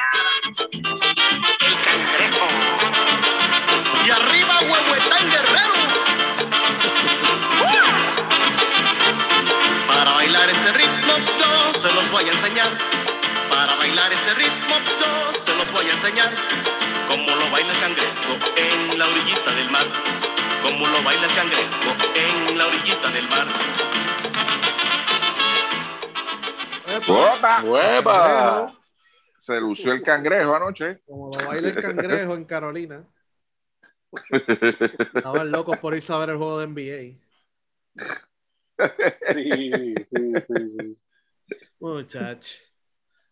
El cangrejo. Y arriba, Huehuetán Guerrero. Para bailar ese ritmo yo se los voy a enseñar. Para bailar ese ritmo yo se los voy a enseñar. Como lo baila el cangrejo en la orillita del mar. Como lo baila el cangrejo en la orillita del mar. ¡Opa! ¡Huepa! Se lució el cangrejo anoche. Como lo baila el cangrejo en Carolina. Estaban locos por irse a ver el juego de NBA. Sí, sí, sí, sí. Muchachos.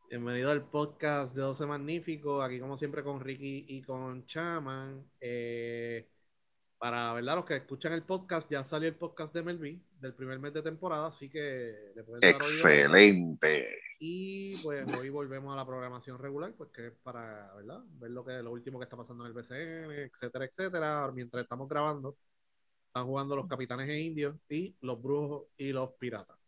Bienvenido al podcast de 12 Magníficos. Aquí, como siempre, con Ricky y con Chaman. Eh, para ¿verdad? los que escuchan el podcast, ya salió el podcast de Melví del primer mes de temporada, así que le pueden dar. Excelente. Y pues hoy volvemos a la programación regular, pues que es para ¿verdad? ver lo que lo último que está pasando en el BCN, etcétera, etcétera. Mientras estamos grabando, están jugando los capitanes e indios y los brujos y los piratas.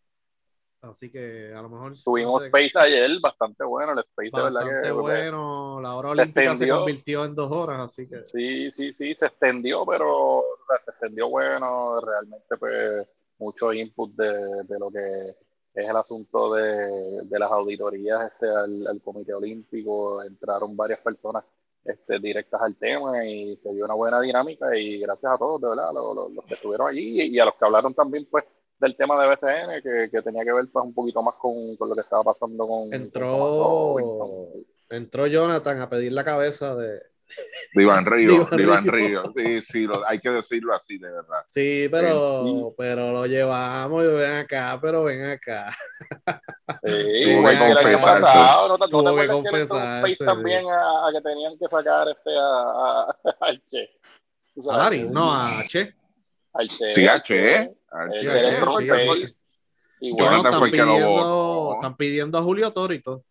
Así que a lo mejor Tuvimos Space ayer, bastante bueno el Space, de verdad bastante que bueno. La hora olímpica se convirtió en dos horas, así que Sí, sí, sí, se extendió, pero o sea, se extendió bueno, realmente pues mucho input de, de lo que es el asunto de, de las auditorías este, al, al Comité Olímpico, entraron varias personas este, directas al tema y se dio una buena dinámica y gracias a todos, de verdad, los, los- los que estuvieron allí y a los que hablaron también pues del tema de BCN que, que tenía que ver pues un poquito más con, con lo que estaba pasando con entró con Robinson. entró Jonathan a pedir la cabeza de De Iván Río, Iván de Iván Río. Río. Sí, sí, lo- hay que decirlo así, de verdad. Sí, pero, Sí. pero lo llevamos, y ven acá, pero ven acá. Sí, Tuvo que confesarse. ¿no no Tuvo que confesarse, sí. también a, a que tenían que sacar este a, a- al Che. ¿Tú A sabes? Dari, no a Che. Al Che. Sí, él Che, Jonathan están fue el que lo pidiendo, votó. están pidiendo a Julio Torito.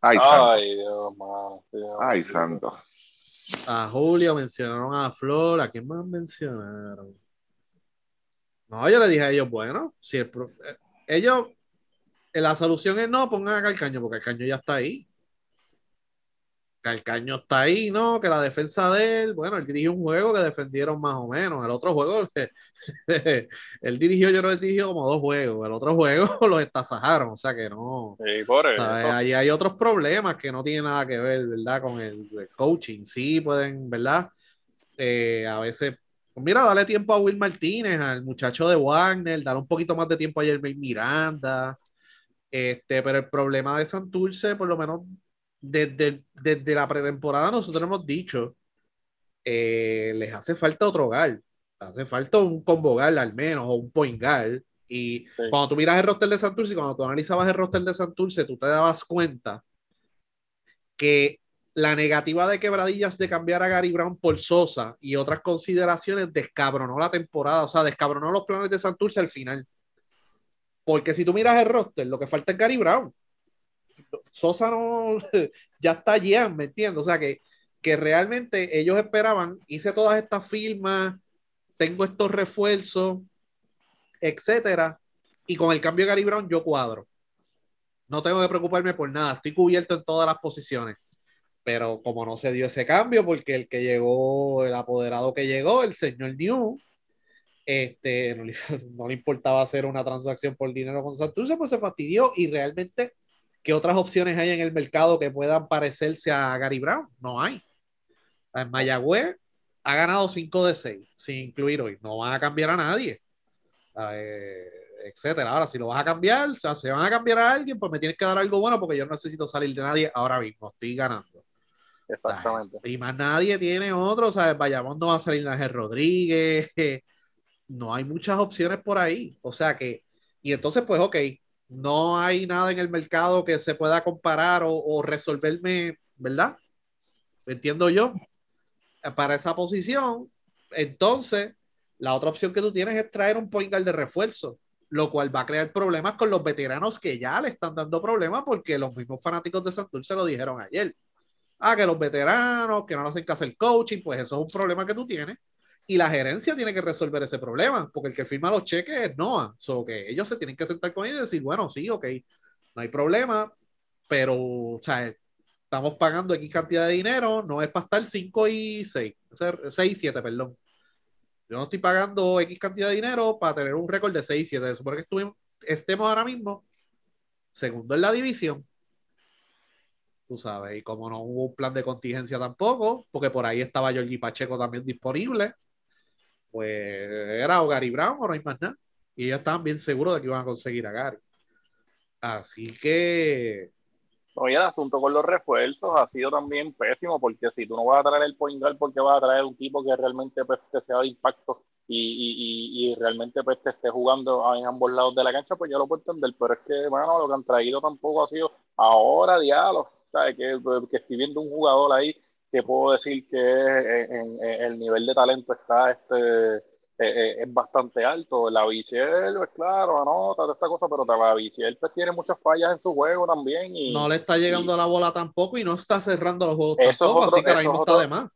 Ay, santo. ay, Dios. Dios, Ay, santo. A Julio, mencionaron a Flor, ¿a quién más mencionaron? No, yo le dije a ellos, bueno, si el pro- eh, ellos, eh, la solución es no, pongan a Calcaño, porque Calcaño ya está ahí. Calcaño está ahí, ¿no? Que la defensa de él, bueno, él dirigió un juego que defendieron más o menos. El otro juego, él dirigió, yo que él dirigió como dos juegos. El otro juego los estasajaron, o sea que no. Sí, por eso. ¿sabes? Ahí hay otros problemas que no tienen nada que ver, ¿verdad? Con el, el coaching. Sí, pueden, ¿verdad? Eh, a veces, pues mira, dale tiempo a Will Martínez, al muchacho de Wagner, dale un poquito más de tiempo a Jermaine Miranda. Este, pero el problema de Santurce, por lo menos desde, desde la pretemporada, nosotros hemos dicho, eh, les hace falta otro hogar. Hace falta un combo guard al menos, o un point guard. Y Sí. cuando tú miras el roster de Santurce cuando tú analizabas el roster de Santurce, tú te dabas cuenta que la negativa de quebradillas de cambiar a Gary Brown por Sosa y otras consideraciones descabronó la temporada, o sea, descabronó los planes de Santurce al final. Porque si tú miras el roster, lo que falta es Gary Brown. Sosa no, ya está allá, ¿me entiendes? O sea, que, que realmente ellos esperaban, hice todas estas firmas, tengo estos refuerzos, etcétera, y con el cambio de Gary Brown yo cuadro. No tengo que preocuparme por nada, estoy cubierto en todas las posiciones. Pero como no se dio ese cambio, porque el que llegó, el apoderado que llegó, el señor New, este, no, le, no le importaba hacer una transacción por dinero con Santurce, pues se fastidió. Y realmente, ¿qué otras opciones hay en el mercado que puedan parecerse a Gary Brown? No hay. En Mayagüez ha ganado 5 de 6, sin incluir hoy. No van a cambiar a nadie. Eh, etcétera. Ahora, si lo vas a cambiar, o sea, se van a cambiar a alguien, pues me tienes que dar algo bueno porque yo no necesito salir de nadie ahora mismo. Estoy ganando. Exactamente. Y más nadie tiene otro, ¿sabes? Bayamón no va a salir Ángel Rodríguez. No hay muchas opciones por ahí. O sea que, y entonces, pues, ok, no hay nada en el mercado que se pueda comparar o, o resolverme, ¿verdad? Entiendo yo. Para esa posición, entonces, la otra opción que tú tienes es traer un point guard de refuerzo, lo cual va a crear problemas con los veteranos que ya le están dando problemas porque los mismos fanáticos de Santurce lo dijeron ayer. Ah, que los veteranos, que no hacen caso el coaching, pues eso es un problema que tú tienes. Y la gerencia tiene que resolver ese problema, porque el que firma los cheques es Noah. So que ellos se tienen que sentar con ellos y decir, bueno, sí, ok, no hay problema, pero, o sea, estamos pagando X cantidad de dinero, no es para estar 5 y 6, 6 y 7, perdón. Yo no estoy pagando X cantidad de dinero para tener un récord de 6 y 7. Supone que estuvimos, estemos ahora mismo segundo en la división. Tú sabes, y como no hubo un plan de contingencia tampoco, porque por ahí estaba Jorge Pacheco también disponible, pues era o Gary Brown o no hay más nada. Y ellos estaban bien seguros de que iban a conseguir a Gary. Así que. Oye, el asunto con los refuerzos ha sido también pésimo, porque si tú no vas a traer el point guard, porque vas a traer un tipo que realmente pues, que sea de impacto y, y, y, realmente pues, te esté jugando en ambos lados de la cancha, pues yo lo puedo entender, pero es que, bueno, lo que han traído tampoco ha sido ahora diálogo, ¿sabes? Que, que estoy viendo un jugador ahí que puedo decir que en, el nivel de talento está este es bastante alto. La Viciel, pues claro, anota esta cosa, pero la Viciel pues, tiene muchas fallas en su juego también. Y, no le está llegando la bola tampoco y no está cerrando los juegos tampoco, así que ahora mismo está de más.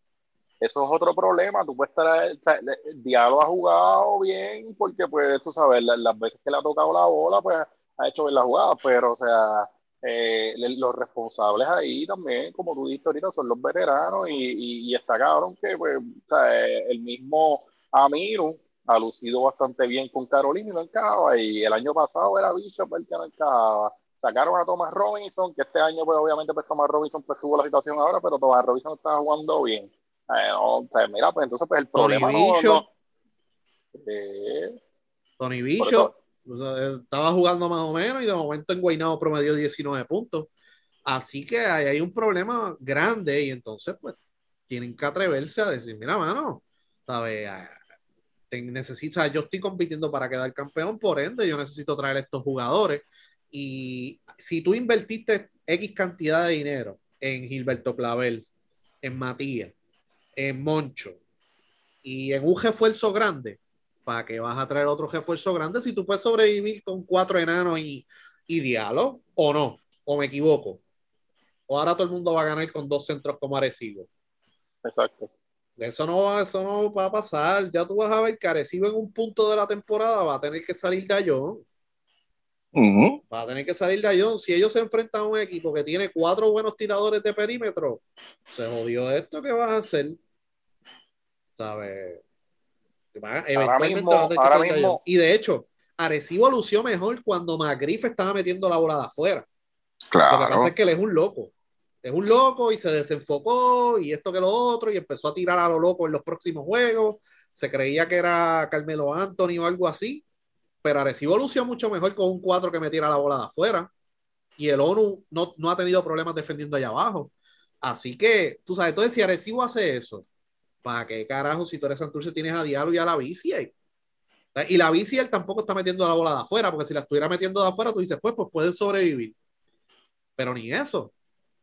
Eso es otro problema. Tú puedes estar, el Diablo ha jugado bien porque, pues, tú sabes, las, veces que le ha tocado la bola, pues ha hecho bien la jugada, pero, o sea, eh, los responsables ahí también, como tú dijiste ahorita, son los veteranos y, y, está cabrón que, pues, o sea, el mismo Amiru ha lucido bastante bien con Carolina y no encajaba. Y el año pasado era Bishop el que no encajaba. Sacaron a Thomas Robinson, que este año, pues obviamente, pues Thomas Robinson pues, tuvo la situación ahora, pero Thomas Robinson estaba jugando bien. Eh, mira, pues entonces, pues el problema Tony Bishop. Eh, Tony Bishop estaba jugando más o menos y de momento en Guaynabo promedió 19 puntos. Así que ahí hay un problema grande y entonces, pues, tienen que atreverse a decir, mira, mano, ¿sabes? necesito, yo estoy compitiendo para quedar campeón, por ende, yo necesito traer estos jugadores. Y si tú invertiste X cantidad de dinero en Gilberto Clavel, en Matías, en Moncho y en un refuerzo grande, ¿para que vas a traer otro refuerzo grande si tú puedes sobrevivir con cuatro enanos y, y diálogo? ¿O no? ¿O me equivoco? ¿O ahora todo el mundo va a ganar con dos centros como Arecibo? Exacto. Eso no, eso no va a carecido Ya tú vas a ver que en un punto de la temporada va a tener que salir de Ayón. Va a tener que salir de Ayón. Si ellos se enfrentan a un equipo que tiene cuatro buenos tiradores de perímetro, se jodió esto, ¿qué vas a hacer? ¿Sabes? Y de hecho, Arecibo lució mejor cuando Magrife estaba metiendo la bola de afuera. Claro. Lo que pasa es que él es un loco es un loco y se desenfocó y esto que lo otro y empezó a tirar a lo loco en los próximos juegos. Se creía que era Carmelo Anthony o algo así, pero Arecibo lució mucho mejor con un 4 que metiera la bola de afuera y el ONU no, no ha tenido problemas defendiendo allá abajo. Así que, tú sabes, entonces si Arecibo hace eso, ¿para qué carajo si tú eres Santurce tienes a Diablo y a la bici ahí? Y la bici él tampoco está metiendo la bola de afuera, porque si la estuviera metiendo de afuera, tú dices, pues, pues pueden sobrevivir. Pero ni eso.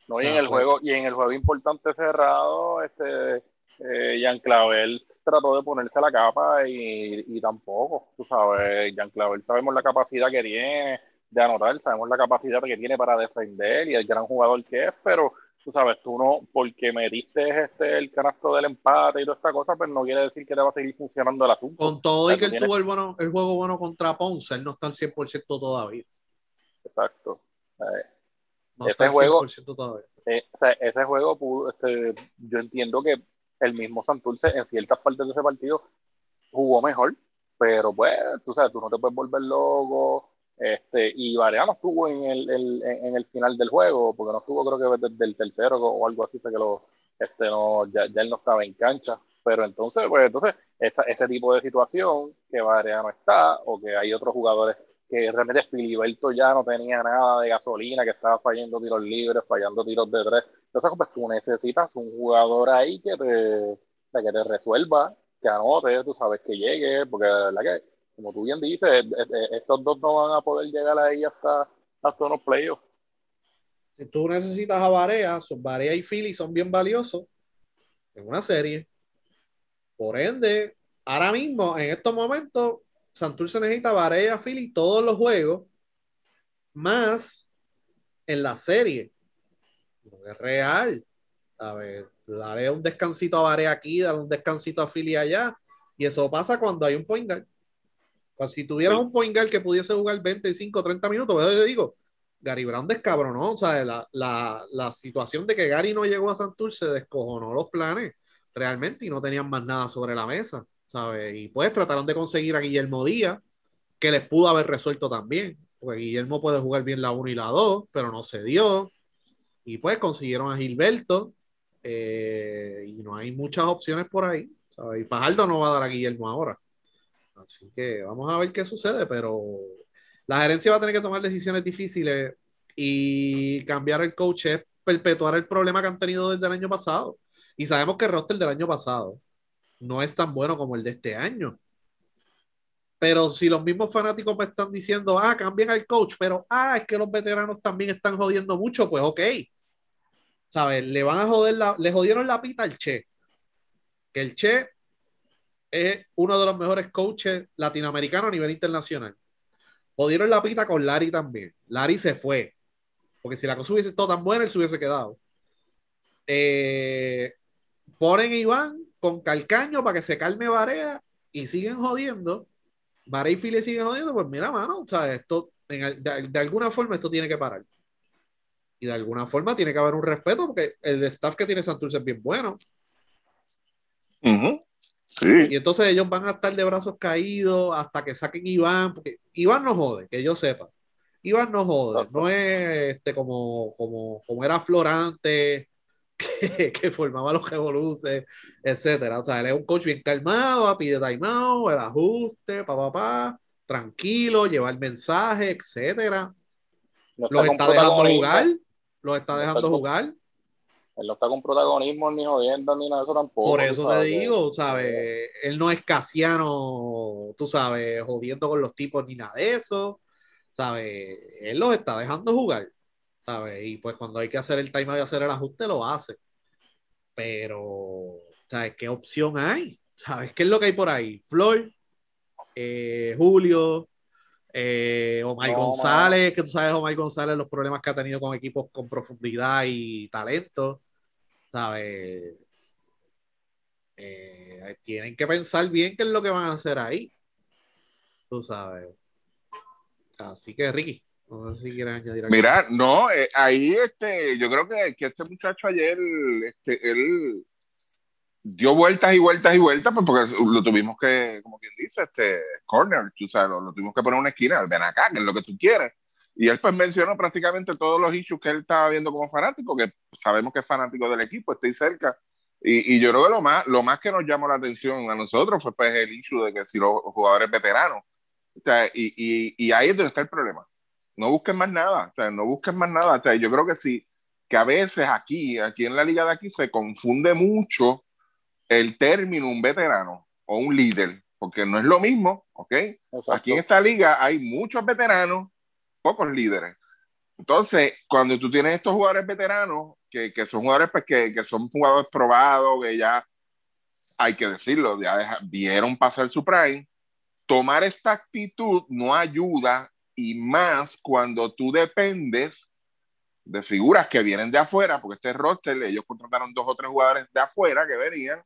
No, y en el juego, y en el juego importante cerrado, este eh, Jean Clavel trató de ponerse la capa y, y tampoco, tú sabes, Jean Clavel sabemos la capacidad que tiene de anotar, sabemos la capacidad que tiene para defender y el gran jugador que es, pero tú sabes, tú no, porque metiste este, el canasto del empate y toda esta cosa, pues no quiere decir que te va a seguir funcionando el asunto. Con todo y que él tuvo el, bueno, el juego bueno contra Ponce, él no está al 100% todavía. Exacto. Eh, ese juego, eh, ese juego este, yo entiendo que el mismo Santurce en ciertas partes de ese partido jugó mejor, pero pues, tú sabes, tú no te puedes volver loco. Este, y Variano estuvo en el, en el final del juego, porque no estuvo creo que desde el tercero o algo así, que lo, este, no, ya, él no estaba en cancha. Pero entonces, pues entonces, ese tipo de situación que Variano está, o que hay otros jugadores que realmente Filiberto ya no tenía nada de gasolina, que estaba fallando tiros libres, fallando tiros de tres. Entonces, pues tú necesitas un jugador ahí que te, que te resuelva, que anote, tú sabes que llegue, porque la que, como tú bien dices, estos dos no van a poder llegar ahí hasta, hasta unos playoffs. Si tú necesitas a Barea, son Barea y Philly son bien valiosos en una serie. Por ende, ahora mismo, en estos momentos, Santurce necesita Varela Philly todos los juegos, más en la serie. No es real. A ver, daré un descansito a Varea aquí, daré un descansito a Philly allá. Y eso pasa cuando hay un point guard. Si tuvieras un point guard que pudiese jugar 25, 30 minutos, pues yo digo, Gary Brown descabronó, o sea, la, la, la, situación de que Gary no llegó a Santurce descojonó los planes realmente y no tenían más nada sobre la mesa, ¿sabes? Y pues trataron de conseguir a Guillermo Díaz, que les pudo haber resuelto también, porque Guillermo puede jugar bien la 1 y la 2, pero no se dio. Y pues consiguieron a Gilberto, eh, y no hay muchas opciones por ahí, ¿sabes? Y Fajardo no va a dar a Guillermo ahora. Así que vamos a ver qué sucede, pero la gerencia va a tener que tomar decisiones difíciles y cambiar el coach es perpetuar el problema que han tenido desde el año pasado. Y sabemos que el roster del año pasado no es tan bueno como el de este año. Pero si los mismos fanáticos me están diciendo, ah, cambien al coach, pero ah, es que los veteranos también están jodiendo mucho, pues ok. ¿Sabes? Le van a joder la, le jodieron la pita al Che. Que el Che es uno de los mejores coaches latinoamericanos a nivel internacional. Jodieron la pita con Larry también. Larry se fue. Porque si la cosa hubiese estado tan buena, él se hubiese quedado. Eh, ponen a Iván con Calcaño para que se calme Varea y siguen jodiendo. Varea y Philly siguen jodiendo. Pues mira, mano, o sea, esto, de, alguna forma, esto tiene que parar. Y de alguna forma tiene que haber un respeto porque el staff que tiene Santurce es bien bueno. Y entonces ellos van a estar de brazos caídos hasta que saquen Iván, porque Iván no jode, que yo sepa. Iván no jode, no es este, como, como, como era Florante, que, que formaba los revoluces, etcétera. O sea, él es un coach bien calmado, pide timeout, el ajuste, pa, pa, pa, tranquilo, lleva el mensaje, etcétera. los está dejando jugar, los está dejando jugar. Él no está con protagonismo ni jodiendo ni nada de eso tampoco. Por eso te digo, ¿sabes? Él no es casiano, tú sabes, jodiendo con los tipos ni nada de eso, ¿sabes? Él los está dejando jugar, ¿sabes? Y pues cuando hay que hacer el time y hacer el ajuste, lo hace. Pero, ¿sabes? ¿Qué opción hay? ¿Sabes? ¿Qué es lo que hay por ahí? Flor, eh, Julio, eh, Omar González, que tú sabes, Omar González, los problemas que ha tenido con equipos con profundidad y talento, ¿sabes? Eh, tienen que pensar bien qué es lo que van a hacer ahí. Tú sabes. Así que, Ricky, no sé si quieres añadir algo. Mira, no, eh, ahí este, yo creo que, que este muchacho ayer, este, él dio vueltas y vueltas y vueltas, pues porque lo tuvimos que, como quien dice, este corner, tú sabes, lo, tuvimos que poner en una esquina, ven acá, que es lo que tú quieres. Y él pues mencionó prácticamente todos los issues que él estaba viendo como fanático, que sabemos que es fanático del equipo, estoy cerca. Y, y, yo creo que lo más, lo más que nos llamó la atención a nosotros fue pues el issue de que si los jugadores veteranos, o sea, y, y, y, ahí es donde está el problema. No busquen más nada, o sea, no busquen más nada. O sea, yo creo que sí, que a veces aquí, aquí en la liga de aquí se confunde mucho el término un veterano o un líder, porque no es lo mismo, ¿ok? Aquí en esta liga hay muchos veteranos, pocos líderes. Entonces, cuando tú tienes estos jugadores veteranos, que, que son jugadores pues, que, que, son jugadores probados, que ya hay que decirlo, ya vieron pasar su prime, tomar esta actitud no ayuda y más cuando tú dependes de figuras que vienen de afuera, porque este roster, ellos contrataron dos o tres jugadores de afuera que venían,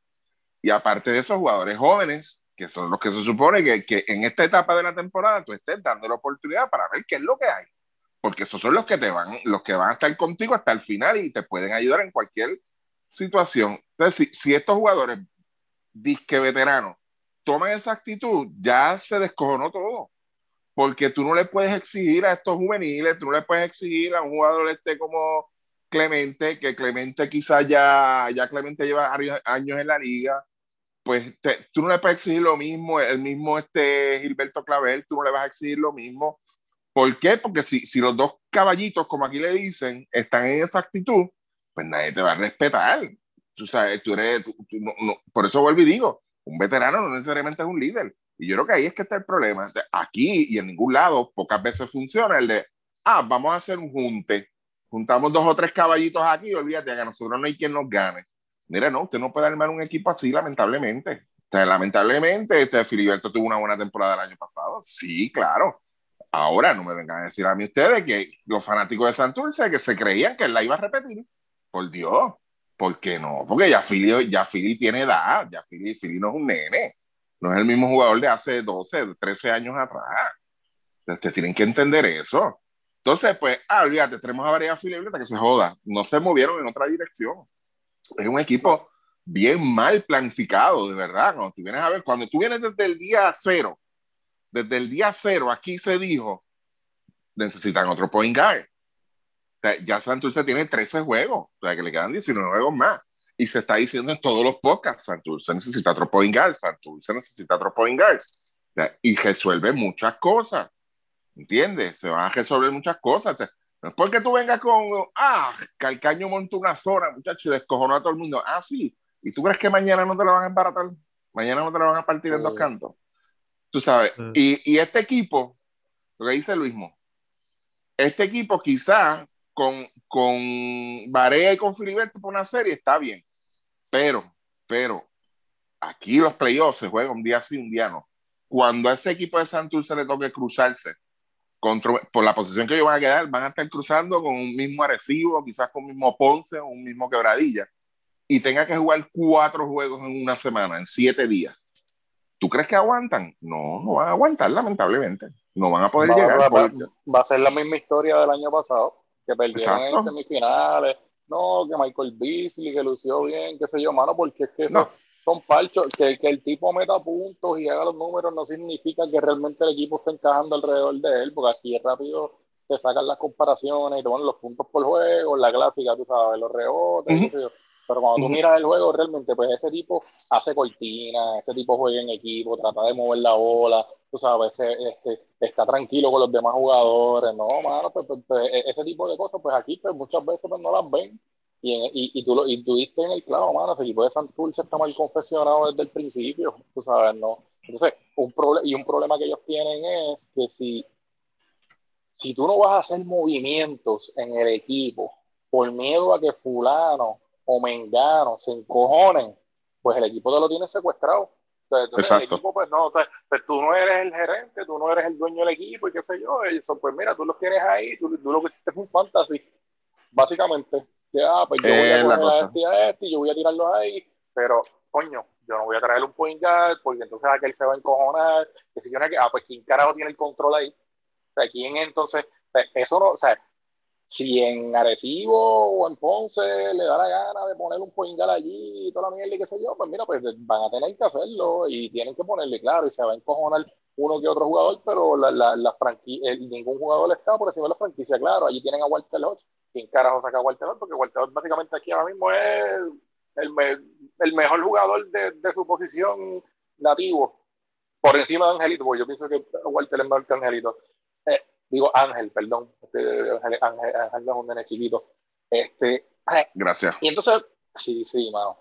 y aparte de esos jugadores jóvenes, que son los que se supone que, que en esta etapa de la temporada tú estés dando la oportunidad para ver qué es lo que hay. Porque esos son los que te van, los que van a estar contigo hasta el final y te pueden ayudar en cualquier situación. Entonces, si, si estos jugadores disque veteranos toman esa actitud, ya se descojonó todo. Porque tú no le puedes exigir a estos juveniles, tú no le puedes exigir a un jugador este como Clemente, que Clemente quizás ya, ya Clemente lleva años en la liga, pues tú no le puedes exigir lo mismo, el mismo este Gilberto Clavel, tú no le vas a exigir lo mismo. ¿Por qué? Porque si, si los dos caballitos, como aquí le dicen, están en esa actitud, pues nadie te va a respetar. Tú sabes, tú eres, por eso vuelvo y digo, un veterano no necesariamente es un líder. Y yo creo que ahí es que está el problema. Aquí y en ningún lado pocas veces funciona el de, ah, vamos a hacer un junte. Juntamos dos o tres caballitos aquí, olvídate que a nosotros no hay quien nos gane. Mira, no, usted no puede armar un equipo así, lamentablemente. lamentablemente, este Filiberto tuvo una buena temporada el año pasado. Sí, claro. Ahora no me vengan a decir a mí ustedes que los fanáticos de Santurce que se creían que él la iba a repetir. Por Dios, ¿por qué no? Porque ya Fili, ya tiene edad, ya Fili, no es un nene, no es el mismo jugador de hace 12, 13 años atrás. Ustedes tienen que entender eso. Entonces, pues, ah, olvídate, tenemos a varias filibreta que se joda. No se movieron en otra dirección. Es un equipo bien mal planificado, de verdad. Cuando tú vienes a ver, cuando tú vienes desde el día cero, desde el día cero, aquí se dijo, necesitan otro point guard. O sea, ya Santurce tiene 13 juegos, o sea, que le quedan 19 juegos más. Y se está diciendo en todos los podcasts, Santurce necesita otro point guard, Santurce necesita otro point guard. O sea, y resuelve muchas cosas. ¿Entiendes? Se van a resolver muchas cosas. O sea, no es porque tú vengas con, ah, Calcaño montó una zona, muchacho, y descojonó a todo el mundo. Ah, sí. ¿Y tú crees que mañana no te la van a embaratar? Mañana no te la van a partir en dos cantos. Tú sabes. Y, y este equipo, lo que dice Luismo, este equipo quizá con, con Barea y con Filiberto por una serie está bien. Pero, pero, aquí los playoffs se juegan un día sí, un día no. Cuando a ese equipo de Santurce le toque cruzarse contra, por la posición que ellos van a quedar, van a estar cruzando con un mismo Arecibo, quizás con un mismo Ponce, un mismo Quebradilla, y tenga que jugar cuatro juegos en una semana, en siete días. ¿Tú crees que aguantan? No, no van a aguantar, lamentablemente. No van a poder Va, llegar. va- va- va a ser la misma historia del año pasado, que perdieron Exacto. en semifinales. No, que Michael Beasley, que lució bien, qué sé yo, mano, porque es que eso No. Son parchos. Que, que el tipo meta puntos y haga los números no significa que realmente el equipo esté encajando alrededor de él, porque aquí es rápido te sacan las comparaciones y te ponen los puntos por juego, la clásica, tú sabes, los rebotes, sé. Pero cuando tú miras el juego, realmente, pues ese tipo hace cortina, ese tipo juega en equipo, trata de mover la bola, tú sabes, este, está tranquilo con los demás jugadores, no, mano, pues, pues, pues, e- ese tipo de cosas, pues aquí pues, muchas veces pues, no las ven. Y, en- y, y, tú, lo, y tú diste en el clavo, mano, ese equipo de Santurce está mal confeccionado desde el principio, tú sabes, ¿no? Entonces, un y un problema que ellos tienen es que si, si tú no vas a hacer movimientos en el equipo por miedo a que fulano o mengano se encojonen, pues el equipo te lo tiene secuestrado. Entonces el Exacto. equipo, pues no, o sea, pues tú no eres el gerente, tú no eres el dueño del equipo y qué sé yo, eso, pues mira, tú los tienes ahí, tú, tú lo que hiciste es un fantasy, básicamente. Ah, pues yo voy a la coger a este y a este y yo voy a tirarlos ahí, pero coño, yo no voy a traer un point guard porque entonces aquel se va a encojonar, que si yo no, ah, pues quién carajo tiene el control ahí. O sea, quién entonces, o sea, eso no, o sea, si en Arecibo o en Ponce le da la gana de poner un point guard allí y toda la mierda y qué sé yo, pues mira, pues van a tener que hacerlo y tienen que ponerle claro y se va a encojonar uno que otro jugador, pero la, la, la franqui- eh, ningún jugador está por encima de la franquicia, claro, allí tienen a Walter Hodge, ¿quién carajo saca a Walter Hodge? Porque Walter Hodge básicamente aquí ahora mismo es el, me- el mejor jugador de, de su posición nativo, por encima de Angelito, porque yo pienso que Walter es mejor que Angelito. Eh, digo Ángel, perdón, este, Ángel, Ángel- es un nene chiquito. Este, eh, Gracias. y entonces, sí, sí, mano.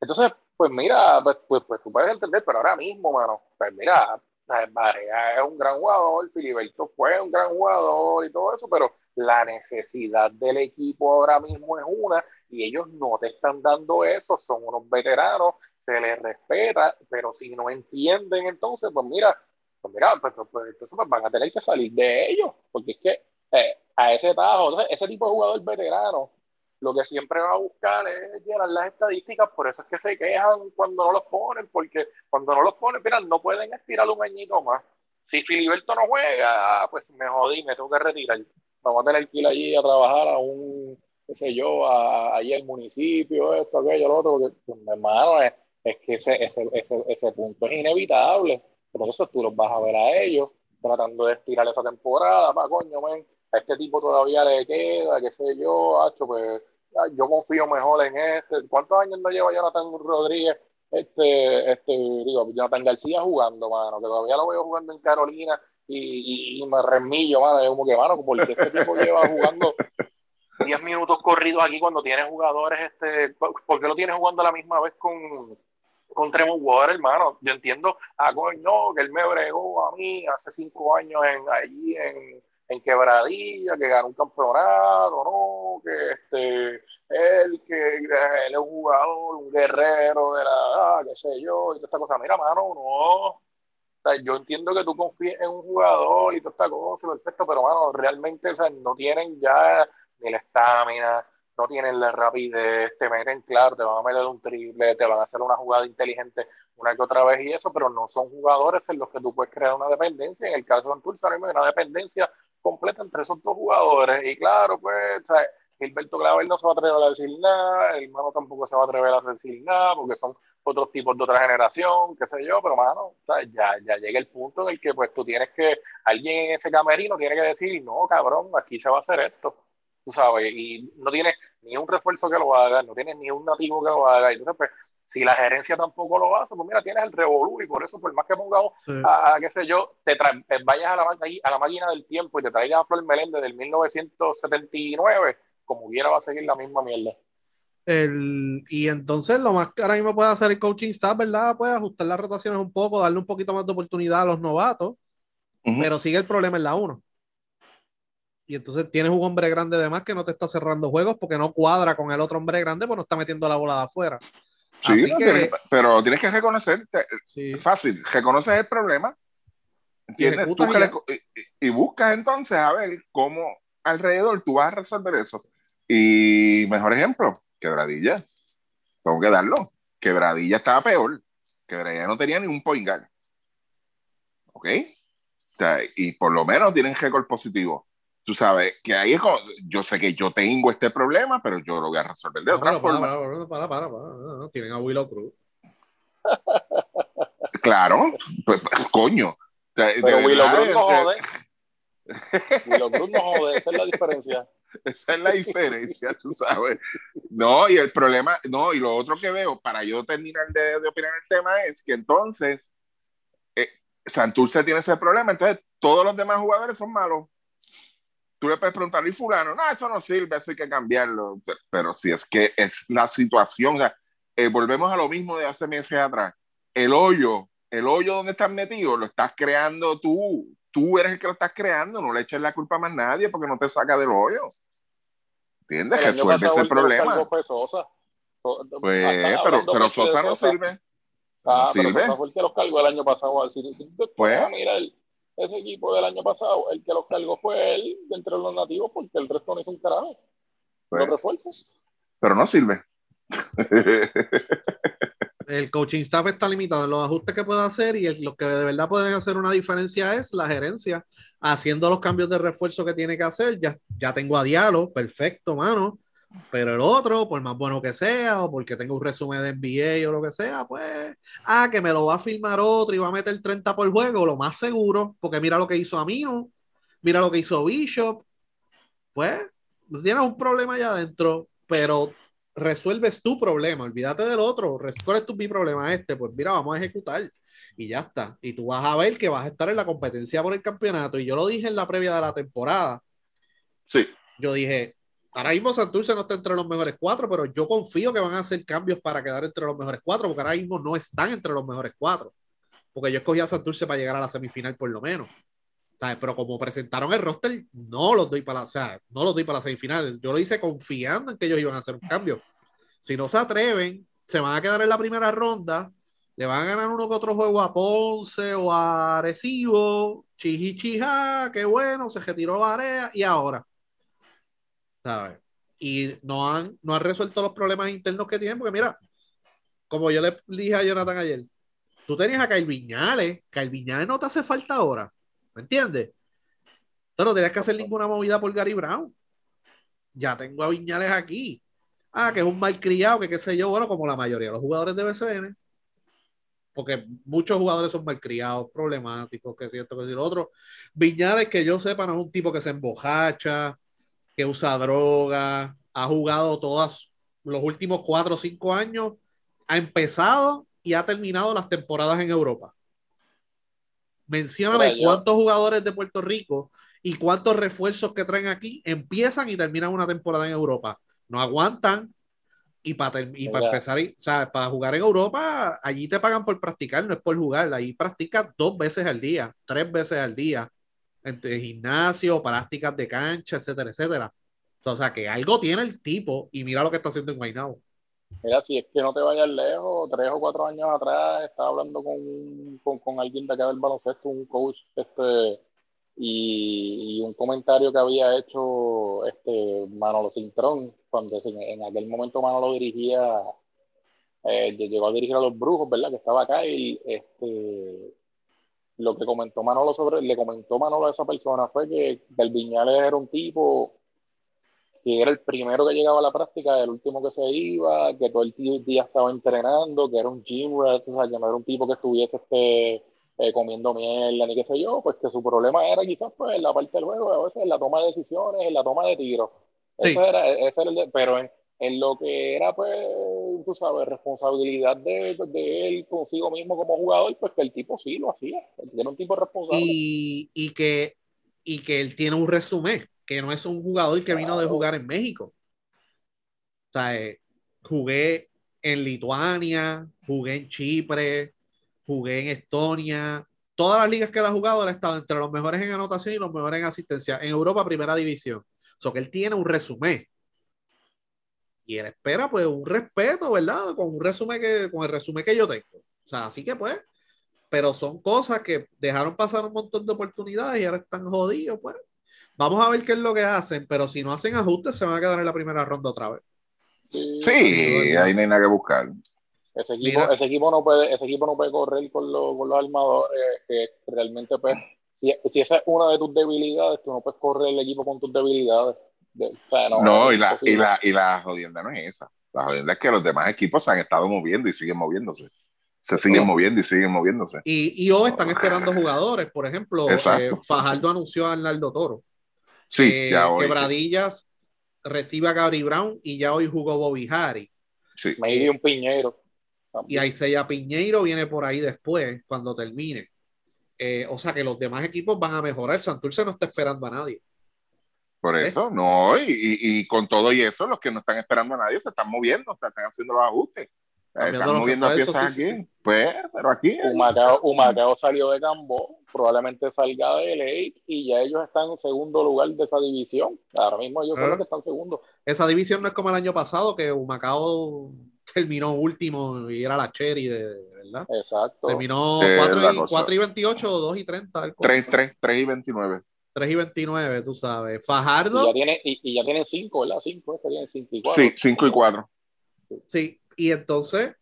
Entonces, pues mira, pues, pues, pues tú puedes entender, pero ahora mismo, mano, pues mira, eh, Barea es un gran jugador, Filiberto fue un gran jugador y todo eso, pero la necesidad del equipo ahora mismo es una y ellos no te están dando eso, son unos veteranos, se les respeta, pero si no entienden entonces, pues mira, pues mira, pues, pues, pues, entonces pues, van a tener que salir de ellos, porque es que eh, a ese tajo, ese tipo de jugador veterano, lo que siempre va a buscar es llenar las estadísticas, por eso es que se quejan cuando no los ponen, porque cuando no los ponen, mira, no pueden estirar un añito más. Si Filiberto no juega, ah, pues me jodí, me tengo que retirar. Vamos a tener que ir allí a trabajar a un, qué sé yo, a, allí al municipio, esto, aquello, lo otro, porque, pues, hermano, es, es que ese, ese, ese, ese punto es inevitable. Eso tú los vas a ver a ellos tratando de estirar esa temporada, pa, coño, men, a este tipo todavía le queda, qué sé yo, hacho, pues yo confío mejor en este. ¿Cuántos años no lleva Jonathan Rodríguez? Este, este, digo, Jonathan García jugando, mano, que todavía lo veo jugando en Carolina y, y, y me remillo, mano, es como que, mano, porque este tipo lleva jugando 10 minutos corridos aquí cuando tiene jugadores, este, ¿por qué lo tiene jugando a la misma vez con, con Tremont Water, hermano? Yo entiendo, ah, coño, que él me bregó a mí hace cinco años en, allí en, en Quebradilla, que ganó un campeonato, ¿no? Que este, él, que él es un jugador, un guerrero de la, ah, qué sé yo, y toda esta cosa. Mira, mano, no. O sea, yo entiendo que tú confíes en un jugador y toda esta cosa, perfecto, pero, mano, realmente o sea, no tienen ya ni la estamina, no tienen la rapidez, te meten, claro, te van a meter un triple, te van a hacer una jugada inteligente una que otra vez y eso, pero no son jugadores en los que tú puedes crear una dependencia. En el caso de Santurce, ahora mismo hay una dependencia completa entre esos dos jugadores. Y claro, pues, ¿sabes? Gilberto Clavel no se va a atrever a decir nada, el hermano tampoco se va a atrever a decir nada, porque son otros tipos de otra generación, qué sé yo, pero mano, ya, ya llega el punto en el que pues tú tienes que, alguien en ese camerino tiene que decir, no, cabrón, aquí se va a hacer esto, tú sabes, y no tienes ni un refuerzo que lo haga, no tienes ni un nativo que lo haga, entonces pues si la gerencia tampoco lo hace, pues mira, tienes el revolú y por eso, por más que pongamos a, qué sé yo, te, vayas a la, a la máquina del tiempo y te traigas a Flor Meléndez del 1979, como quiera va a seguir la misma mierda. El, y entonces lo más que ahora mismo puede hacer el coaching staff, ¿verdad? Puede ajustar las rotaciones un poco, darle un poquito más de oportunidad a los novatos, pero sigue el problema en la 1. Y entonces tienes un hombre grande de más que no te está cerrando juegos porque no cuadra con el otro hombre grande, pues no está metiendo la bola de afuera. Sí, pero tienes que reconocer, fácil, reconoces el problema, ¿entiendes? y, y buscas entonces a ver cómo alrededor tú vas a resolver eso. Y mejor ejemplo, Quebradilla. Tengo que darlo. Quebradilla estaba peor. Quebradilla no tenía ni un point guard. ¿Ok? y por lo menos tienen récord positivo. Tú sabes que ahí es como, yo sé que yo tengo este problema, pero yo lo voy a resolver de otra forma. Para, para, para, Tienen a Willow Cruz. Claro, pues, pues coño. pero Willow Cruz no jode. Willow Cruz no jode, esa es la diferencia. Esa es la diferencia, tú sabes. No, y el problema, no, y lo otro que veo, para yo terminar de, de opinar el tema, es que entonces eh, Santurce tiene ese problema, entonces todos los demás jugadores son malos. Tú le puedes preguntar, ¿y fulano? No, eso no sirve, eso hay que cambiarlo. Pero si es que es la situación, o sea, eh, volvemos a lo mismo de hace meses atrás. El hoyo, el hoyo donde estás metido, lo estás creando tú tú eres el que lo estás creando, no le eches la culpa a más nadie porque no te saca del hoyo. ¿Entiendes? Resuelve ese problema. Pues, pero, pero Sosa no sirve. Ah, pero Sosa fue el que los cargó el año pasado. Pues, ah, mira, ese equipo del año pasado, el que los cargó fue él entre los nativos porque el resto no hizo un carajo. Pues, los Pero no sirve. el coaching staff está limitado en los ajustes que puede hacer y lo que de verdad pueden hacer una diferencia es la gerencia haciendo los cambios de refuerzo que tiene que hacer. Ya, ya tengo a Diallo, perfecto, mano. Pero el otro, por más bueno que sea, o porque tengo un resumen de NBA o lo que sea, pues, ah, que me lo va a firmar otro y va a meter 30 por juego, lo más seguro, porque mira lo que hizo Amino, mira lo que hizo Bishop, pues, tienes un problema allá adentro, pero resuelves tu problema, olvídate del otro, ¿cuál es tu mi problema este? Pues mira, vamos a ejecutar y ya está. Y tú vas a ver que vas a estar en la competencia por el campeonato. Y yo lo dije en la previa de la temporada. Sí. Yo dije, ahora mismo Santurce no está entre los mejores cuatro, pero yo confío que van a hacer cambios para quedar entre los mejores cuatro, porque ahora mismo no están entre los mejores cuatro. Porque yo escogí a Santurce para llegar a la semifinal por lo menos. ¿Sabes? Pero como presentaron el roster, no los doy para o sea, no los doy para las semifinales. Yo lo hice confiando en que ellos iban a hacer un cambio. Si no se atreven, se van a quedar en la primera ronda, le van a ganar uno que otro juego a Ponce o a Arecibo, Chihichija, qué bueno, se retiró Varea y ahora, ¿sabes? Y no han, no han resuelto los problemas internos que tienen, porque mira, como yo le dije a Jonathan ayer, tú tenías a Kyle Viñales, Kyle Viñales no te hace falta ahora. ¿Me entiendes? Tú no tenías que hacer ninguna movida por Gary Brown. Ya tengo a Viñales aquí. Ah, que es un malcriado, que qué sé yo, bueno, como la mayoría de los jugadores de BCN. Porque muchos jugadores son malcriados, problemáticos, que cierto, que si lo otro. Viñales, que yo sepa, no es un tipo que se embojacha, que usa droga, ha jugado todas los últimos cuatro o cinco años, ha empezado y ha terminado las temporadas en Europa. Mencióname cuántos jugadores de Puerto Rico y cuántos refuerzos que traen aquí empiezan y terminan una temporada en Europa. No aguantan. Y para y para empezar, o sea, para jugar en Europa, allí te pagan por practicar, no es por jugar. Allí practicas dos veces al día, tres veces al día, entre gimnasio, prácticas de cancha, etcétera, etcétera. O sea, que algo tiene el tipo y mira lo que está haciendo en Guaynabo. Mira, si es que no te vayas lejos, tres o cuatro años atrás estaba hablando con, con, alguien de acá del baloncesto, un coach, este, y, un comentario que había hecho este Manolo Cintrón, cuando en, aquel momento Manolo dirigía, eh, llegó a dirigir a los brujos, ¿verdad? Que estaba acá y este lo que comentó Manolo sobre, le comentó Manolo a esa persona fue que Del Viñales era un tipo que era el primero que llegaba a la práctica, el último que se iba, que todo el día estaba entrenando, que era un gym rat, o sea, que no era un tipo que estuviese este, eh, comiendo mierda, ni qué sé yo, pues que su problema era quizás pues en la parte del juego, a veces en la toma de decisiones, en la toma de tiros. Sí. Ese era, ese era el, pero en, en lo que era, pues, tú sabes, responsabilidad de, de, él consigo mismo como jugador, pues que el tipo sí lo hacía, era un tipo responsable. Y, y, que, y que él tiene un resumen, que no es un jugador que vino de jugar en México. O sea, eh, jugué en Lituania, jugué en Chipre, jugué en Estonia. Todas las ligas que él ha jugado, él ha estado entre los mejores en anotación y los mejores en asistencia. En Europa, primera división. O sea, que él tiene un resumen y él espera pues un respeto, ¿verdad? Con un resumen que, con el resumen que yo tengo. O sea, así que pues, pero son cosas que dejaron pasar un montón de oportunidades y ahora están jodidos, pues. Vamos a ver qué es lo que hacen, pero si no hacen ajustes se van a quedar en la primera ronda otra vez. Sí, sí ahí no hay nada que buscar. Ese equipo, ese equipo no puede, ese equipo no puede correr con, los, con los armadores, que realmente pues, si, si esa es una de tus debilidades, tú no puedes correr el equipo con tus debilidades. De, o sea, no, no y, la, y, la, y la jodienda no es esa. La jodienda es que los demás equipos se han estado moviendo y siguen moviéndose. Se siguen oh. moviendo y siguen moviéndose. Y, y hoy están esperando jugadores. Por ejemplo, eh, Fajardo anunció a Arnaldo Toro. Sí, eh, ya hoy. Quebradillas recibe a Gabri Brown y ya hoy jugó Bobby Harry. Sí. Me dio un Piñeiro. Y Isaiah Piñeiro viene por ahí después, cuando termine. Eh, o sea que los demás equipos van a mejorar. Santurce no está esperando a nadie. Por eso, no, y, y, y, con todo y eso, los que no están esperando a nadie se están moviendo, están haciendo los ajustes. Están moviendo piezas sí, aquí. Sí, Pues, pero aquí. Humacao, Humacao salió de Cambó, probablemente salga de Lake y ya ellos están en segundo lugar de esa división. Ahora mismo ellos son los que están segundo. Esa división no es como el año pasado, que Humacao terminó último y era la Cherry, de, ¿verdad? Exacto. Terminó 4 y, 4 y 28 o 2 y 30. 3, 3, 3 y 29. 3 y 29, tú sabes. Fajardo. Y ya tiene, y, y ya tienen 5, ¿verdad? 5, es que tienen 5 y 4. Sí, 5 y 4. Sí, y entonces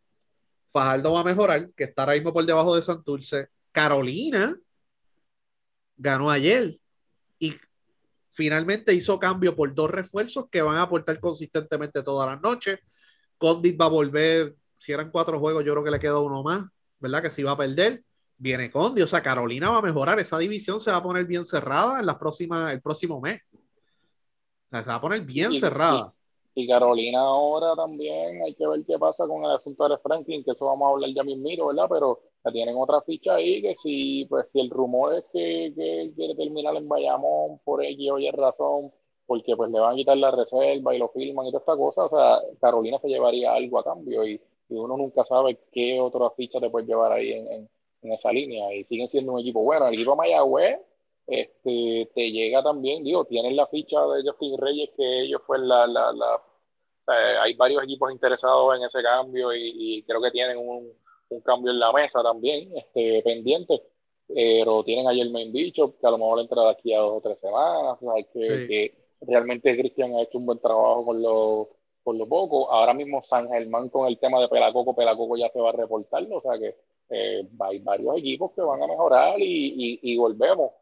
Fajardo va a mejorar, que está ahora mismo por debajo de Santurce. Carolina ganó ayer y finalmente hizo cambio por dos refuerzos que van a aportar consistentemente todas las noches. Condit va a volver, si eran cuatro juegos, yo creo que le queda uno más, ¿verdad? Que si va a perder viene Condi, o sea, Carolina va a mejorar, esa división se va a poner bien cerrada en las próximas, el próximo mes. O sea, se va a poner bien y, cerrada. Y, Carolina ahora también hay que ver qué pasa con el asunto de Franklin, que eso vamos a hablar ya mismo, ¿verdad? Pero tienen otra ficha ahí que si, pues, si el rumor es que, que quiere terminar en Bayamón por X o Y razón, porque pues le van a quitar la reserva y lo filman y toda esta cosa, o sea, Carolina se llevaría algo a cambio y, y uno nunca sabe qué otra ficha te puede llevar ahí en, en en esa línea y siguen siendo un equipo bueno. El equipo Mayagüez este, te llega también, digo, tienen la ficha de Justin Reyes que ellos fue la, la, la eh, hay varios equipos interesados en ese cambio y, y creo que tienen un, un, cambio en la mesa también, este, pendiente, pero tienen a Jermaine Bicho, que a lo mejor entra de aquí a dos o tres semanas, o sea, que, sí. que realmente Cristian ha hecho un buen trabajo con lo, con lo poco. Ahora mismo San Germán con el tema de Pelacoco, Pelacoco ya se va a reportar, o sea que eh, hay varios equipos que van a mejorar y, y, y, volvemos.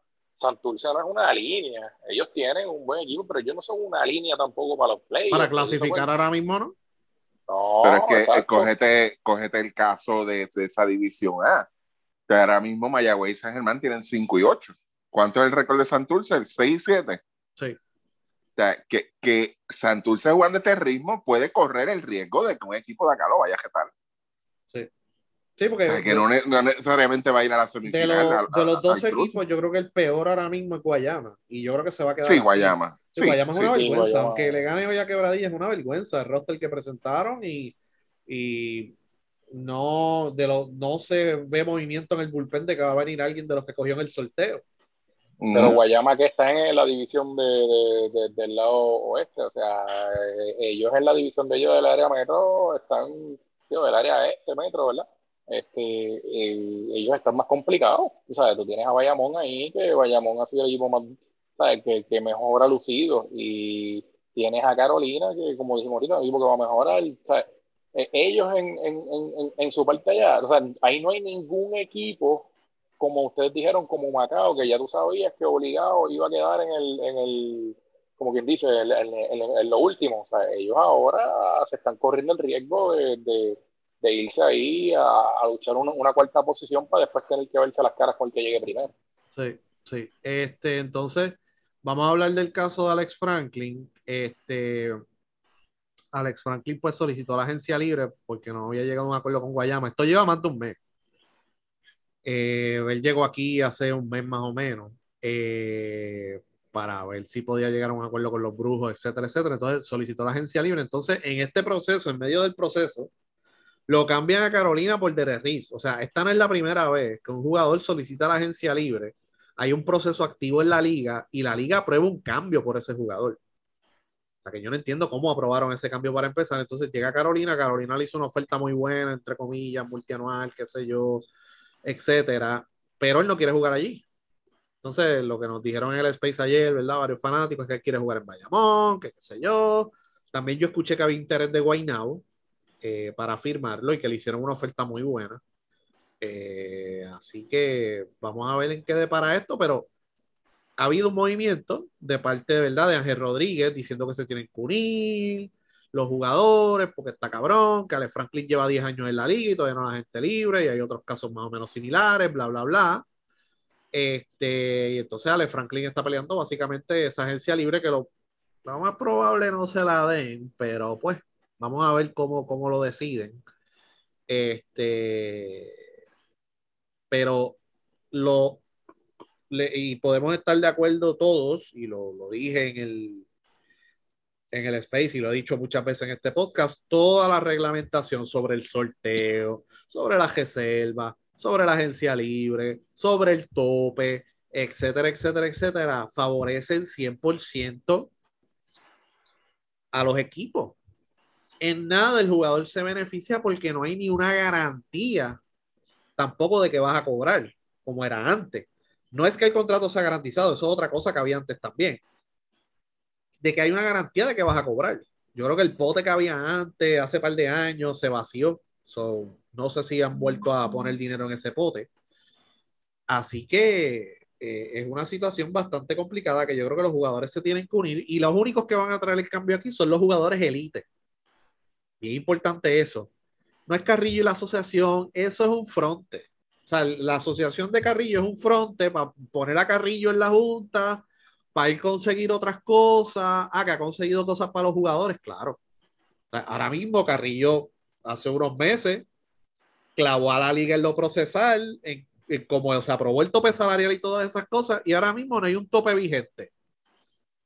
Santurce no es una línea. Ellos tienen un buen equipo, pero ellos no son una línea tampoco para los playoffs. Para clasificar ahora mismo, ¿no? No, pero es que exacto. cógete, cógete el caso de, de, esa división A. Que ahora mismo Mayagüez y San Germán tienen 5 y 8. ¿Cuánto es el récord de Santurce? El 6 y 7. Sí. O sea, que, que Santurce jugando este ritmo puede correr el riesgo de que un equipo de acá lo vaya a jetar. Sí. Porque. O sea, que no, no, necesariamente va a ir a la semifinal. De, lo, a, de los dos equipos, yo creo que el peor ahora mismo es Guayama. Y yo creo que se va a quedar. Sí, así. Guayama. Sí, Guayama es una sí, vergüenza. Guayama. Aunque le gane hoy a Quebradilla, es una vergüenza el roster que presentaron y. y no, de lo, no se ve movimiento en el bullpen de que va a venir alguien de los que cogió en el sorteo. Pero Guayama que está en la división de, de, de, del lado oeste, o sea, eh, ellos en la división de ellos del área metro están, tío, del área este metro, ¿verdad? Este, eh, ellos están más complicados, tú sabes, tú tienes a Bayamón ahí, que Bayamón ha sido el equipo más, ¿sabes? Que, que mejor lucido, y tienes a Carolina, que como dijimos ahorita, el equipo que va a mejorar, ¿sabes? ellos en, en, en, en, su parte allá, o sea, ahí no hay ningún equipo como ustedes dijeron, como Macao, que ya tú sabías que obligado iba a quedar en el, en el como quien dice, en, lo último. O sea, ellos ahora se están corriendo el riesgo de, irse ahí a, luchar una, cuarta posición para después tener que verse las caras con el que llegue primero. Sí, sí. Este, entonces, vamos a hablar del caso de Alex Franklin. Este, Alex Franklin pues solicitó la agencia libre porque no había llegado a un acuerdo con Guayama. Esto lleva más de un mes. Eh, él llegó aquí hace un mes más o menos eh, para ver si podía llegar a un acuerdo con los brujos, etcétera, etcétera. Entonces solicitó la agencia libre. Entonces, en este proceso, en medio del proceso, lo cambian a Carolina por Derriz. O sea, esta no es la primera vez que un jugador solicita la agencia libre. Hay un proceso activo en la liga y la liga aprueba un cambio por ese jugador. O sea, que yo no entiendo cómo aprobaron ese cambio para empezar. Entonces llega Carolina, Carolina le hizo una oferta muy buena, entre comillas, multianual, qué sé yo, etcétera, pero él no quiere jugar allí. Entonces, lo que nos dijeron en el Space ayer, ¿verdad? Varios fanáticos, que él quiere jugar en Bayamón, que qué sé yo. También yo escuché que había interés de Guaynabo eh, para firmarlo y que le hicieron una oferta muy buena. Eh, así que vamos a ver en qué depara esto, pero ha habido un movimiento de parte de verdad de Ángel Rodríguez diciendo que se tienen que unir los jugadores porque está cabrón, que Alex Franklin lleva 10 años en la liga y todavía no la gente libre y hay otros casos más o menos similares, bla, bla, bla. Este, y entonces Alex Franklin está peleando básicamente esa agencia libre que lo, lo más probable no se la den, pero pues vamos a ver cómo, cómo lo deciden. Este, pero lo y podemos estar de acuerdo todos, y lo, lo, dije en el, en el Space y lo he dicho muchas veces en este podcast, toda la reglamentación sobre el sorteo, sobre la reserva, sobre la agencia libre, sobre el tope, etcétera, etcétera, etcétera, favorecen 100% a los equipos. En nada el jugador se beneficia porque no hay ni una garantía tampoco de que vas a cobrar, como era antes. No es que el contrato sea garantizado, eso es otra cosa que había antes también. De que hay una garantía de que vas a cobrar. Yo creo que el pote que había antes, hace par de años, se vació. no sé si han vuelto a poner dinero en ese pote. Así que eh, es una situación bastante complicada que yo creo que los jugadores se tienen que unir y los únicos que van a traer el cambio aquí son los jugadores elite. Bien importante eso. No es Carrillo y la asociación, eso es un fronte sea, la asociación de Carrillo es un fronte para poner a Carrillo en la junta, para ir a conseguir otras cosas. Ah, que ha conseguido cosas para los jugadores, claro. ahora mismo Carrillo, hace unos meses, clavó a la liga en lo procesal, en, como se aprobó el tope salarial y todas esas cosas, y ahora mismo no hay un tope vigente.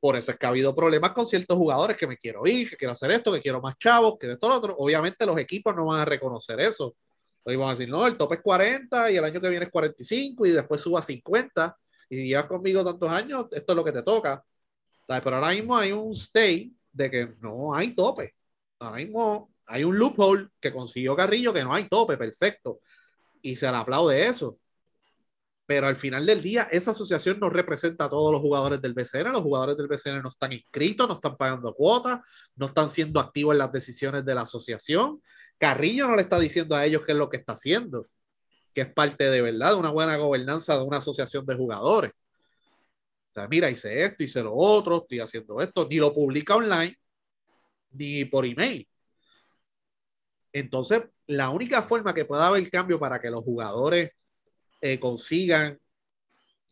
Por eso es que ha habido problemas con ciertos jugadores que me quiero ir, que quiero hacer esto, que quiero más chavos, que todo lo otro. Obviamente los equipos no van a reconocer eso Hoy vamos a decir, no, el tope es 40 y el año que viene es 45 y después suba a 50 y llevas conmigo tantos años, esto es lo que te toca. Pero ahora mismo hay un state de que no hay tope. Ahora mismo hay un loophole que consiguió Carrillo que no hay tope, perfecto. Y se le aplaude eso. Pero al final del día, esa asociación no representa a todos los jugadores del BCN. Los jugadores del BCN no están inscritos, no están pagando cuotas, no están siendo activos en las decisiones de la asociación. Carrillo no le está diciendo a ellos qué es lo que está haciendo, que es parte de verdad de una buena gobernanza de una asociación de jugadores. O sea, mira, hice esto, hice lo otro, estoy haciendo esto, ni lo publica online, ni por email. Entonces, la única forma que pueda haber cambio para que los jugadores eh, consigan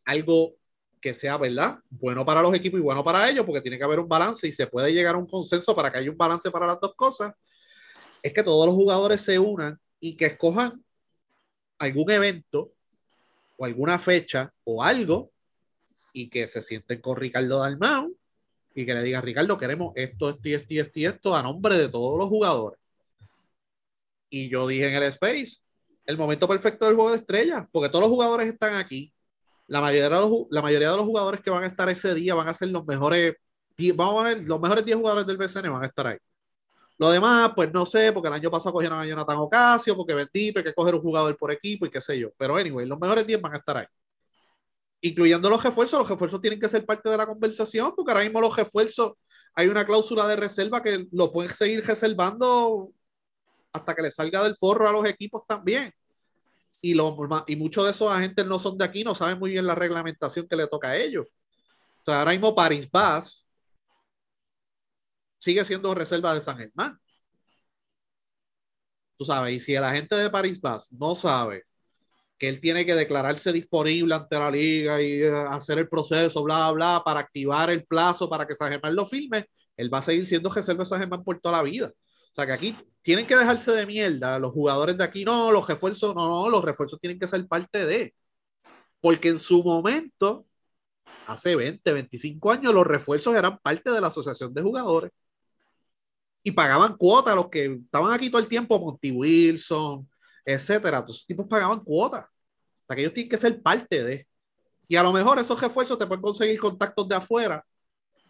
algo que sea, ¿verdad? Bueno para los equipos y bueno para ellos, porque tiene que haber un balance y se puede llegar a un consenso para que haya un balance para las dos cosas es que todos los jugadores se unan y que escojan algún evento o alguna fecha o algo y que se sienten con Ricardo Dalmau y que le digan, Ricardo, queremos esto, esto esto esto esto a nombre de todos los jugadores. Y yo dije en el Space, el momento perfecto del juego de estrellas, porque todos los jugadores están aquí. La mayoría, de los, la mayoría de los jugadores que van a estar ese día van a ser los mejores, vamos a ver, los mejores 10 jugadores del BCN van a estar ahí. Lo demás, pues no sé, porque el año pasado cogieron a Jonathan Ocasio, porque bendito, hay que coger un jugador por equipo y qué sé yo. Pero anyway, los mejores 10 van a estar ahí. Incluyendo los refuerzos, los refuerzos tienen que ser parte de la conversación, porque ahora mismo los refuerzos, hay una cláusula de reserva que lo pueden seguir reservando hasta que le salga del forro a los equipos también. y, lo, y muchos de esos agentes no son de aquí, no saben muy bien la reglamentación que le toca a ellos. O sea, ahora mismo Paris Bass sigue siendo reserva de San Germán. Tú sabes, y si el agente de Paris Bass no sabe que él tiene que declararse disponible ante la liga y eh, hacer el proceso, bla, bla, para activar el plazo para que San Germán lo firme, él va a seguir siendo reserva de San Germán por toda la vida. O sea que aquí tienen que dejarse de mierda los jugadores de aquí, no, los refuerzos, no, no, los refuerzos tienen que ser parte de. Porque en su momento, hace 20, 25 años, los refuerzos eran parte de la asociación de jugadores. Y pagaban cuotas los que estaban aquí todo el tiempo, Monty Wilson, etcétera. Esos tipos pagaban cuotas. O sea, que ellos tienen que ser parte de. Y a lo mejor esos refuerzos te pueden conseguir contactos de afuera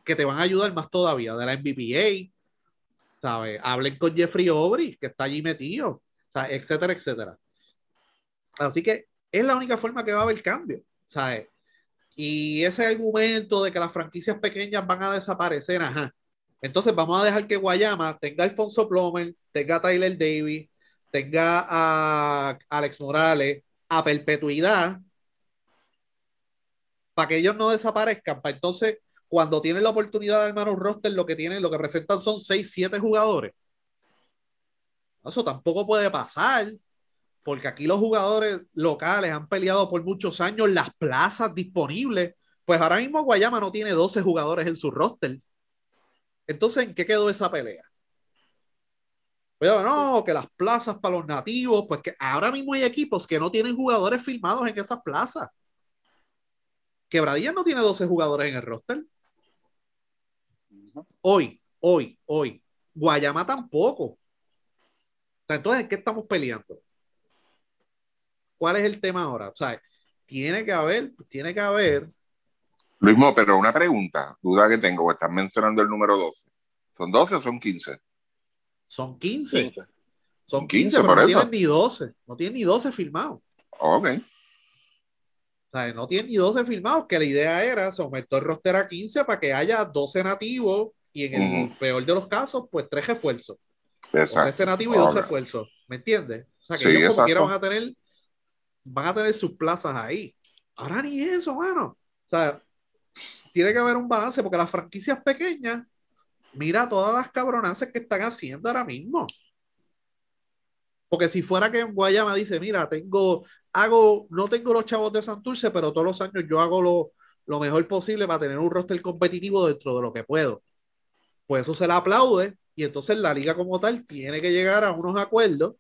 que te van a ayudar más todavía, de la MVPA, ¿sabes? Hablen con Jeffrey Obry, que está allí metido, etcétera, etcétera. Así que es la única forma que va a haber cambio, ¿sabes? Y ese argumento de que las franquicias pequeñas van a desaparecer, ajá. Entonces vamos a dejar que Guayama tenga a Alfonso Plomer, tenga a Tyler Davis, tenga a Alex Morales, a perpetuidad, para que ellos no desaparezcan, para entonces cuando tienen la oportunidad de armar un roster, lo que tienen, lo que presentan son 6, 7 jugadores. Eso tampoco puede pasar, porque aquí los jugadores locales han peleado por muchos años las plazas disponibles. Pues ahora mismo Guayama no tiene 12 jugadores en su roster. Entonces, ¿en qué quedó esa pelea? No, que las plazas para los nativos, pues que ahora mismo hay equipos que no tienen jugadores firmados en esas plazas. Quebradilla no tiene 12 jugadores en el roster. Hoy, hoy, hoy. Guayama tampoco. Entonces, ¿en qué estamos peleando? ¿Cuál es el tema ahora? O sea, tiene que haber, tiene que haber. Luis, pero una pregunta, duda que tengo, estás mencionando el número 12. ¿Son 12 o son 15? Son 15. Son 15, pero no tienen ni 12. No tienen ni 12 firmados. Ok. O sea, no tienen ni 12 firmados, que la idea era someter el roster a 15 para que haya 12 nativos y en el peor de los casos, pues tres refuerzos. Exacto. 13 nativos y dos refuerzos. ¿Me entiendes? O sea, que ellos como quiera van a tener van a tener sus plazas ahí. Ahora ni eso, mano. O sea, tiene que haber un balance porque las franquicias pequeñas mira todas las cabronaces que están haciendo ahora mismo. Porque si fuera que Guayama dice, mira, tengo, hago, no tengo los chavos de Santurce, pero todos los años yo hago lo, lo mejor posible para tener un roster competitivo dentro de lo que puedo. Pues eso se le aplaude y entonces la liga como tal tiene que llegar a unos acuerdos,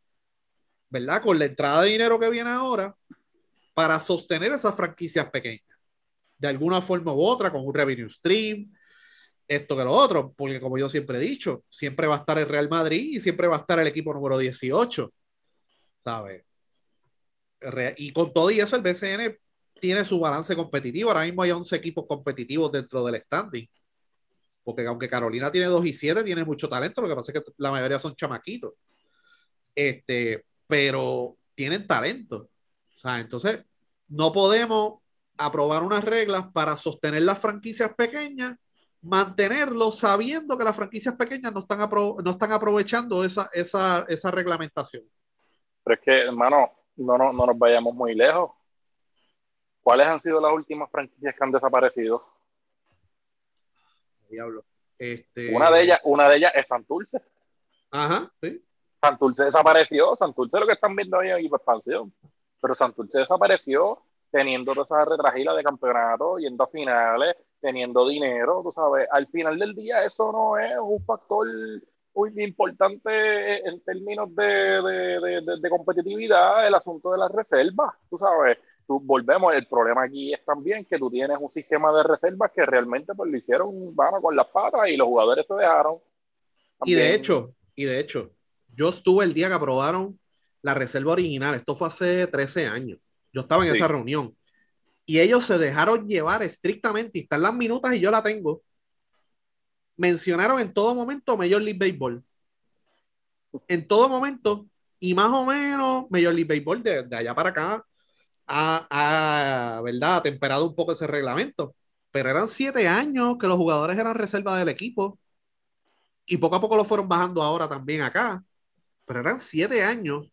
¿verdad? Con la entrada de dinero que viene ahora para sostener esas franquicias pequeñas. De alguna forma u otra, con un revenue stream, esto que lo otro, porque como yo siempre he dicho, siempre va a estar el Real Madrid y siempre va a estar el equipo número 18, ¿sabes? Y con todo y eso, el BCN tiene su balance competitivo. Ahora mismo hay 11 equipos competitivos dentro del standing. Porque aunque Carolina tiene 2 y 7, tiene mucho talento, lo que pasa es que la mayoría son chamaquitos. Este, pero tienen talento. O entonces no podemos aprobar unas reglas para sostener las franquicias pequeñas mantenerlo sabiendo que las franquicias pequeñas no están, no están aprovechando esa, esa, esa reglamentación. Pero es que, hermano, no, no, no nos vayamos muy lejos. ¿Cuáles han sido las últimas franquicias que han desaparecido? Diablo. Este... Una de ellas, una de ellas es Santurce. Ajá, sí. Santurce desapareció. Santurce lo que están viendo ahí es expansión. Pero Santurce desapareció teniendo esa retragila de campeonato, yendo a finales, teniendo dinero, tú sabes, al final del día eso no es un factor importante en términos de, competitividad, el asunto de las reservas, tú sabes, tú, volvemos, el problema aquí es también que tú tienes un sistema de reservas que realmente pues lo hicieron vano con las patas y los jugadores se dejaron. Y de hecho, y de hecho, yo estuve el día que aprobaron la reserva original, esto fue hace 13 años, yo estaba en esa reunión y ellos se dejaron llevar estrictamente, y están las minutas y yo la tengo. Mencionaron en todo momento Major League Baseball. En todo momento, y más o menos Major League Baseball de, de allá para acá ha, ¿verdad? temperado un poco ese reglamento. Pero eran siete años que los jugadores eran reserva del equipo. Y poco a poco lo fueron bajando ahora también acá. Pero eran siete años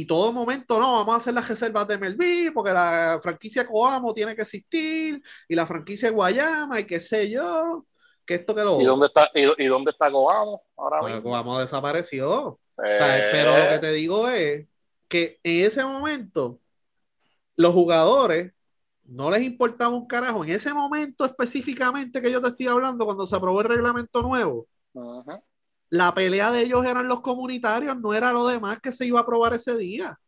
y todo momento, no, vamos a hacer las reservas de Melví porque la franquicia Coamo tiene que existir y la franquicia Guayama y qué sé yo, que esto que lo... ¿Y dónde está, y, y dónde está Coamo ahora mismo? Coamo desapareció. O Eh, sea, Pero lo que te digo es que en ese momento los jugadores no les importaba un carajo. En ese momento específicamente que yo te estoy hablando, cuando se aprobó el reglamento nuevo. La pelea de ellos eran los comunitarios, no era lo demás que se iba a aprobar ese día.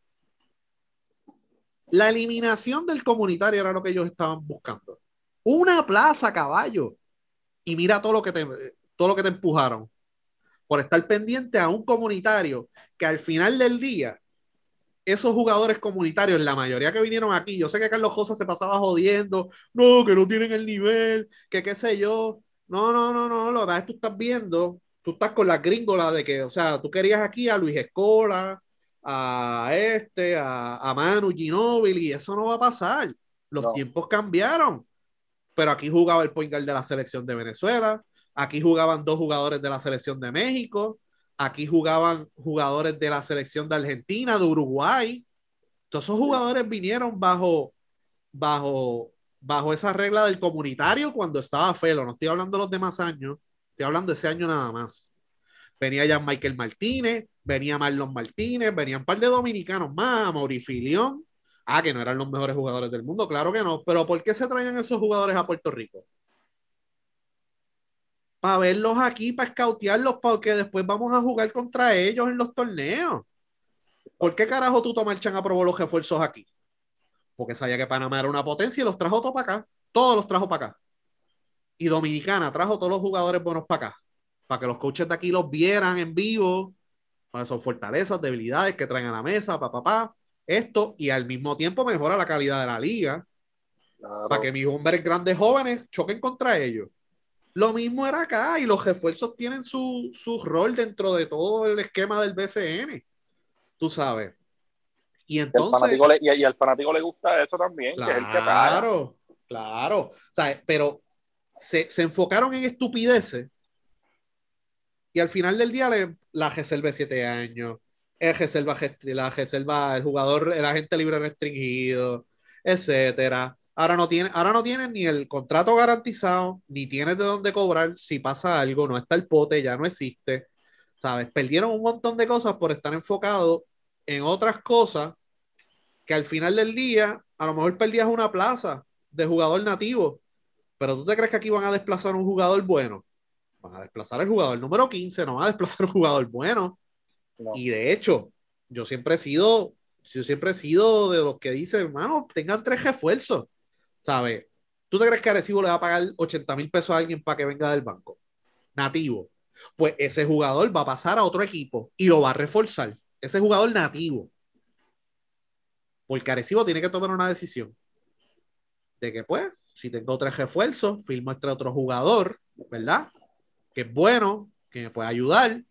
La eliminación del comunitario era lo que ellos estaban buscando. Una plaza, caballo. Y mira todo lo que te, todo lo que te empujaron por estar pendiente a un comunitario que al final del día, esos jugadores comunitarios, la mayoría que vinieron aquí, yo sé que Carlos Cosa se pasaba jodiendo, no, que no tienen el nivel, que qué sé yo. No, no, no, no, lo que tú estás viendo, tú estás con la gringola de que, o sea, tú querías aquí a Luis Escola, a este, a, a Manu Ginóbili, y eso no va a pasar. Los No. tiempos cambiaron. Pero aquí jugaba el point guard de la selección de Venezuela, aquí jugaban dos jugadores de la selección de México, aquí jugaban jugadores de la selección de Argentina, de Uruguay. Todos esos jugadores vinieron bajo, bajo, bajo esa regla del comunitario cuando estaba Felo. No estoy hablando de los demás años, estoy hablando de ese año nada más. Venía ya Michael Martínez, venía Marlon Martínez, venían un par de dominicanos más, Maurifilión. Ah, que no eran los mejores jugadores del mundo, claro que no. Pero ¿por qué se traían esos jugadores a Puerto Rico? Para verlos aquí, para escautearlos, porque después vamos a jugar contra ellos en los torneos. ¿Por qué carajo tú Chan aprobó los refuerzos aquí? Porque sabía que Panamá era una potencia y los trajo todos para acá. Todos los trajo para acá. Y Dominicana trajo todos los jugadores buenos para acá. Para que los coaches de aquí los vieran en vivo. Para son fortalezas, debilidades que traen a la mesa, papá, papá. Esto, y al mismo tiempo mejora la calidad de la liga. Claro. Para que mis hombres grandes jóvenes choquen contra ellos. Lo mismo era acá y los refuerzos tienen su, su rol dentro de todo el esquema del BCN. Tú sabes. Y entonces. le, y, y al fanático le gusta eso también, que es el que. Claro, claro. O sea, pero se, se enfocaron en estupideces y al final del día le- la reserva de siete años, el reserva, la reserva, el jugador, el agente libre restringido, etcétera. Ahora no tiene, ahora no tienen ni el contrato garantizado, ni tienes de dónde cobrar si pasa algo, no está el pote, ya no existe. ¿Sabes? Perdieron un montón de cosas por estar enfocados en otras cosas que al final del día, a lo mejor perdías una plaza de jugador nativo, pero tú te crees que aquí van a desplazar un jugador bueno. Van a desplazar el jugador número 15, no van a desplazar un jugador bueno. No. Y de hecho, yo siempre he sido, yo siempre he sido de los que dicen, hermano, tengan tres refuerzos. ¿Sabes? ¿Tú te crees que Arecibo le va a pagar 80 mil pesos a alguien para que venga del banco? Nativo. Pues ese jugador va a pasar a otro equipo y lo va a reforzar. Ese jugador nativo. Porque Arecibo tiene que tomar una decisión. De que, pues, si tengo tres refuerzos, firmo este otro jugador, ¿verdad? Que es bueno, que me puede ayudar.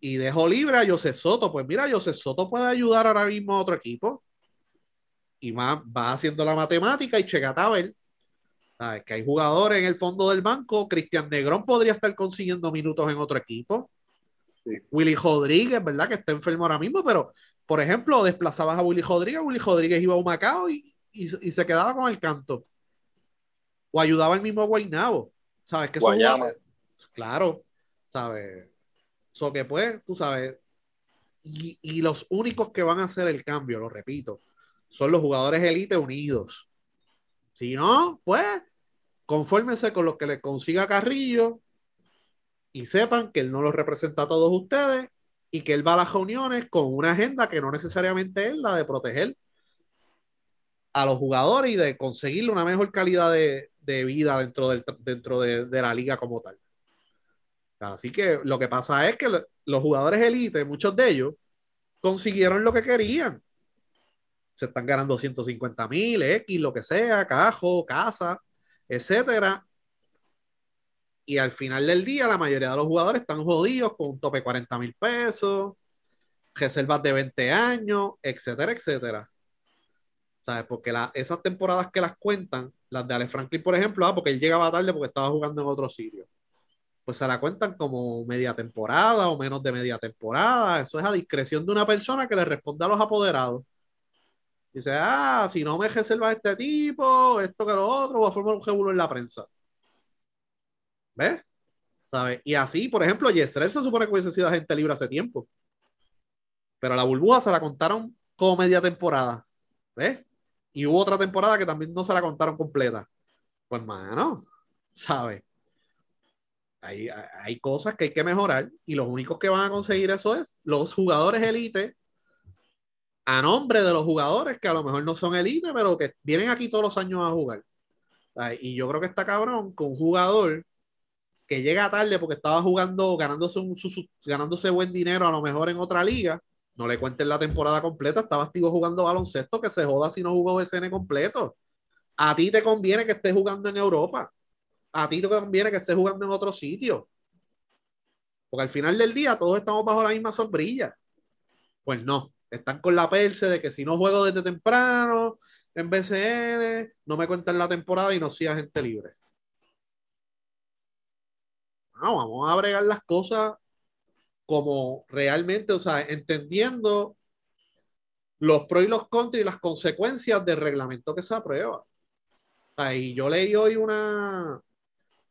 Y dejo libre a Joseph Soto. Pues mira, Joseph Soto puede ayudar ahora mismo a otro equipo. Y va, va haciendo la matemática y checata a ver. ¿Sabes? Que hay jugadores en el fondo del banco. Cristian Negrón podría estar consiguiendo minutos en otro equipo. Sí. Willy Rodríguez, ¿verdad? Que está enfermo ahora mismo, pero por ejemplo, desplazabas a Willy Rodríguez, Willy Rodríguez iba a un Macao y, y, y se quedaba con el canto. O ayudaba el mismo Guaynabo. ¿Sabes? Que son Guayama. jugadores- Claro, ¿sabes? So que pues, tú sabes. Y, y los únicos que van a hacer el cambio, lo repito, son los jugadores élite unidos. Si no, pues, confórmense con lo que le consiga Carrillo y sepan que él no los representa a todos ustedes y que él va a las reuniones con una agenda que no necesariamente es la de proteger a los jugadores y de conseguirle una mejor calidad de, de vida dentro, del, dentro de, de la liga como tal. Así que lo que pasa es que lo- los jugadores elite, muchos de ellos, consiguieron lo que querían. Se están ganando 150 mil, X, lo que sea, cajo, casa, etcétera. Y al final del día, la mayoría de los jugadores están jodidos con un tope de 40 mil pesos, reservas de 20 años, etcétera, etcétera. ¿Sabes? Porque la- esas temporadas que las cuentan, las de Alex Franklin, por ejemplo, ah, porque él llegaba tarde porque estaba jugando en otro sitio. pues se la cuentan como media temporada o menos de media temporada. Eso es a discreción de una persona que le responde a los apoderados. Dice, ah, si no me reserva este tipo, esto que lo otro, voy a formar un jebulo en la prensa. ¿Ves? ¿Sabes? Y así, por ejemplo, Yesrel se supone que hubiese sido agente libre hace tiempo. Pero la burbuja se la contaron como media temporada. ¿Ves? Y hubo otra temporada que también no se la contaron completa. Pues, mano, ¿sabes? Hay, hay cosas que hay que mejorar y los únicos que van a conseguir eso es los jugadores elite a nombre de los jugadores que a lo mejor no son elite, pero que vienen aquí todos los años a jugar. Y yo creo que está cabrón con un jugador que llega tarde porque estaba jugando, ganándose, un, ganándose buen dinero a lo mejor en otra liga, no le cuenten la temporada completa, estaba activo jugando baloncesto, que se joda si no jugó BCN completo. A ti te conviene que estés jugando en Europa. A ti te conviene que estés jugando en otro sitio. Porque al final del día todos estamos bajo la misma sombrilla. Pues no, están con la perse de que si no juego desde temprano en BCN, no me cuentan la temporada y no soy agente libre. vamos a bregar las cosas como realmente, o sea, entendiendo los pros y los contras y las consecuencias del reglamento que se aprueba. Y yo leí hoy una,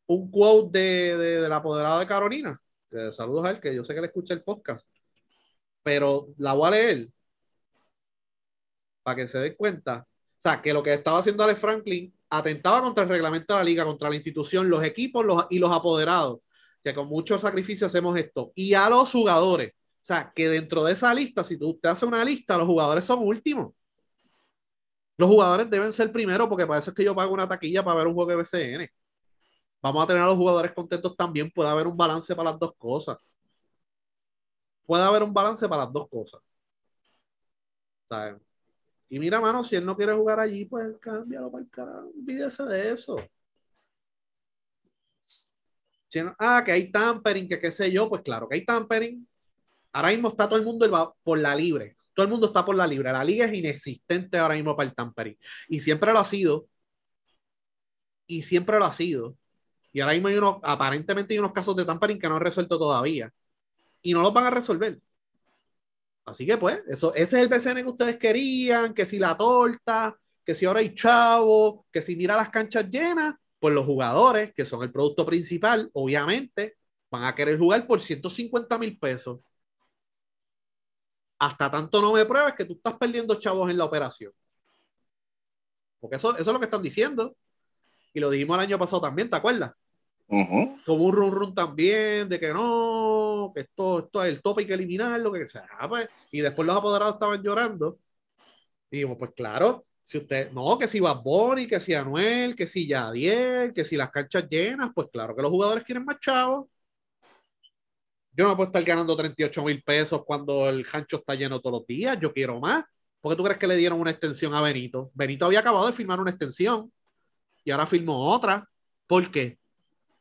un quote de, de, del apoderado de Carolina, que saludos a él, que yo sé que le escucha el podcast, pero la voy a leer para que se den cuenta. O sea, que lo que estaba haciendo Alex Franklin atentaba contra el reglamento de la liga, contra la institución, los equipos los, y los apoderados que con mucho sacrificio hacemos esto. Y a los jugadores, o sea, que dentro de esa lista, si tú te haces una lista, los jugadores son últimos. Los jugadores deben ser primero porque para eso es que yo pago una taquilla para ver un juego de BCN. Vamos a tener a los jugadores contentos también. Puede haber un balance para las dos cosas. Puede haber un balance para las dos cosas. Y mira, mano, si él no quiere jugar allí, pues cámbialo para el carajo. Olvídese de eso ah, que hay tampering, que qué sé yo, pues claro que hay tampering. Ahora mismo está todo el mundo por la libre. Todo el mundo está por la libre. La liga es inexistente ahora mismo para el tampering. Y siempre lo ha sido. Y siempre lo ha sido. Y ahora mismo hay unos, aparentemente hay unos casos de tampering que no han resuelto todavía. Y no los van a resolver. Así que pues, eso, ese es el BCN que ustedes querían, que si la torta, que si ahora hay chavo, que si mira las canchas llenas, pues los jugadores, que son el producto principal, obviamente, van a querer jugar por 150 mil pesos. Hasta tanto no me pruebes que tú estás perdiendo chavos en la operación. Porque eso, eso es lo que están diciendo. Y lo dijimos el año pasado también, ¿te acuerdas? Como un run run también, de que no, que esto, esto es el tope, hay que eliminarlo, que sea. Pues, y después los apoderados estaban llorando. Y dijimos, pues claro, si usted, no, que si va Bonnie, que si Anuel, que si Yadiel, que si las canchas llenas, pues claro que los jugadores quieren más chavos. Yo no puedo estar ganando 38 mil pesos cuando el hancho está lleno todos los días. Yo quiero más. ¿Por qué tú crees que le dieron una extensión a Benito? Benito había acabado de firmar una extensión y ahora firmó otra. ¿Por qué?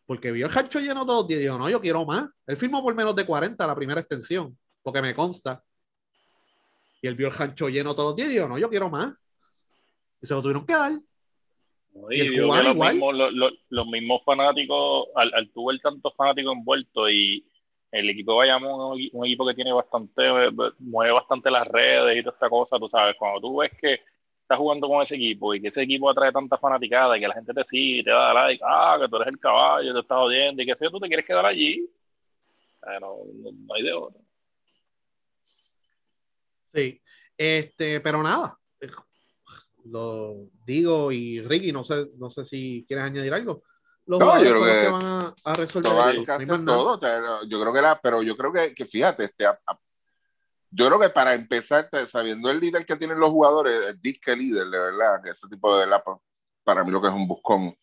Porque vio el hancho lleno todos los días y dijo, no, yo quiero más. Él firmó por menos de 40 la primera extensión, porque me consta. Y él vio el hancho lleno todos los días y dijo, no, yo quiero más y se lo tuvieron que dar. y, los, mismos, los, mismos, fanáticos, al, al tuve tantos fanáticos envueltos y el equipo de Bayamón es un, equipo que tiene bastante, mueve bastante las redes y toda esta cosa, tú sabes, cuando tú ves que estás jugando con ese equipo y que ese equipo atrae tanta fanaticada y que la gente te sigue, te da like, ah, que tú eres el caballo, te estás odiando y que si tú te quieres quedar allí, no, no, hay de otra. Sí, este, pero nada, lo digo y Ricky, no sé, no sé si quieres añadir algo. Los no, yo creo que, van a, resolver todo. Yo creo que era, pero yo creo que, que fíjate, este, yo creo que para empezar, sabiendo el líder que tienen los jugadores, el disque líder, de verdad, que ese tipo de verdad, para mí lo que es un buscón.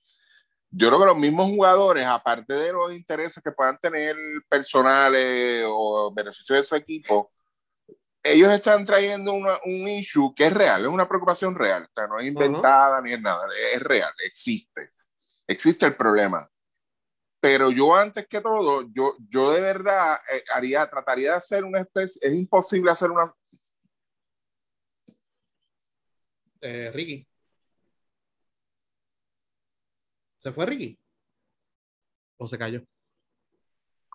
Yo creo que los mismos jugadores, aparte de los intereses que puedan tener personales o beneficios de su equipo, ellos están trayendo una, un issue que es real, es una preocupación real, o sea, no es inventada ni es nada, es real, existe, existe el problema. Pero yo antes que todo, yo, yo de verdad eh, haría, trataría de hacer una especie, es imposible hacer una... Eh, Ricky. ¿Se fue Ricky? ¿O se cayó?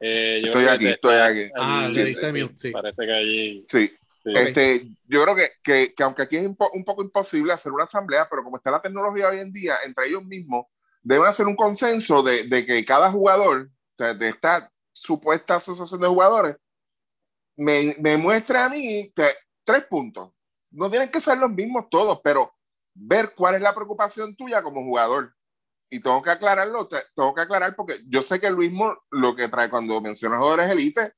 Eh, yo Estoy creo aquí, que estoy aquí. Ah, allí, le diste mute, sí. Parece que allí. Sí. sí. Este, yo creo que, que, que aunque aquí es un, po- un poco imposible hacer una asamblea, pero como está la tecnología hoy en día, entre ellos mismos, deben hacer un consenso de, de que cada jugador, o sea, de esta supuesta asociación de jugadores, me, me muestre a mí tres puntos. No tienen que ser los mismos todos, pero ver cuál es la preocupación tuya como jugador. Y tengo que aclararlo, te- tengo que aclarar porque yo sé que Luismo lo que trae cuando menciona jugadores élite,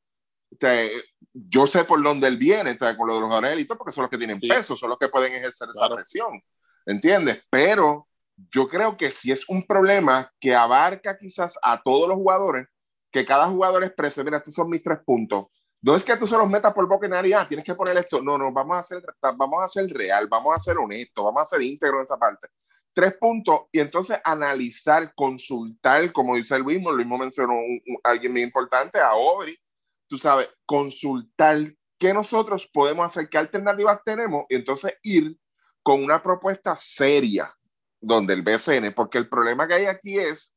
te- yo sé por dónde él viene, te- con lo de los jugadores élite, porque son los que tienen Sí. peso, son los que pueden ejercer esa Claro. presión. ¿Entiendes? Pero yo creo que si es un problema que abarca quizás a todos los jugadores, que cada jugador exprese, mira, estos son mis tres puntos. No es que tú se los metas por boca y nariz, ah, tienes que poner esto. No, no, vamos a hacer, vamos a ser real, vamos a ser honesto, vamos a ser íntegro en esa parte. Tres puntos y entonces analizar, consultar, como dice el mismo, mismo mencionó alguien muy importante, a Aubrey, tú sabes, consultar qué nosotros podemos hacer, qué alternativas tenemos y entonces ir con una propuesta seria donde el BCN, porque el problema que hay aquí es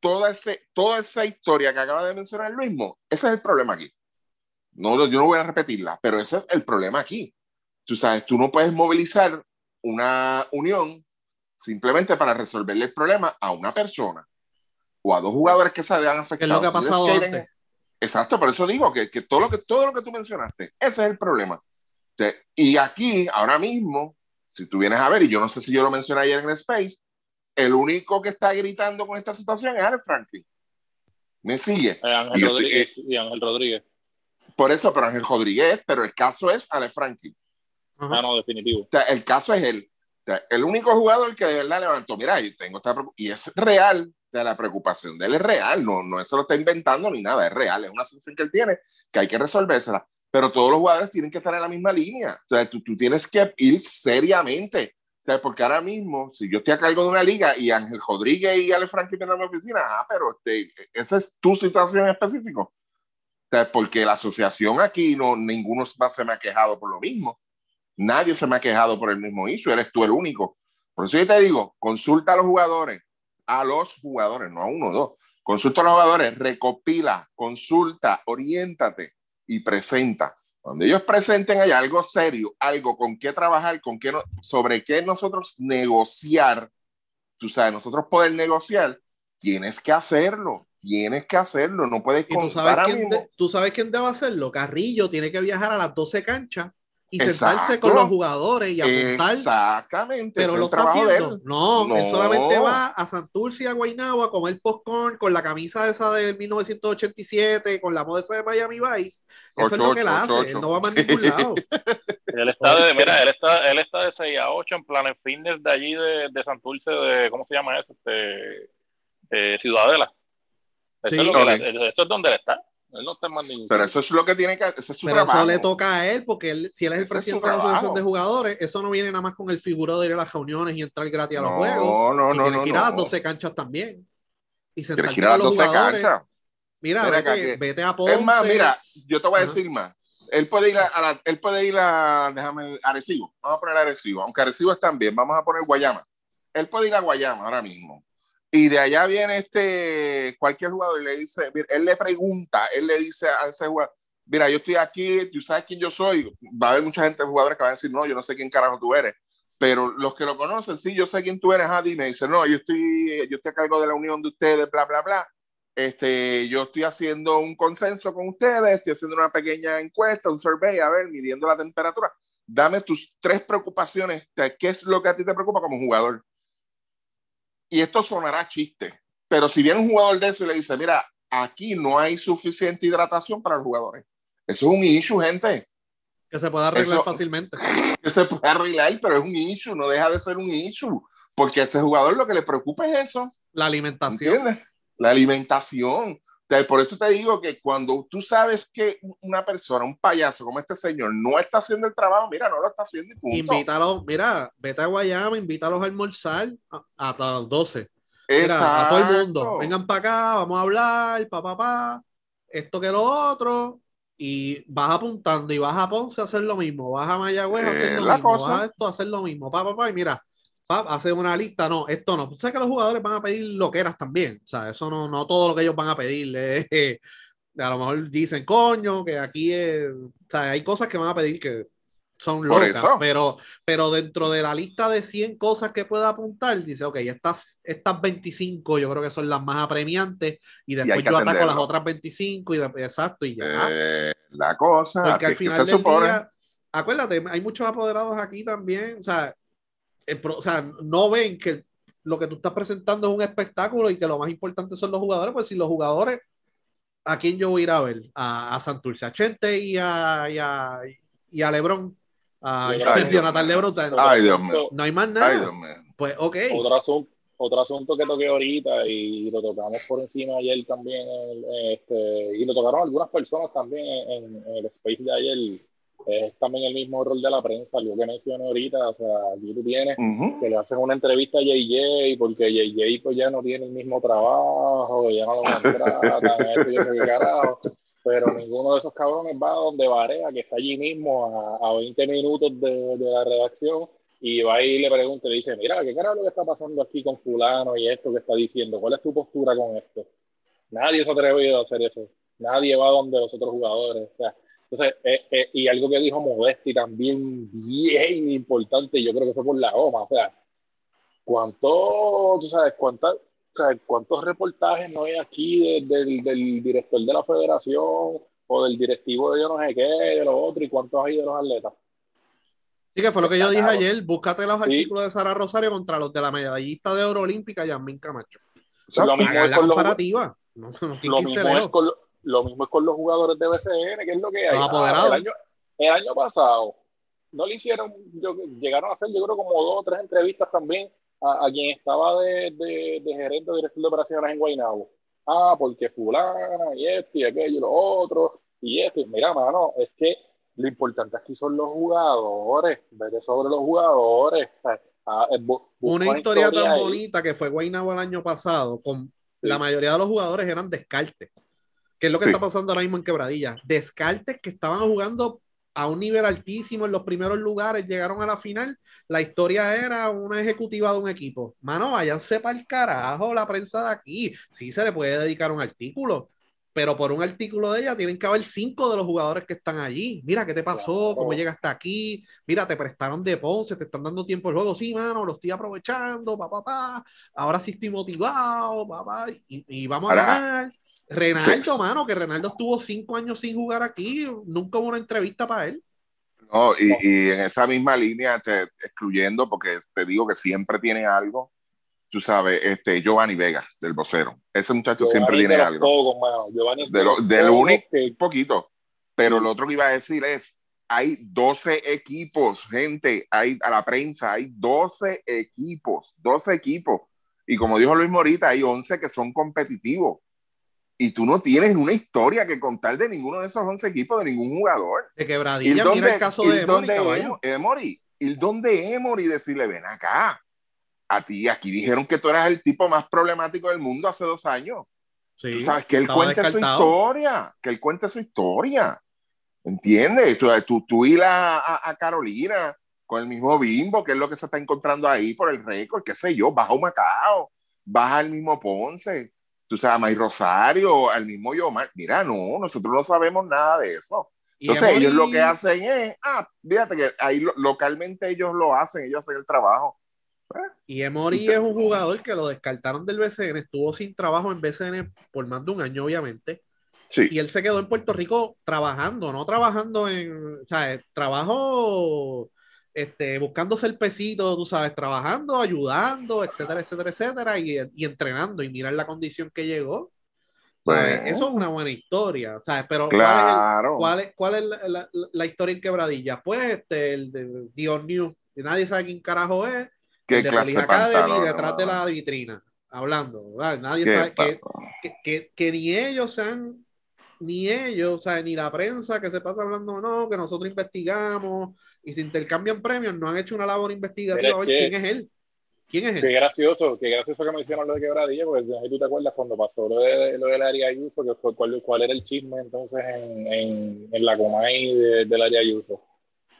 toda, ese, toda esa historia que acaba de mencionar el mismo, ese es el problema aquí. No, yo no voy a repetirla, pero ese es el problema aquí. Tú sabes, tú no puedes movilizar una unión simplemente para resolverle el problema a una persona o a dos jugadores que se vean ¿Qué afectados. es lo que ha pasado antes? Exacto, por eso digo que, que, todo lo que todo lo que tú mencionaste, ese es el problema. Te- y aquí, ahora mismo, si tú vienes a ver, y yo no sé si yo lo mencioné ayer en el Space, el único que está gritando con esta situación es Alex Franklin. ¿Me sigue? Eh, Ángel Y yo estoy- Rodríguez. y Ángel Rodríguez. Por eso, pero Ángel Rodríguez, pero el caso es Alex Franklin. Ajá. Ah, no, definitivo. O sea, el caso es él. O sea, el único jugador que de verdad levantó, mira, yo tengo esta y es real, o sea, la preocupación de él es real, no, no se lo está inventando ni nada, es real, es una sensación que él tiene que hay que resolvérsela. Pero todos los jugadores tienen que estar en la misma línea. O sea, tú, tú tienes que ir seriamente. O sea, porque ahora mismo, si yo estoy a cargo de una liga y Ángel Rodríguez y Ale Franklin en mi oficina, ah, pero este, esa es tu situación en específico. O sea, porque la asociación aquí, no, ninguno se me ha quejado por lo mismo. Nadie se me ha quejado por el mismo issue, eres tú el único. Por eso yo te digo, consulta a los jugadores, a los jugadores, no a uno o dos. Consulta a los jugadores, recopila, consulta, oriéntate y presenta. Cuando ellos presenten allá algo serio, algo con qué trabajar, con qué sobre qué nosotros negociar, tú sabes, nosotros poder negociar, tienes que hacerlo, tienes que hacerlo, no puedes Y tú sabes, quién de- tú sabes quién debe hacerlo. Carrillo tiene que viajar a las 12 canchas y Exacto. sentarse con los jugadores y apuntar. Exactamente, Pero es lo el está trabajo de haciendo. él. No, él solamente va a Santurce y a Guaynabo a comer popcorn con la camisa esa del 1987, con la moda esa de Miami Vice. Eso es lo que él Ocho, hace. ocho, Él ocho. no va más a ningún lado. Él está de, mira, él está, él está de 6 a 8 en Planet Fitness de allí de, de Santurce, de, ¿cómo se llama eso? Este, eh, Ciudadela. Eso, Sí. es lo que Ok. él- eso es donde él está. Él no está en más ningún Pero eso es lo que tiene que ese es su Pero trabajo. eso le toca a él, porque él- si él es el Ese es su presidente de la Asociación de Jugadores, eso no viene nada más con el figuro de ir a las reuniones y entrar gratis a los No, juegos. no, Y no, tiene no, que ir a las no. 12 canchas también. Y Tienes sentarte que ir a las con los 12 jugadores. canchas. Mira, Mira acá vete, que- vete a Ponce. Es más, mira, yo te voy a Ajá. decir más. Él puede ir a, a la, él puede ir a, déjame, Arecibo. Vamos a poner Arecibo. Aunque Arecibo están bien, vamos a poner Guayama. Él puede ir a Guayama ahora mismo. Y de allá viene este, cualquier jugador y le dice, mira, él le pregunta, él le dice a ese jugador, mira, yo estoy aquí, tú sabes quién yo soy. Va a haber mucha gente, jugadores que van a decir, no, yo no sé quién carajo tú eres. Pero los que lo conocen, sí, yo sé quién tú eres, ah, dime. Dice, no, yo estoy, yo estoy a cargo de la unión de ustedes, bla, bla, bla. Este, yo estoy haciendo un consenso con ustedes, estoy haciendo una pequeña encuesta, un survey, a ver, midiendo la temperatura. Dame tus tres preocupaciones, ¿qué es lo que a ti te preocupa como jugador? Y esto sonará chiste, pero si viene un jugador de eso y le dice, mira, aquí no hay suficiente hidratación para los jugadores. Eso es un issue, gente. Que se puede arreglar Eso- fácilmente. Que se puede arreglar, pero es un issue, no deja de ser un issue. Porque a ese jugador lo que le preocupa es eso. La alimentación. ¿Entiendes? La alimentación. Por eso te digo que cuando tú sabes que una persona, un payaso como este señor, no está haciendo el trabajo, mira, no lo está haciendo y punto. Invítalos, mira, vete a Guayama, invítalos a almorzar hasta las 12. Mira, a todo el mundo. Vengan para acá, vamos a hablar, pa, pa, pa, esto que lo otro. Y vas apuntando y vas a Ponce a hacer lo mismo, vas a Mayagüez a hacer Eh, lo mismo, cosa. vas a esto a hacer lo mismo, pa, pa, pa, y mira, hace una lista, no, esto no. Pues, sabes que los jugadores van a pedir loqueras también, o sea, eso no, no todo lo que ellos van a pedir. eh, a lo mejor dicen, coño, que aquí es, o sea, hay cosas que van a pedir que son locas, pero, pero dentro de la lista de 100 cosas que pueda apuntar, dice, ok, estas, estas 25 yo creo que son las más apremiantes y después que yo ataco las otras 25 y de- exacto, y ya. Eh, la cosa, Porque así al es que final se supone. día, acuérdate, hay muchos apoderados aquí también, o sea, el pro- o sea, no ven que lo que tú estás presentando es un espectáculo y que lo más importante son los jugadores, pues si los jugadores, ¿a quién yo voy a ir a ver? A, a Santurce, a Chente y a, y a, y a Lebron, a Lebron. Ay, Dios Jonathan mío. Lebron, o sea, no, Ay, Dios mío. no hay más Ay, nada. Dios mío. Pues ok, Otro asunto, otro asunto que toqué ahorita y lo tocamos por encima ayer también, en este, y lo tocaron algunas personas también en, en el space de ayer, es también el mismo rol de la prensa, lo que mencioné ahorita, o sea, aquí tú tienes Ujú. que le hacen una entrevista a JJ porque JJ pues ya no tiene el mismo trabajo, ya no lo contratan, esto y eso qué carajo. Pero ninguno de esos cabrones va donde Varea, que está allí mismo a, a 20 minutos de, de la redacción, y va y le pregunta y le dice, mira, ¿qué carajo lo que está pasando aquí con fulano y esto que está diciendo? ¿Cuál es tu postura con esto? Nadie se ha atrevido a hacer eso. Nadie va donde los otros jugadores. O sea, entonces, eh, eh, y algo que dijo Modesti también bien importante, yo creo que fue por la goma, o sea, ¿cuánto, tú sabes, cuántas, o sea, cuántos reportajes no hay aquí de- del, del director de la federación o del directivo de yo no sé qué, de lo otro, y cuántos hay de los atletas? sí que fue lo que yo dije ayer, búscate los Sí. artículos de Sara Rosario contra los de la medallista de oro olímpica, Yasmin Camacho. Lo mismo es con los- comparativa. No, no lo mismo, es con, lo- mismo es con los jugadores de BCN, que es lo que hay. Los Ah, el, año, el año pasado no le hicieron, yo- llegaron a hacer yo creo como dos o tres entrevistas también a, a quien estaba de, de, de gerente o director de operaciones en Guaynabo. Ah, porque fulana y esto y aquello y lo otro y esto. Y Mira, mano, es que lo importante aquí son los jugadores, vete sobre los jugadores. Sea, ah, eh, una historia tan ahí. bonita que fue Guaynabo el año pasado, con Sí. la mayoría de los jugadores eran descartes. ¿Qué es lo que Sí. está pasando ahora mismo en Quebradilla? Descartes que estaban jugando a un nivel altísimo en los primeros lugares, llegaron a la final. La historia era una ejecutiva de un equipo. Mano, váyanse para el carajo la prensa de aquí. Sí se le puede dedicar un artículo, pero por un artículo de ella tienen que haber cinco de los jugadores que están allí. Mira, ¿qué te pasó? ¿Cómo llegaste aquí? Mira, te prestaron de Ponce, te están dando tiempo el juego. Sí, mano, lo estoy aprovechando, papá, papá. Ahora sí estoy motivado, papá. Y, y vamos a Ahora, ganar. Renaldo, mano, que Renaldo estuvo cinco años sin jugar aquí. Nunca hubo una entrevista para él. No, y, y en esa misma línea, te, excluyendo, porque te digo que siempre tiene algo, tú sabes, este Giovanni Vega, del vocero. Ese muchacho siempre Giovanni tiene de los algo. pocos, mano. Giovanni De lo- del único- que- poquito. Pero lo otro que iba a decir es, hay 12 equipos, gente, hay a la prensa, hay 12 equipos, 12 equipos. Y como dijo Luis Morita, hay 11 que son competitivos. Y tú no tienes una historia que contar de ninguno de esos 11 equipos, de ningún jugador. De ¿Y quebradilla, dónde, mira el caso y de Emory. Emo- Emory? ¿Y dónde Emory decirle, ven acá? A ti, aquí dijeron que tú eras el tipo más problemático del mundo hace dos años. Sí, sabes que él cuente su historia, que él cuente su historia. ¿Entiendes? Tú, tú, tú ir a, a, a Carolina con el mismo bimbo, que es lo que se está encontrando ahí por el récord, qué sé yo, baja un Macao, baja el mismo Ponce, tú sabes, a May Rosario, al mismo Yomar. Mira, no, nosotros no sabemos nada de eso. Y Entonces, ellos lo que hacen es, ah, fíjate que ahí lo- localmente ellos lo hacen, ellos hacen el trabajo. Y Emory es un jugador que lo descartaron del BCN, estuvo sin trabajo en BCN por más de un año, obviamente. Sí, Y él se quedó en Puerto Rico trabajando, no trabajando en, o sea, trabajo este, buscándose el pesito, tú sabes, trabajando, ayudando, etcétera, etcétera, etcétera, y, y entrenando y mirar la condición que llegó. Bueno. Eso es una buena historia, ¿sabes? Pero ¿cuál es el- claro. ¿Cuál es, cuál es la, la- la historia en Quebradilla? Pues este, el de Dion New, nadie sabe quién carajo es, ¿Qué el de clase Police de Academy pantalón? detrás de la vitrina, hablando, ¿verdad? Nadie ¿Qué sabe que, que, que- que ni ellos sean, ni ellos, o sea, ni la prensa que se pasa hablando, no, que nosotros investigamos y se intercambian premios, no han hecho una labor investigativa a ver quién es él. ¿Quién es Qué él? gracioso, qué gracioso que mencionas lo de quebradilla, porque tú te acuerdas cuando pasó lo, de, lo del área Ayuso, que fue cuál, cuál era el chisme entonces en, en, en la Comay de- del área Ayuso.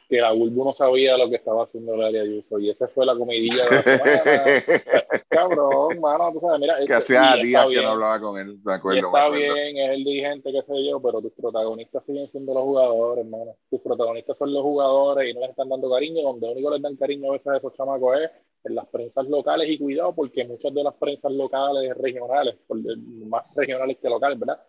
Que la Bulbo no sabía lo que estaba haciendo el área Ayuso y esa fue la comidilla de la semana. Cabrón, mano, tú sabes, mira. que este- hacía días que no hablaba con él, me y acuerdo. me está acuerdo. bien, es el dirigente, qué sé yo, pero tus protagonistas siguen siendo los jugadores, hermano. Tus protagonistas son los jugadores y no les están dando cariño. Donde único les dan cariño a veces a esos chamacos es en las prensas locales y cuidado, porque muchas de las prensas locales, regionales, más regionales que locales, ¿verdad?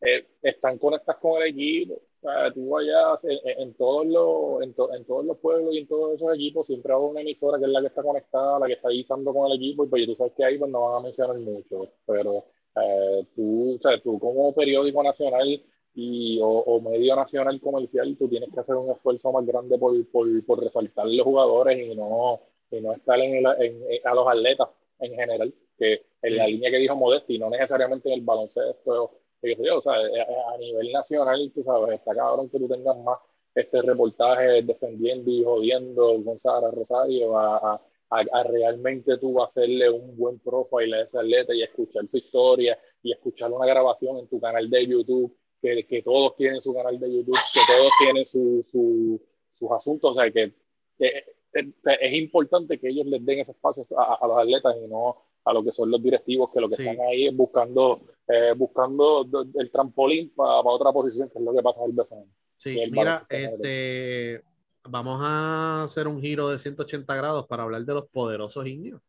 Eh, están conectadas con el equipo. Sea, tú allá en, en- todos los, en, to- en todos los pueblos y en todos esos equipos siempre hay una emisora que es la que está conectada, la que está guisando con el equipo, y pues tú sabes que ahí pues no van a mencionar mucho, pero eh, tú, o sea, tú como periódico nacional y, o, o medio nacional comercial, tú tienes que hacer un esfuerzo más grande por, por, por resaltar los jugadores y no, y no estar en, el- en- en- a los atletas en general, que en la línea que dijo Modesti, no necesariamente en el baloncesto, o sea, a, a nivel nacional, tú sabes, está cabrón que tú tengas más este reportaje defendiendo y jodiendo con Sara Rosario a, a, a- realmente tú hacerle un buen profile a ese atleta y escuchar su historia y escuchar una grabación en tu canal de YouTube, que, que todos tienen su canal de YouTube, que todos tienen su, su- sus asuntos, o sea, que, que- que es importante que ellos les den ese espacio a, a los atletas y no a lo que son los directivos que lo que Sí. están ahí es buscando eh, buscando do- el trampolín para otra posición que es lo que pasa el BCN. Sí, mira, este, vamos a hacer un giro de 180 grados para hablar de los poderosos indios.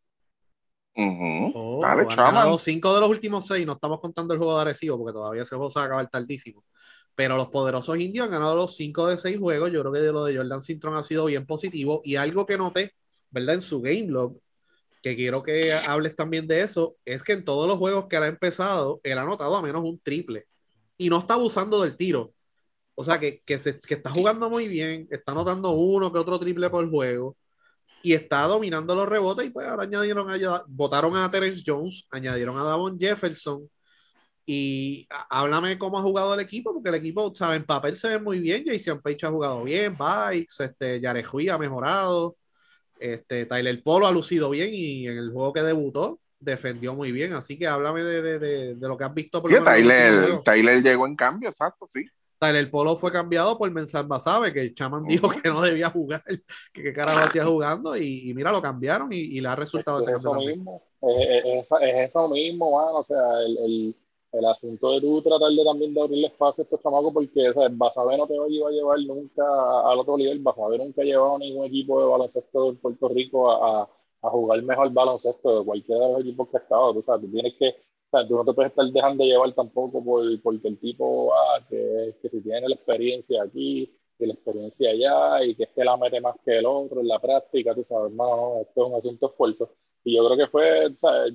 Ujú. Oh, Dale, han ganado cinco de los últimos seis, no estamos contando el juego de Arecibo porque todavía ese juego se va a acabar tardísimo. Pero los poderosos indios han ganado los cinco de seis juegos. Yo creo que de lo de Jordan Cintron ha sido bien positivo. Y algo que noté, ¿verdad? En su game log, que quiero que hables también de eso, es que en todos los juegos que él ha empezado, él ha anotado a menos un triple. Y no está abusando del tiro. O sea, que, que, se- que está jugando muy bien, está anotando uno que otro triple por juego y está dominando los rebotes. Y pues ahora añadieron a, votaron a Terence Jones, añadieron a Davon Jefferson. Y háblame cómo ha jugado el equipo, porque el equipo, ¿sabes? En papel se ve muy bien. Jason Page ha jugado bien, Bikes, este, Yarejuy ha mejorado, este, Tyler Polo ha lucido bien y en el juego que debutó defendió muy bien. Así que háblame de, de- de- de lo que has visto. Por Sí, Tyler. Tyler llegó en cambio, exacto, sí. Tyler Polo fue cambiado por Mensal Basabe, que el chaman dijo Ujú. que no debía jugar, que qué carajo hacía jugando, y, y mira, lo cambiaron y, y le ha resultado Es ese eso mismo, es, es- es eso mismo, mano. O sea, el, el, el asunto de tú tratar de también de abrirle espacio a estos chamacos, porque sea, Basabe no te va a llevar, nunca al otro nivel. Basabe nunca ha llevado a ningún equipo de baloncesto de Puerto Rico a, a, jugar mejor baloncesto de cualquiera de los equipos que ha estado. Tú sabes, tú tienes que, sea, tú no te puedes estar dejando llevar tampoco por, porque el tipo, ah, que, que si tiene la experiencia aquí, y la experiencia allá, y que este la mete más que el otro en la práctica, tú sabes, no, no, esto es un asunto esfuerzo. Y yo creo que fue, ¿sabes?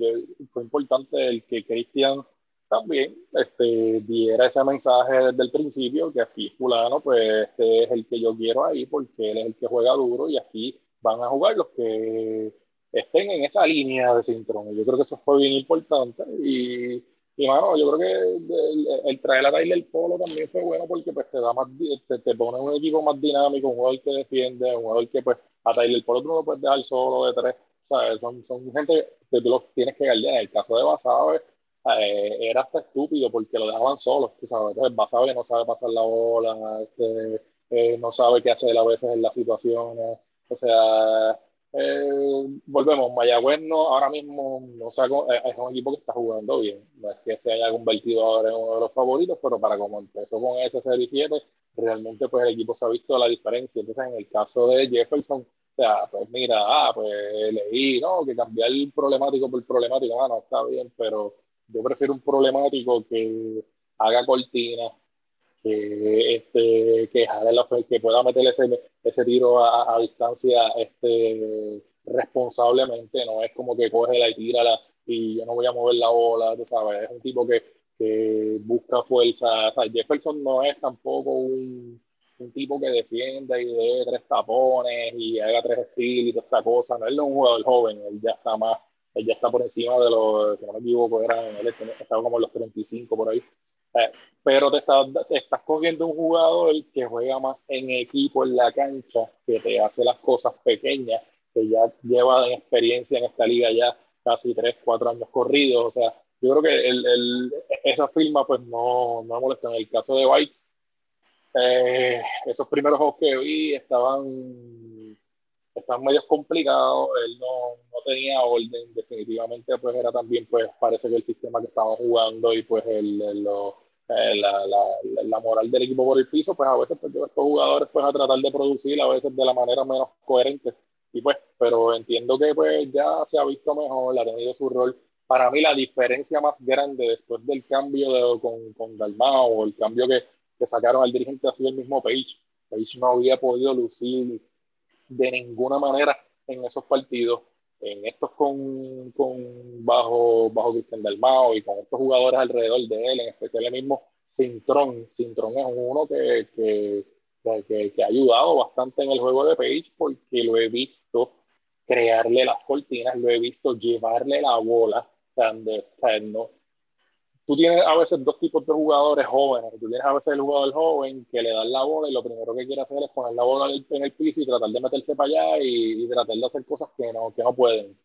Fue importante el que Cristian también este, diera ese mensaje desde el principio, que aquí fulano, pues este es el que yo quiero ahí, porque él es el que juega duro y aquí van a jugar los que estén en esa línea de cinturón. Yo creo que eso fue bien importante y, y mano, yo creo que el, el traer a Tyler Polo también fue bueno porque pues te da más, te, te pone un equipo más dinámico, un jugador que defiende, un jugador que pues a Tyler Polo tú no lo puedes dejar solo de tres, ¿sabes? Son, son gente que tú los tienes que guardar. En el caso de Basabe, eh, era hasta estúpido porque lo dejaban solo, tú sabes. Entonces Basabe no sabe pasar la bola, este, eh, no sabe qué hacer a veces en las situaciones. O sea, eh, volvemos, Mayagüez no, ahora mismo no sé, es un equipo que está jugando bien. No es que se haya convertido ahora en uno de los favoritos, pero para como empezó con ese 0 y 7, realmente pues el equipo se ha visto la diferencia. Entonces, en el caso de Jefferson, o sea, pues mira, ah, pues leí, ¿no? Que cambiar el problemático por problemático, ah, no, está bien, pero yo prefiero un problemático que haga cortina, que, este, que, la, que pueda meter ese, ese tiro a, a distancia este, responsablemente, no es como que coge la y tira la, y yo no voy a mover la bola, tú sabes, es un tipo que, que busca fuerza. O sea, Jefferson no es tampoco un, un tipo que defienda y dé tres tapones y haga tres estilos y toda esta cosa, no él no es un jugador joven, él ya está más, él ya está por encima de los, si no me equivoco, era, él estaba como en los 35 por ahí. Eh, pero te estás, te estás cogiendo un jugador que juega más en equipo en la cancha, que te hace las cosas pequeñas, que ya lleva experiencia en esta liga ya casi 3, 4 años corridos. O sea, yo creo que el, el, esa firma pues no, no molesta. En el caso de Bikes, Eh, esos primeros juegos que vi estaban, estaban medio complicados, él no, no, tenía orden, definitivamente pues era también, pues parece que el sistema que estaba jugando y pues el, el eh, la, la, la, moral del equipo por el piso, pues a veces pues, estos jugadores pues a tratar de producir a veces de la manera menos coherente y pues, pero entiendo que pues ya se ha visto mejor, ha tenido su rol. Para mí la diferencia más grande después del cambio de, con, con Dalmao o el cambio que, que sacaron al dirigente ha sido el mismo Page. Page no había podido lucir de ninguna manera en esos partidos. En estos con, con bajo, bajo Cristian Dalmao y con estos jugadores alrededor de él, en especial el mismo Cintrón. Cintrón es uno que, que que, que, ha ayudado bastante en el juego de Page porque lo he visto crearle las cortinas, lo he visto llevarle la bola. O sea, no, tú tienes a veces dos tipos de jugadores jóvenes. Tú tienes a veces el jugador joven que le da la bola y lo primero que quiere hacer es poner la bola en el, piso y tratar de meterse para allá y, tratar de hacer cosas que no, que no pueden.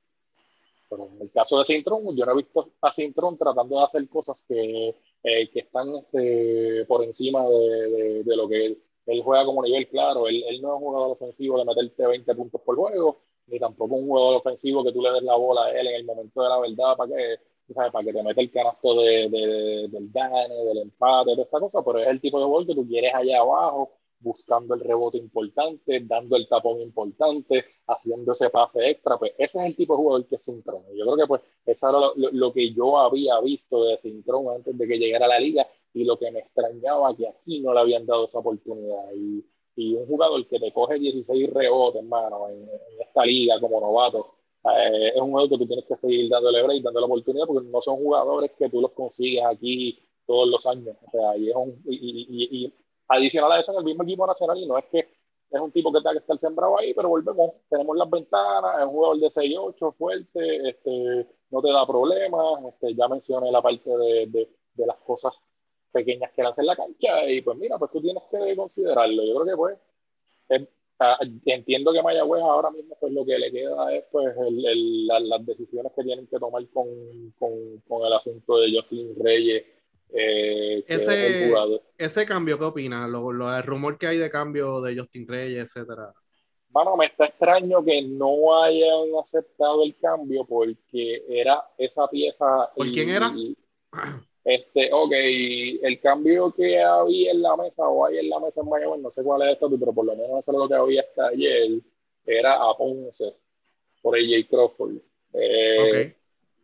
Pero en el caso de Sintron, yo no he visto a Sintron tratando de hacer cosas que, eh, que están este, por encima de, de, de, lo que él juega como nivel claro, él, él, no es un jugador ofensivo de meterte 20 puntos por juego, ni tampoco un jugador ofensivo que tú le des la bola a él en el momento de la verdad para que, ¿sabes? Para que te mete el canasto de, de, del gane, del empate, de esta cosa, pero es el tipo de gol que tú quieres allá abajo, buscando el rebote importante, dando el tapón importante, haciendo ese pase extra, pues ese es el tipo de jugador que es Sintrón. Yo creo que pues eso era lo, lo, lo, que yo había visto de Sintrón antes de que llegara a la liga y lo que me extrañaba que aquí no le habían dado esa oportunidad. Y, y un jugador que te coge 16 rebotes, hermano, en, en esta liga como novato, eh, es un jugador que tú tienes que seguir dándole break, dándole oportunidad, porque no son jugadores que tú los consigues aquí todos los años. O sea, y, es un, y, y, y adicional a eso en el mismo equipo nacional, y no es que es un tipo que tenga que estar sembrado ahí, pero volvemos, tenemos las ventanas, es un jugador de 6-8, fuerte, este, no te da problemas, este, ya mencioné la parte de, de, de las cosas pequeñas que lanza en la cancha y pues mira, pues tú tienes que considerarlo. Yo creo que pues entiendo que Mayagüez ahora mismo pues lo que le queda es pues el, el, la, las decisiones que tienen que tomar con, con, con el asunto de Justin Reyes. Eh, ese, ese cambio, ¿qué opinas? Lo, lo, el rumor que hay de cambio de Justin Reyes, etcétera. Bueno, me está extraño que no hayan aceptado el cambio porque era esa pieza. ¿Por y, quién era? Y, Este, ok, el cambio que había en la mesa o hay en la mesa en Mayagüez, no sé cuál es esto, pero por lo menos eso es lo que había hasta ayer, era a Ponce por AJ Crawford. Eh, okay.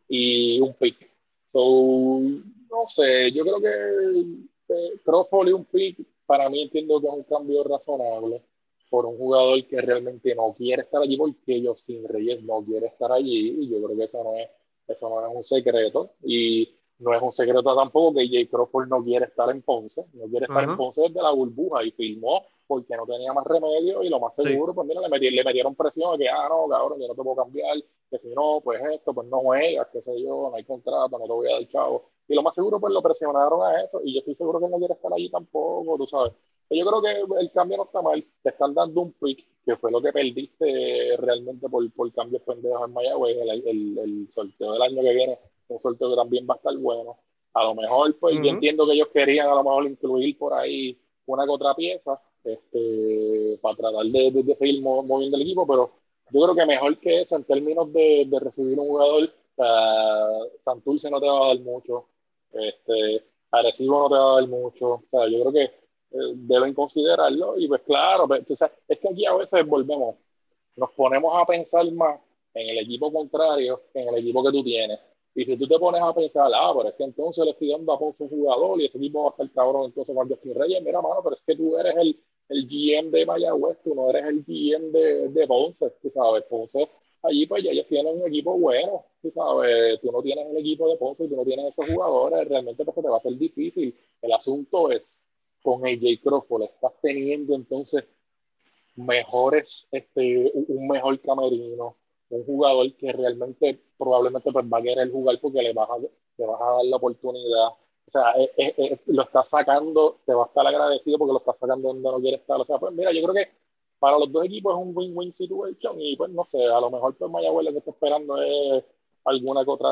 Y un pick. So, no sé, yo creo que eh, Crawford y un pick, para mí entiendo que es un cambio razonable por un jugador que realmente no quiere estar allí porque Justin Reyes no quiere estar allí y yo creo que eso no es, eso no es un secreto. Y no es un secreto tampoco que Jay Crawford no quiere estar en Ponce, no quiere estar uh -huh. en Ponce desde la burbuja y filmó porque no tenía más remedio y lo más seguro, sí. pues mira, le, metieron, le metieron presión de que, ah, no, cabrón, yo no te puedo cambiar, que si no, pues esto, pues no juegas, qué sé yo, no hay contrato, no te voy a dar chavo. Y lo más seguro, pues lo presionaron a eso y yo estoy seguro que no quiere estar allí tampoco, tú sabes. Yo creo que el cambio no está mal, te están dando un pick, que fue lo que perdiste realmente por, por cambios pendejos en Mayagüez, el, el, el sorteo del año que viene un sorteo que también va a estar bueno. A lo mejor, pues uh -huh. yo entiendo que ellos querían a lo mejor incluir por ahí una que otra pieza este, para tratar de, de, de seguir moviendo el equipo, pero yo creo que mejor que eso en términos de, de recibir un jugador, uh, Santurce no te va a dar mucho, este, Arecibo no te va a dar mucho, o sea, yo creo que eh, deben considerarlo y pues claro, pues, o sea, es que aquí a veces volvemos, nos ponemos a pensar más en el equipo contrario que en el equipo que tú tienes. Y si tú te pones a pensar, ah, pero es que entonces le estoy dando a Ponce un jugador y ese equipo va a estar cabrón entonces con Justin Reyes, mira, mano, pero es que tú eres el, el GM de Mayagüez, tú no eres el GM de, de Ponce, tú sabes, Ponce, allí pues ya ellos tienen un equipo bueno, tú sabes, tú no tienes el equipo de Ponce, tú no tienes esos jugadores, realmente pues te va a ser difícil. El asunto es, con AJ Crawford, estás teniendo entonces mejores, este, un mejor camerino, un jugador que realmente probablemente pues va a querer jugar porque le vas a, le vas a dar la oportunidad. O sea, es, es, es, lo está sacando, te va a estar agradecido porque lo está sacando donde no quiere estar. O sea, pues mira, yo creo que para los dos equipos es un win-win situation y pues no sé, a lo mejor pues Mayagüez lo que está esperando es alguna que otra,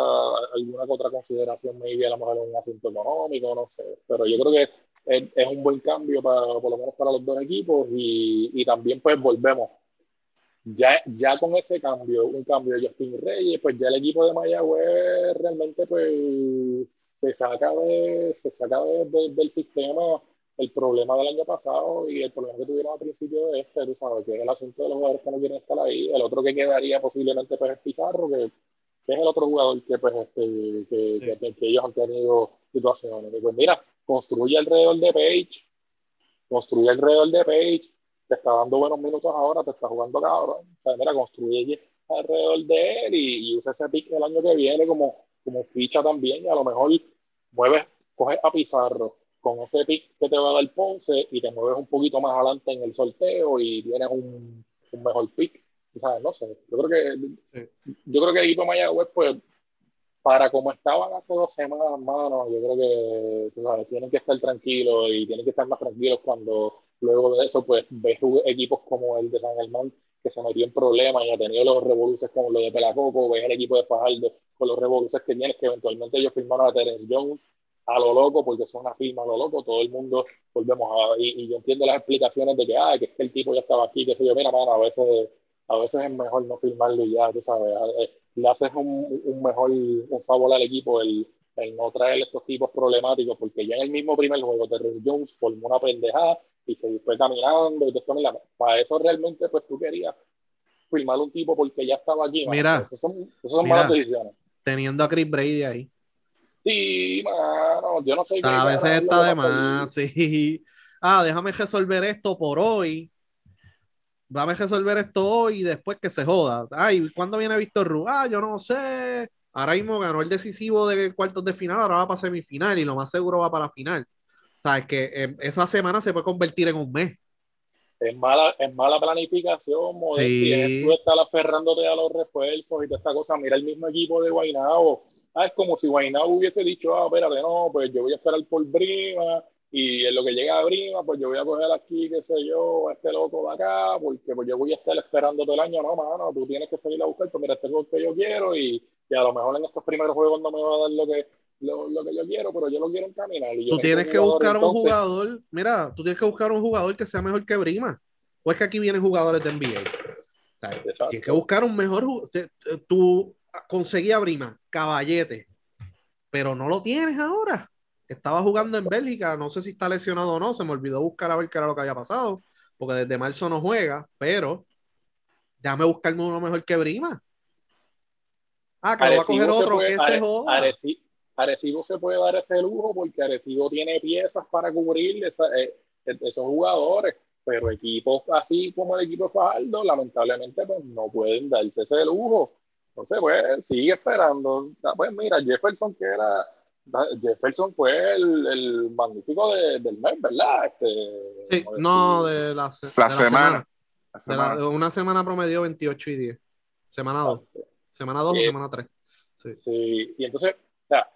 alguna que otra consideración, maybe a lo mejor un asunto económico, no sé. Pero yo creo que es, es un buen cambio para, por lo menos para los dos equipos y, y también pues volvemos. Ya, ya con ese cambio, un cambio de Justin Reyes, pues ya el equipo de Mayagüez realmente pues se saca, de, se saca de- de- del sistema el problema del año pasado y el problema que tuvieron al principio de este, tú sabes, que es el asunto de los jugadores que no quieren estar ahí. El otro que quedaría posiblemente pues es Pizarro, que, que es el otro jugador que pues este, que, que- que ellos han tenido situaciones. Y, Pues mira, construye alrededor de Page, construye alrededor de Page, te está dando buenos minutos ahora, te está jugando cabrón. O sea, mira, construye alrededor de él y, y usa ese pick el año que viene como, como ficha también y a lo mejor mueves, coges a Pizarro con ese pick que te va a dar Ponce y te mueves un poquito más adelante en el sorteo y tienes un, un mejor pick. O sea, no sé, yo creo que yo creo que el equipo de Mayagüez, pues, para como estaban hace dos semanas, mano, yo creo que tú sabes, tienen que estar tranquilos y tienen que estar más tranquilos cuando luego de eso, pues, ves equipos como el de San Germán que se metió en problemas y ha tenido los revoluces como lo de Pelacoco, ves el equipo de Fajardo con los revoluces que tienes, que eventualmente ellos firmaron a Terence Jones a lo loco, porque son una firma a lo loco, todo el mundo volvemos a, y, y yo entiendo las explicaciones de que, ah, que es que el tipo ya estaba aquí, que sé yo, mira, mano, a veces, a veces es mejor no firmarlo y ya, tú sabes, eh, le haces un, un mejor, un favor al equipo el, el no traer estos tipos problemáticos, porque ya en el mismo primer juego Terrence Jones formó una pendejada y se fue caminando y esto, mira, para eso realmente pues tú querías firmar un tipo porque ya estaba aquí. Mira, Esas son, esas son mira. malas decisiones. Teniendo a Chris Brady ahí. Sí, mano, yo no sé A veces está de más, sí. Ah, déjame resolver esto por hoy. Dame resolver esto hoy y después que se joda. Ay, ¿cuándo viene Víctor Ru? Ah, yo no sé. Ahora mismo ganó el decisivo de cuartos de final, ahora va para semifinal y lo más seguro va para la final. Sea, que eh, esa semana se puede convertir en un mes. es mala, es mala planificación, modestia, Sí. tú estar aferrándote a los refuerzos y toda esta cosa. Mira el mismo equipo de Guaynabo. Ah, es como si Guaynabo hubiese dicho, ah, espérate, no, pues yo voy a esperar por Brima y en lo que llega a Brima, pues yo voy a coger aquí, qué sé yo, a este loco de acá, porque pues yo voy a estar esperando todo el año. No, mano, tú tienes que salir a buscar, pues mira, este es lo que yo quiero y, y a lo mejor en estos primeros juegos no me va a dar lo que, lo, lo que yo quiero, pero yo lo quiero encaminar. Y Tú tienes que jugador, buscar un jugador. Mira, tú tienes que buscar un jugador que sea mejor que Brima. O es que aquí vienen jugadores de NBA. O sea, Exacto. tienes que buscar un mejor. ju- te- te- Tú conseguías a Brima, caballete, pero no lo tienes ahora. Estaba jugando en Bélgica, no sé si está lesionado o no, se me olvidó buscar a ver qué era lo que había pasado, porque desde marzo no juega, pero déjame buscarme uno mejor que Brima. Ah, que lo va a coger otro, que se joda. Areci- Arecibo se puede dar ese lujo porque Arecibo tiene piezas para cubrir esa- eh, esos jugadores, pero equipos así como el equipo de Fajardo, lamentablemente pues, no pueden darse ese lujo. Entonces, pues, sigue esperando. Ah, Pues mira, Jefferson, que era. Jefferson fue el, el magnífico de- del mes, ¿verdad? Este, Sí, no, decir, de la, se- La de semana. La De la- semana. una semana promedio 28 y 10. Semana 2. Semana 2 o Eh, semana 3. Sí. Sí, y entonces, o sea,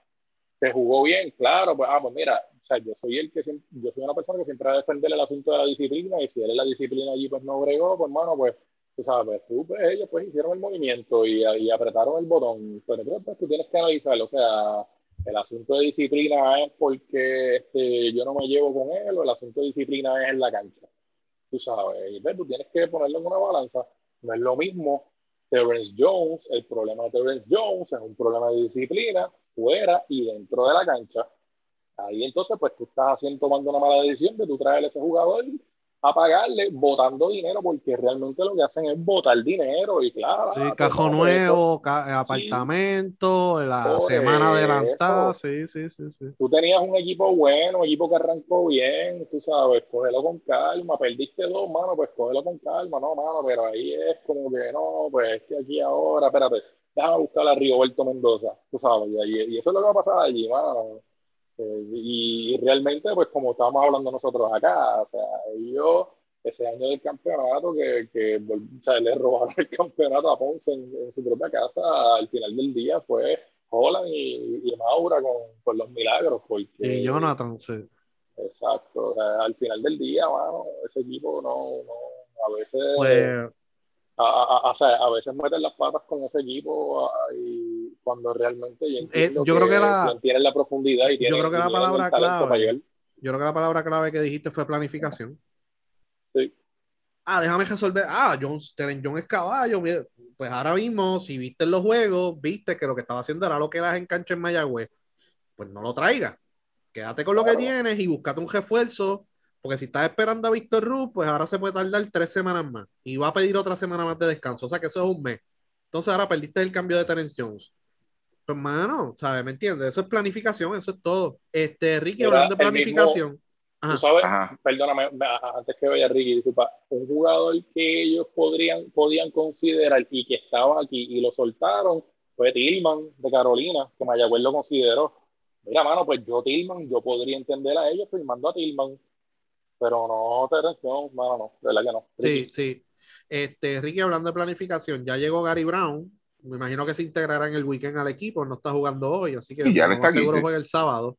jugó bien, claro, pues, ah, pues mira, o sea, yo soy el que siempre- yo soy una persona que siempre va a defender el asunto de la disciplina, y si él la disciplina allí pues no bregó, pues hermano, pues, tú sabes, pues, tú, pues, ellos pues hicieron el movimiento y, y apretaron el botón, pero pues, tú tienes que analizarlo, o sea, el asunto de disciplina es porque este, yo no me llevo con él, o el asunto de disciplina es en la cancha, tú sabes, y pues, tú tienes que ponerlo en una balanza, no es lo mismo Terrence Jones, el problema de Terrence Jones es un problema de disciplina fuera y dentro de la cancha. Ahí entonces, pues tú estás haciendo, tomando una mala decisión de tú traer a ese jugador a pagarle, botando dinero, porque realmente lo que hacen es botar dinero y claro. Sí, cajón nuevo, ca- apartamento, la Por semana eso. adelantada. Sí, sí, sí, sí. Tú tenías un equipo bueno, un equipo que arrancó bien, tú sabes, cógelo con calma, perdiste dos, mano, pues cógelo con calma, no, mano, pero ahí es como que no, pues es que aquí ahora, espérate, déjame buscar a Rigoberto Mendoza, tú sabes, y, y eso es lo que va a pasar allí, mano. Eh, y, y realmente, pues como estábamos hablando nosotros acá, o sea, ellos, ese año del campeonato, que, que o sea, le robaron el campeonato a Ponce en, en su propia casa, al final del día fue Holland y, y Maura con, con los milagros, porque... Y Jonathan, sí. Exacto, o sea, al final del día, mano, ese equipo no, no a veces, Pues, a, a- a- o sea, a veces meten las patas con ese equipo y cuando realmente yo, Eh, yo creo que la- tienen la profundidad y yo creo que la palabra clave-. Yo creo que la palabra clave que dijiste fue planificación. Sí. Ah, déjame resolver. Ah, John, Teren John es caballo. Pues ahora mismo, si viste en los juegos, viste que lo que estaba haciendo era lo que eras en cancha en Mayagüez. Pues no lo traigas. Quédate con lo que tienes y búscate un refuerzo. Porque si estás esperando a Víctor Ruz, pues ahora se puede tardar tres semanas más. Y va a pedir otra semana más de descanso. O sea que eso es un mes. Entonces ahora perdiste el cambio de Terence Jones. Pues, mano, ¿sabes? ¿Me entiendes? Eso es planificación, eso es todo. Este, Ricky, hablando de el mismo- planificación. Ajá. Tú sabes, Ajá. perdóname, me- antes que vaya Ricky, disculpa, un jugador que ellos podrían, podían considerar y que estaba aquí y lo soltaron fue Tillman de Carolina, que Mayagüez lo consideró. Mira, mano, pues yo Tillman, yo podría entender a ellos firmando a Tillman, pero no Terence Jones, mano, no, de verdad que no. Sí, sí. Este, Ricky, hablando de planificación, ya llegó Gary Brown. Me imagino que se integrará en el weekend al equipo, no está jugando hoy, así que Y ya le está seguro juega el sábado.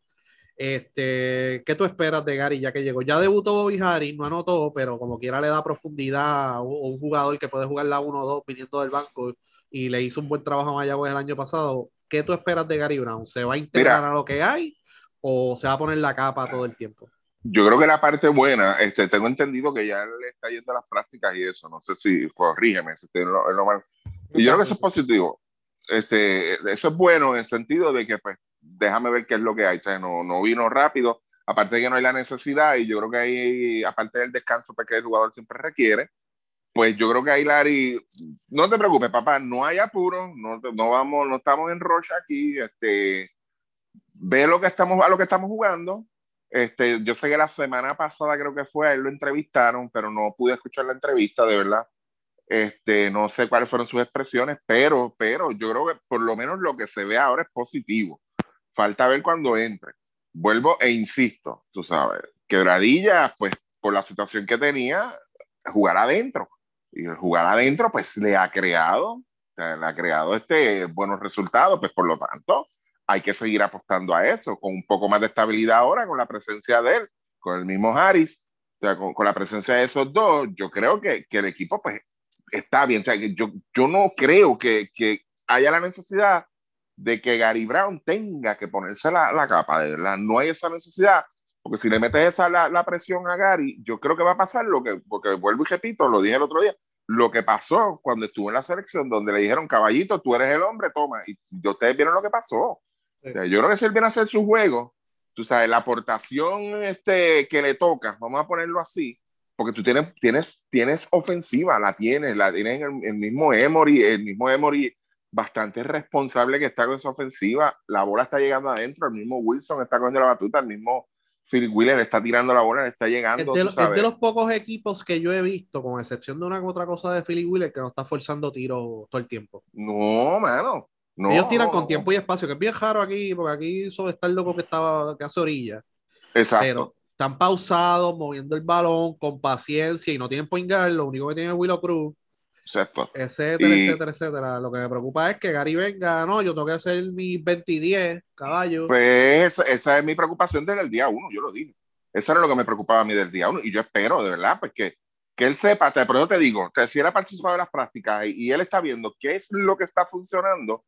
Este, ¿qué tú esperas de Gary ya que llegó? Ya debutó Bobby Harris, no anotó, pero como quiera le da profundidad a un, jugador que puede jugar la 1 o 2 viniendo del banco y le hizo un buen trabajo a Mayagüez el año pasado. ¿Qué tú esperas de Gary Brown? ¿Se va a integrar Mira. a lo que hay o se va a poner la capa todo el tiempo? Yo creo que la parte buena, este, tengo entendido que ya él está yendo a las prácticas y eso, no sé si, corrígeme, si estoy en lo, en lo mal. Y yo creo que eso es positivo. Este, eso es bueno en el sentido de que, pues, déjame ver qué es lo que hay. O sea, no, no vino rápido, aparte de que no hay la necesidad, y yo creo que ahí, aparte del descanso pues, que el jugador siempre requiere, pues yo creo que ahí, Larry, no te preocupes, papá, no hay apuro, no, no vamos, no estamos en rocha aquí, este, ve lo que estamos, a lo que estamos jugando. Este, yo sé que la semana pasada creo que fue, a él lo entrevistaron, pero no pude escuchar la entrevista, de verdad. Este, no sé cuáles fueron sus expresiones, pero, pero yo creo que por lo menos lo que se ve ahora es positivo. Falta ver cuando entre. Vuelvo e insisto, tú sabes, quebradilla, pues por la situación que tenía, jugar adentro. Y jugar adentro, pues le ha creado, le ha creado este, buenos resultados, pues por lo tanto, hay que seguir apostando a eso, con un poco más de estabilidad ahora, con la presencia de él, con el mismo Harris, o sea, con, con la presencia de esos dos, yo creo que, que el equipo, pues, está bien. O sea, que yo, yo no creo que, que haya la necesidad de que Gary Brown tenga que ponerse la, la capa, de verdad. No hay esa necesidad, porque si le metes esa la, la, presión a Gary, yo creo que va a pasar lo que, porque vuelvo y repito, lo dije el otro día, lo que pasó cuando estuvo en la selección, donde le dijeron, caballito, tú eres el hombre, toma, y, y ustedes vieron lo que pasó. Sí. O sea, yo creo que si él viene a hacer su juego, tú sabes, la aportación este, que le toca, vamos a ponerlo así, porque tú tienes, tienes, tienes ofensiva, la tienes, la tienes el, el mismo Emory, el mismo Emory bastante responsable que está con esa ofensiva, la bola está llegando adentro, el mismo Wilson está cogiendo la batuta, el mismo Phil Wheeler está tirando la bola, le está llegando. Es de, lo, es de, los pocos equipos que yo he visto, con excepción de una u otra cosa de Philly Wheeler, que no está forzando tiro todo el tiempo. No, mano. No, Ellos tiran con tiempo y espacio, que es bien raro aquí, porque aquí solo está el loco que estaba que hace orilla. Exacto. Pero están pausados, moviendo el balón con paciencia y no tienen point guard, lo único que tiene es Willow Cruz. Exacto. Etcétera, Y- etcétera, etcétera. Lo que me preocupa es que Gary venga, no, yo tengo que hacer mis 20 y 10, caballo. Pues esa, es mi preocupación desde el día uno, yo lo digo. Eso era lo que me preocupaba a mí del día uno. Y yo espero, de verdad, pues que, que él sepa, te, por eso te digo, que si él ha participado de las prácticas y, y él está viendo qué es lo que está funcionando, o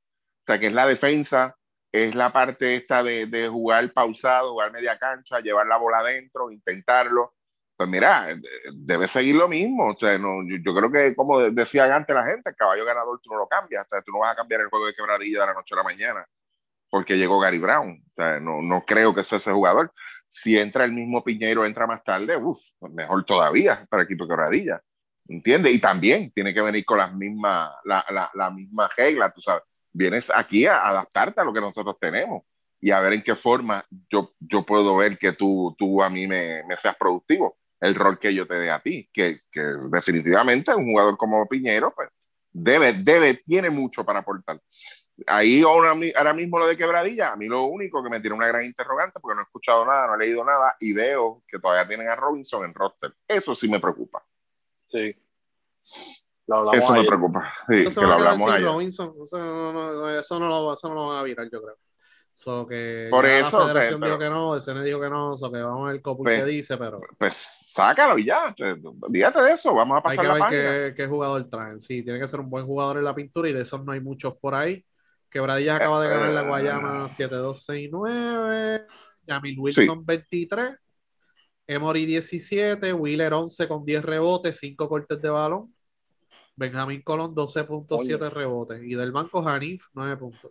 sea, que es la defensa, es la parte esta de, de jugar pausado, jugar media cancha, llevar la bola adentro, intentarlo. Pues mira, eh, debe seguir lo mismo. O sea, no, yo, yo creo que, como decía antes la gente, el caballo ganador tú no lo cambias. O sea, tú no vas a cambiar el juego de quebradilla de la noche a la mañana porque llegó Gary Brown. O sea, no, no creo que sea ese jugador. Si entra el mismo Piñeiro, entra más tarde, uff, mejor todavía para el equipo de quebradilla. ¿Entiendes? Y también tiene que venir con las mismas, la, la, la misma regla, tú sabes. Vienes aquí a adaptarte a lo que nosotros tenemos y a ver en qué forma yo, yo puedo ver que tú, tú a mí me, me seas productivo el rol que yo te dé a ti, que, que definitivamente un jugador como Piñero, pues debe, debe, tiene mucho para aportar. Ahí ahora, ahora mismo lo de quebradilla, a mí lo único que me tiene una gran interrogante, porque no he escuchado nada, no he leído nada, y veo que todavía tienen a Robinson en roster. Eso sí me preocupa. Sí. Lo Eso me ayer. preocupa. Sí, Eso que va lo hablamos sin ayer. Robinson. Eso no, no, eso, no lo, eso no lo van a virar, yo creo. So que Por eso, la federación pero- dijo que no, el CNE dijo que no, so que vamos a ver cómo Pues, qué dice, pero Pues sácalo y ya. Olvídate de eso. Vamos a hay pasar que la ver qué, qué jugador traen. Sí, tiene que ser un buen jugador en la pintura y de esos no hay muchos por ahí. Quebradillas acaba de ganar la Guayama 7-2-6-9. Yamil Wilson 23. Emory 17, Wheeler 11 con 10 rebotes, 5 cortes de balón. Benjamín Colón 12.7 rebotes. Y del banco Hanif 9 puntos.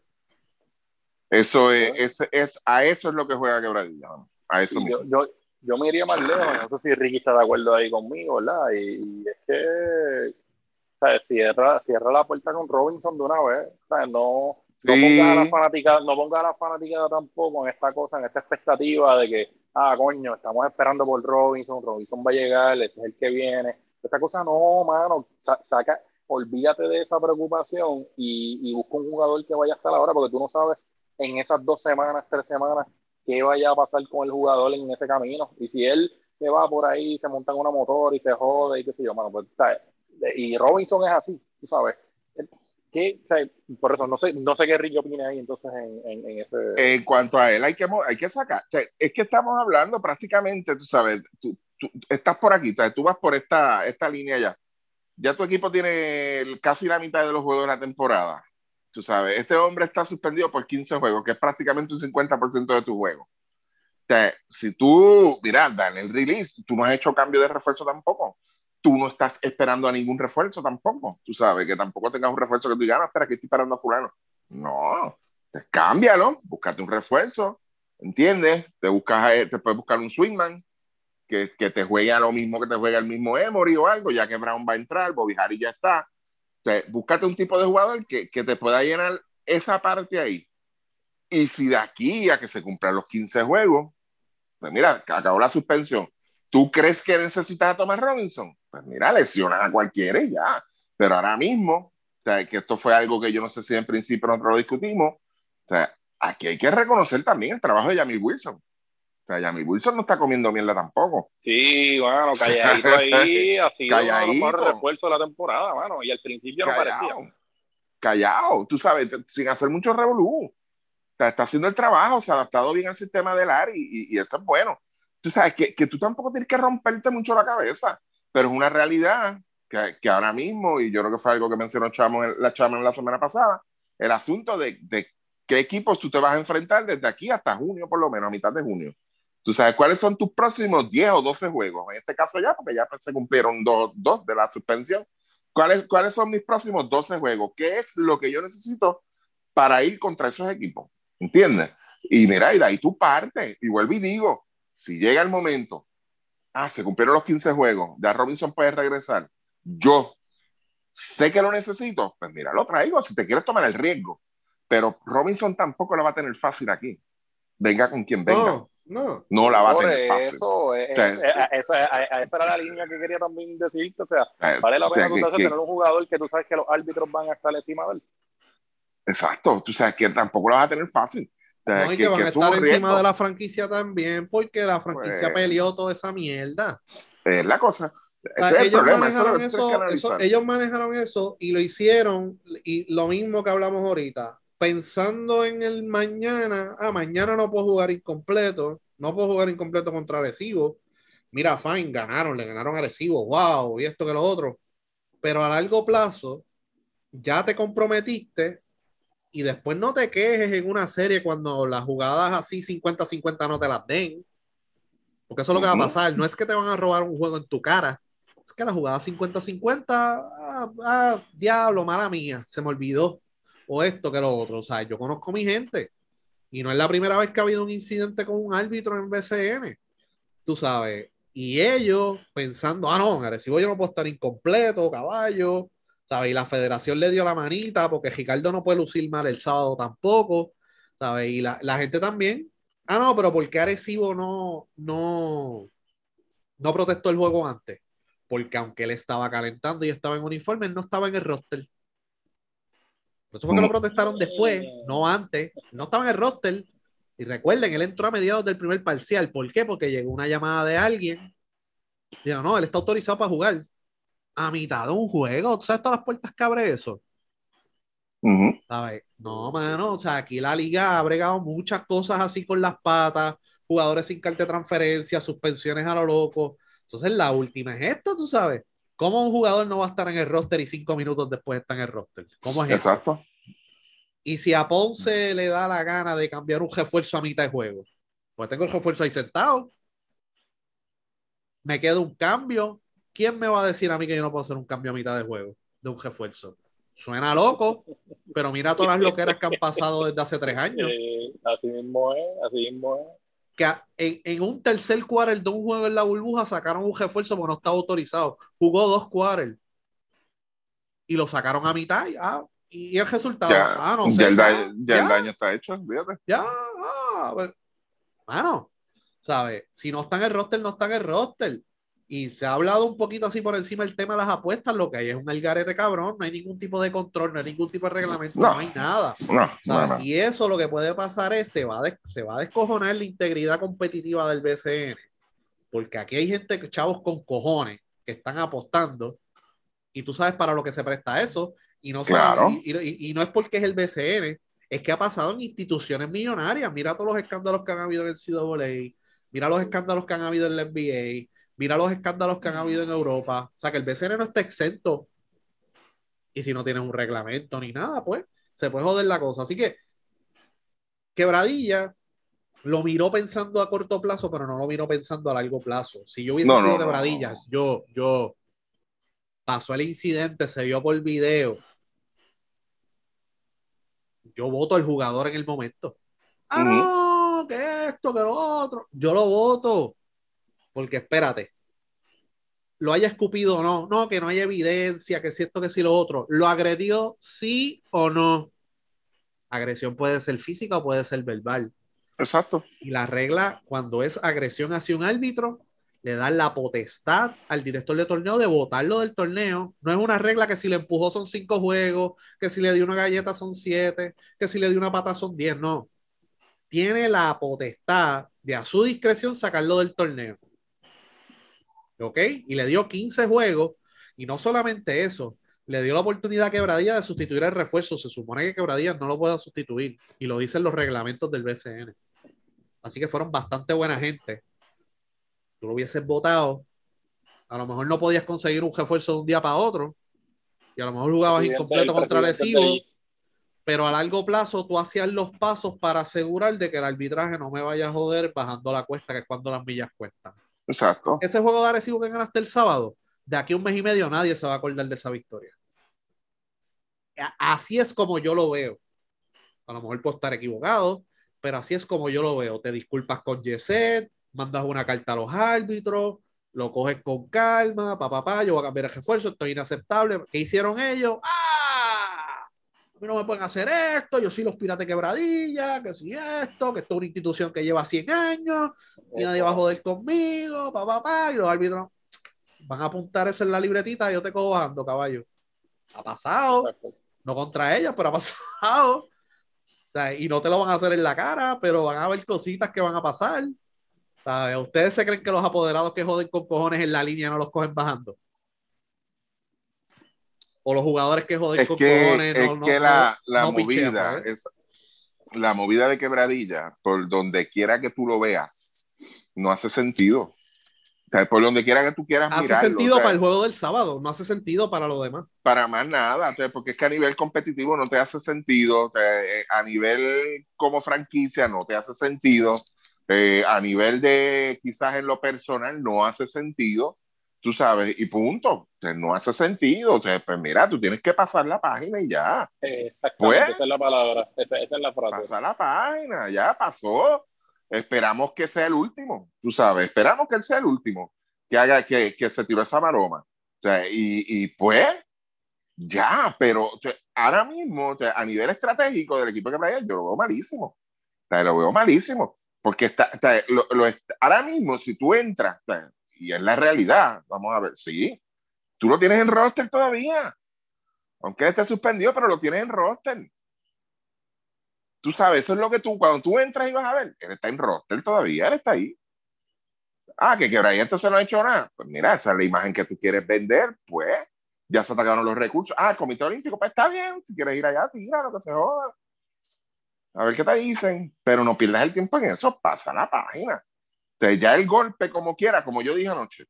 Eso es, es, es, a eso es lo que juega Quebradilla. A eso yo, yo, yo, me iría más lejos. No sé si Ricky está de acuerdo ahí conmigo, ¿verdad? Y, y es que ¿sabes? Cierra, cierra la puerta con Robinson de una vez. ¿sabes? No, no Sí. ponga a la fanática, no ponga a la fanática tampoco en esta cosa, en esta expectativa de que, ah, coño, estamos esperando por Robinson, Robinson va a llegar, ese es el que viene. Esta cosa no, mano, sa- saca, olvídate de esa preocupación y, y busca un jugador que vaya hasta la hora, porque tú no sabes en esas dos semanas, tres semanas, qué vaya a pasar con el jugador en ese camino. Y si él se va por ahí, se monta en una motor y se jode y qué sé yo, mano, pues. Y Robinson es así, tú sabes. ¿Qué, o sea, por eso no sé, no sé qué Ricky opina ahí entonces en, en, en ese. En cuanto a él, hay que, hay que sacar. O sea, es que estamos hablando prácticamente, tú sabes, tú, tú estás por aquí, tú vas por esta, línea ya. Ya tu equipo tiene casi la mitad de los juegos de la temporada. Tú sabes, este hombre está suspendido por 15 juegos, que es prácticamente un 50% de tu juego. O sea, si tú, mira, dan el release, tú no has hecho cambio de refuerzo tampoco. Tú no estás esperando a ningún refuerzo tampoco. Tú sabes que tampoco tengas un refuerzo que tú digas, "Ah, espera, que estoy esperando a fulano. No, pues cámbialo, búscate un refuerzo, ¿entiendes? Te buscas, eh, te puedes buscar un swingman que, te juegue a lo mismo que te juega el mismo Emory o algo, ya que Brown va a entrar, Bobby Harry ya está. O sea, búscate un tipo de jugador que, que te pueda llenar esa parte ahí. Y si de aquí a que se cumplan los 15 juegos, pues mira, acabó la suspensión. ¿Tú crees que necesitas a Thomas Robinson? Pues mira, lesionas a cualquiera y ya. Pero ahora mismo, o sea, que esto fue algo que yo no sé si en principio nosotros lo discutimos, o sea, aquí hay que reconocer también el trabajo de Jamie Wilson. O sea, Jamie Wilson no está comiendo mierda tampoco. Sí, bueno, calladito ahí, ha sido uno de los Calladito. mejores refuerzos de la temporada, mano. Y al principio no parecía. Callado. Callado, tú sabes, sin hacer mucho revolú. O sea, está haciendo el trabajo, se ha adaptado bien al sistema del AR y, y- y eso es bueno. Tú sabes que, que tú tampoco tienes que romperte mucho la cabeza, pero es una realidad que, que ahora mismo, y yo creo que fue algo que mencionó Chamo en, la Chama en la semana pasada, el asunto de, de qué equipos tú te vas a enfrentar desde aquí hasta junio, por lo menos, a mitad de junio. Tú sabes cuáles son tus próximos 10 o 12 juegos. En este caso ya, porque ya se cumplieron dos, dos de la suspensión. ¿Cuáles, ¿Cuáles son mis próximos 12 juegos? ¿Qué es lo que yo necesito para ir contra esos equipos? ¿Entiendes? Y mira, y de ahí tú partes. Y vuelvo y digo, si llega el momento, ah, se cumplieron los 15 juegos, ya Robinson puede regresar. Yo sé que lo necesito, pues mira, lo traigo si te quieres tomar el riesgo. Pero Robinson tampoco lo va a tener fácil aquí. Venga con quien venga. No, no. No la va a tener fácil. eso, eh, O sea, eh, a- esa, esa era la línea que quería también decirte. O sea, Eh, vale la o sea, pena que- tener un jugador que tú sabes que los árbitros van a estar encima de él. Exacto, tú sabes que tampoco lo vas a tener fácil. O sea, No, y que- que van que a estar encima riesgo. de la franquicia también, porque la franquicia Pues- peleó toda esa mierda. Es la cosa. Ese O sea, es el ellos, problema. Manejaron eso, eso- ellos manejaron eso y lo hicieron, y lo mismo que hablamos ahorita, pensando en el mañana, ah, mañana no puedo jugar incompleto, no puedo jugar incompleto contra Arecibo. Mira, fine, ganaron, le ganaron a Arecibo, wow, y esto que lo otro. Pero a largo plazo, ya te comprometiste y después no te quejes en una serie cuando las jugadas así 50-50 no te las den. Porque eso es lo que va a pasar. No es que te van a robar un juego en tu cara. Es que la jugada 50-50, ah, ah, diablo, mala mía, se me olvidó. O esto que lo otro. O sea, yo conozco mi gente. Y no es la primera vez que ha habido un incidente con un árbitro en BCN. Tú sabes. Y ellos pensando, ah, no, en Arecibo yo no puedo estar incompleto, caballo. ¿Sabes? Y la federación le dio la manita porque Ricardo no puede lucir mal el sábado tampoco. ¿Sabes? Y la, la gente también. Ah, no, pero ¿por qué Arecibo no, no, no protestó el juego antes? Porque aunque él estaba calentando y estaba en uniforme, él no estaba en el roster. Por eso fue que lo protestaron después, no antes. No estaba en el roster. Y recuerden, él entró a mediados del primer parcial. ¿Por qué? Porque llegó una llamada de alguien. Dijo, no, él está autorizado para jugar. A mitad de un juego. ¿Tú sabes todas las puertas que abre eso? ¿Sabes? No, mano, o sea, aquí la liga ha bregado muchas cosas así con las patas, jugadores sin carta de transferencia, suspensiones a lo loco. Entonces, la última es esto, tú sabes. ¿Cómo un jugador no va a estar en el roster y cinco minutos después está en el roster? ¿Cómo es eso? Exacto. Y si a Ponce le da la gana de cambiar un refuerzo a mitad de juego, pues tengo el refuerzo ahí sentado. me queda un cambio. ¿Quién me va a decir a mí que yo no puedo hacer un cambio a mitad de juego de un refuerzo? Suena loco, pero mira todas las loqueras que han pasado desde hace tres años. Eh, así mismo es, así mismo es. Que en, en un tercer quarter de un juego en la burbuja sacaron un refuerzo porque no estaba autorizado. Jugó dos quarters y lo sacaron a mitad. Y, ah, y el resultado. Ya, ah, no sé, ya, el, daño, ya el ya. daño está hecho, fíjate. Ya, ah, pues, mano, ¿sabes? Si no está en el roster, no está en el roster. Y se ha hablado un poquito así por encima del tema de las apuestas, lo que hay es un algarete cabrón, no hay ningún tipo de control, no hay ningún tipo de reglamento, no, No. hay nada. No, no. Y eso lo que puede pasar es, se va, a des- se va a descojonar la integridad competitiva del BCN, porque aquí hay gente, chavos con cojones, que están apostando, y tú sabes para lo que se presta eso, y no, Claro. y, y- y no es porque es el BCN, es que ha pasado en instituciones millonarias. Mira todos los escándalos que han habido en el CAA, mira los escándalos que han habido en la NBA, mira los escándalos que han habido en Europa. O sea, que el BCN no está exento. Y si no tienes un reglamento ni nada, pues se puede joder la cosa. Así que, quebradilla lo miró pensando a corto plazo, pero no lo miró pensando a largo plazo. Si yo hubiese No, sido no, no, quebradillas, yo, yo pasó el incidente, se vio por video. Yo voto al jugador en el momento. Ah, no, que esto, que lo otro. Yo lo voto. Porque espérate, lo haya escupido o no, no, que no hay evidencia, que si esto, que si lo otro. ¿Lo agredió sí o no? Agresión puede ser física o puede ser verbal. Exacto. Y la regla, cuando es agresión hacia un árbitro, le dan la potestad al director de torneo de votarlo del torneo. No es una regla que si le empujó son cinco juegos, que si le dio una galleta son siete, que si le dio una pata son diez. No. Tiene la potestad de a su discreción sacarlo del torneo. ¿Ok? Y le dio 15 juegos. Y no solamente eso, le dio la oportunidad a Quebradilla de sustituir el refuerzo. Se supone que Quebradilla no lo pueda sustituir. Y lo dicen los reglamentos del BCN. Así que fueron bastante buena gente. Tú lo hubieses votado. A lo mejor no podías conseguir un refuerzo de un día para otro. Y a lo mejor jugabas Presidente- incompleto contra de- Pero a largo plazo tú hacías los pasos para asegurar de que el arbitraje no me vaya a joder bajando la cuesta, que es cuando las millas cuestan. Exacto. Ese juego de Arecibo que ganaste el sábado, de aquí a un mes y medio nadie se va a acordar de esa victoria. Así es como yo lo veo. A lo mejor puedo estar equivocado, pero así es como yo lo veo. Te disculpas con Yeset, mandas una carta a los árbitros, lo coges con calma, papá, pa, pa, yo voy a cambiar el refuerzo, esto es inaceptable. ¿Qué hicieron ellos? ¡Ah! A mí no me pueden hacer esto, yo soy los pirates quebradilla, que si esto, que esto es una institución que lleva 100 años, y nadie va a joder conmigo, papá, pa, y los árbitros van a apuntar eso en la libretita y yo te cojo bajando, caballo. Ha pasado, no contra ellos, pero ha pasado. O sea, y no te lo van a hacer en la cara, pero van a haber cositas que van a pasar. ¿Sabes? ¿Ustedes se creen que los apoderados que joden con cojones en la línea no los cogen bajando? O los jugadores que joden Es con que, cojones es no, no- que la, no- la no pichean, movida, es, la movida de quebradilla, por donde quiera que tú lo veas, no hace sentido. O sea, por donde quiera que tú quieras Hace mirarlo, sentido o sea, para el juego del sábado, no hace sentido para lo demás. para más nada, o sea, porque es que a nivel competitivo no te hace sentido, eh, a nivel como franquicia no te hace sentido, eh, a nivel de quizás en lo personal no hace sentido, tú sabes, y punto, o sea, no hace sentido, o sea, pues mira, tú tienes que pasar la página y ya, Exactamente, Pues- esa es la palabra, esa, esa es la frase. pasa la página, ya pasó, esperamos que sea el último, tú sabes, esperamos que él sea el último, que haga, que, que se tiró esa maroma, o sea, y, y pues, ya, pero o sea, ahora mismo, o sea, a nivel estratégico del equipo que trae, yo lo veo malísimo, o sea, lo veo malísimo, porque está, o sea, lo, lo est- ahora mismo, si tú entras, o sea, y es la realidad, vamos a ver, sí, tú lo tienes en roster todavía, aunque él esté suspendido, pero lo tienes en roster. Tú sabes, eso es lo que tú, cuando tú entras y vas a ver, él está en roster todavía, él está ahí. Ah, que Quebradilla entonces no ha hecho nada. Pues mira, esa es la imagen que tú quieres vender, pues ya se atacaron los recursos. Ah, el Comité Olímpico, pues está bien, si quieres ir allá, tira, lo que se joda. A ver qué te dicen, pero no pierdas el tiempo en eso, pasa la página. O sea, ya el golpe, como quiera, como yo dije anoche,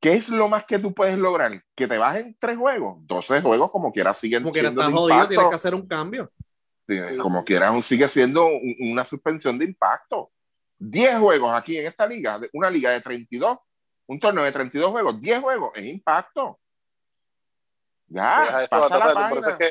¿qué es lo más que tú puedes lograr? Que te bajen tres juegos, 12 juegos, como quiera, siguen Como estás jodido, impacto. tienes que hacer un cambio. Como quiera, sigue siendo un- una suspensión de impacto. 10 juegos aquí en esta liga, una liga de 32, Un torneo de 32 juegos, 10 juegos, es impacto. Ya, eso pasa la atrás, por, eso es página. que,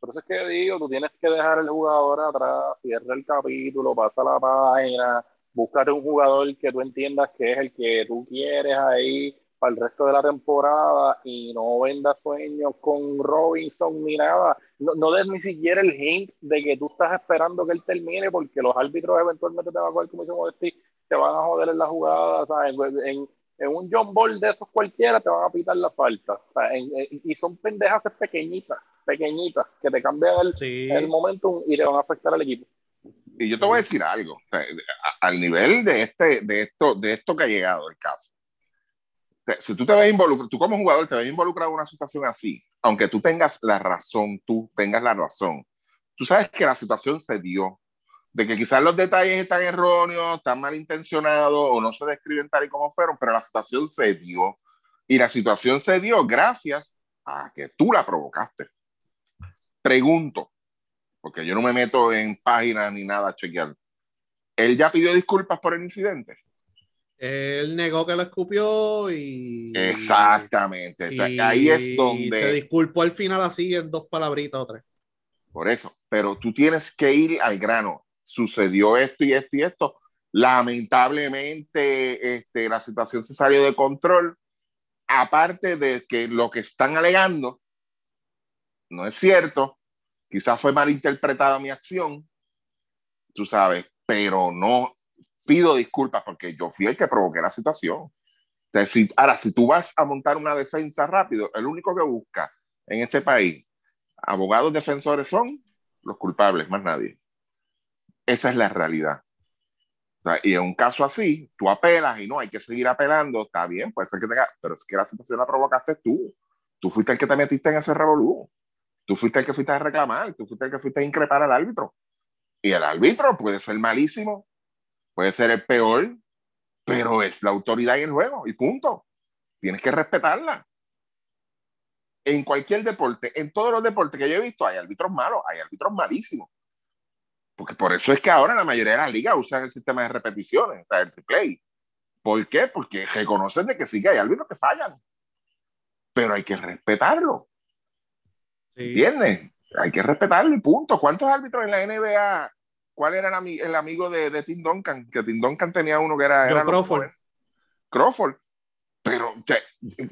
por eso es que digo, tú tienes que dejar el jugador atrás, cierra el capítulo, pasa la página, búscate un jugador que tú entiendas que es el que tú quieres ahí para el resto de la temporada y no vendas sueños con Robinson ni nada. No, no des ni siquiera el hint de que tú estás esperando que él termine porque los árbitros eventualmente te van a coger como dice Modesti, te van a joder en la jugada, ¿sabes? En, en un John Ball de esos cualquiera te van a pitar la falta. En- y son pendejas pequeñitas, pequeñitas, que te cambian el, Sí. el momentum y le van a afectar al equipo. Y yo te voy a decir algo, al nivel de, este, de, esto, de esto que ha llegado el caso. Si tú te ves involucrado, tú como jugador te ves involucrado en una situación así, aunque tú tengas la razón, tú tengas la razón, tú sabes que la situación se dio, de que quizás los detalles están erróneos, están malintencionados o no se describen tal y como fueron, pero la situación se dio. Y la situación se dio gracias a que tú la provocaste. Pregunto, porque yo no me meto en páginas ni nada a chequear. ¿Él ya pidió disculpas por el incidente? Él negó que lo escupió y. Exactamente. O sea, y ahí es Se donde, disculpó al final así en dos palabritas o tres. por eso, pero tú tienes que ir al grano. Sucedió esto y esto y esto. Lamentablemente, este, la situación se salió de control. Aparte de que lo que están alegando no es cierto, quizás fue malinterpretada mi acción, tú sabes, pero no pido disculpas porque yo fui el que provoqué la situación. Sea, si- ahora, si tú vas a montar una defensa rápido, el único que busca en este país abogados defensores son los culpables, más nadie. Esa es la realidad. O sea, y en un caso así, tú apelas y no, hay que seguir apelando, está bien, puede ser que tenga, pero es que la situación la provocaste tú. Tú fuiste el que te metiste en ese revolú. Tú fuiste el que fuiste a reclamar, tú fuiste el que fuiste a increpar al árbitro. Y el árbitro puede ser malísimo, puede ser el peor, pero es la autoridad en el juego y punto. Tienes que respetarla. En cualquier deporte, en todos los deportes que yo he visto, hay árbitros malos, hay árbitros malísimos. Porque por eso es que ahora la mayoría de las ligas usan el sistema de repeticiones, el replay. ¿Por qué? Porque reconocen de que sí que hay árbitros que fallan. Pero hay que respetarlo. Sí. ¿Entiendes? Hay que respetarlo y punto. ¿Cuántos árbitros en la NBA? ¿Cuál era el, ami- el amigo de, de Tim Duncan? Que Tim Duncan tenía uno que era, era Crawford. Crawford. Pero,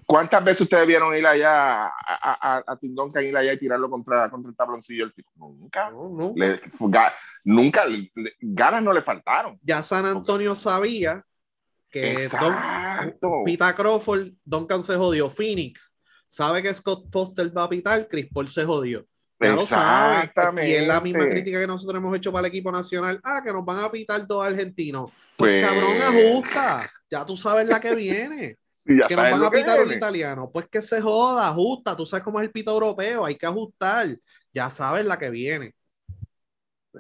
¿cuántas veces ustedes vieron ir allá a, a, a- a Tim Duncan ir allá y tirarlo contra, contra el tabloncillo? El tipo? Nunca. No, no. Le- ga- nunca, le- ganas no le faltaron. Ya San Antonio sabía que Don, Exacto. Pita Crawford, Duncan se jodió. Phoenix sabe que Scott Foster va a pitar, Chris Paul se jodió. Ya lo sabe. Exactamente. Y es la misma crítica que nosotros hemos hecho para el equipo nacional. Ah, que nos van a pitar dos argentinos. Pues- Pues, cabrón, ajusta. Ya tú sabes la que viene. Y ya que nos van a pitar un italiano. Pues que se joda, ajusta. Tú sabes cómo es el pito europeo. Hay que ajustar. Ya sabes la que viene.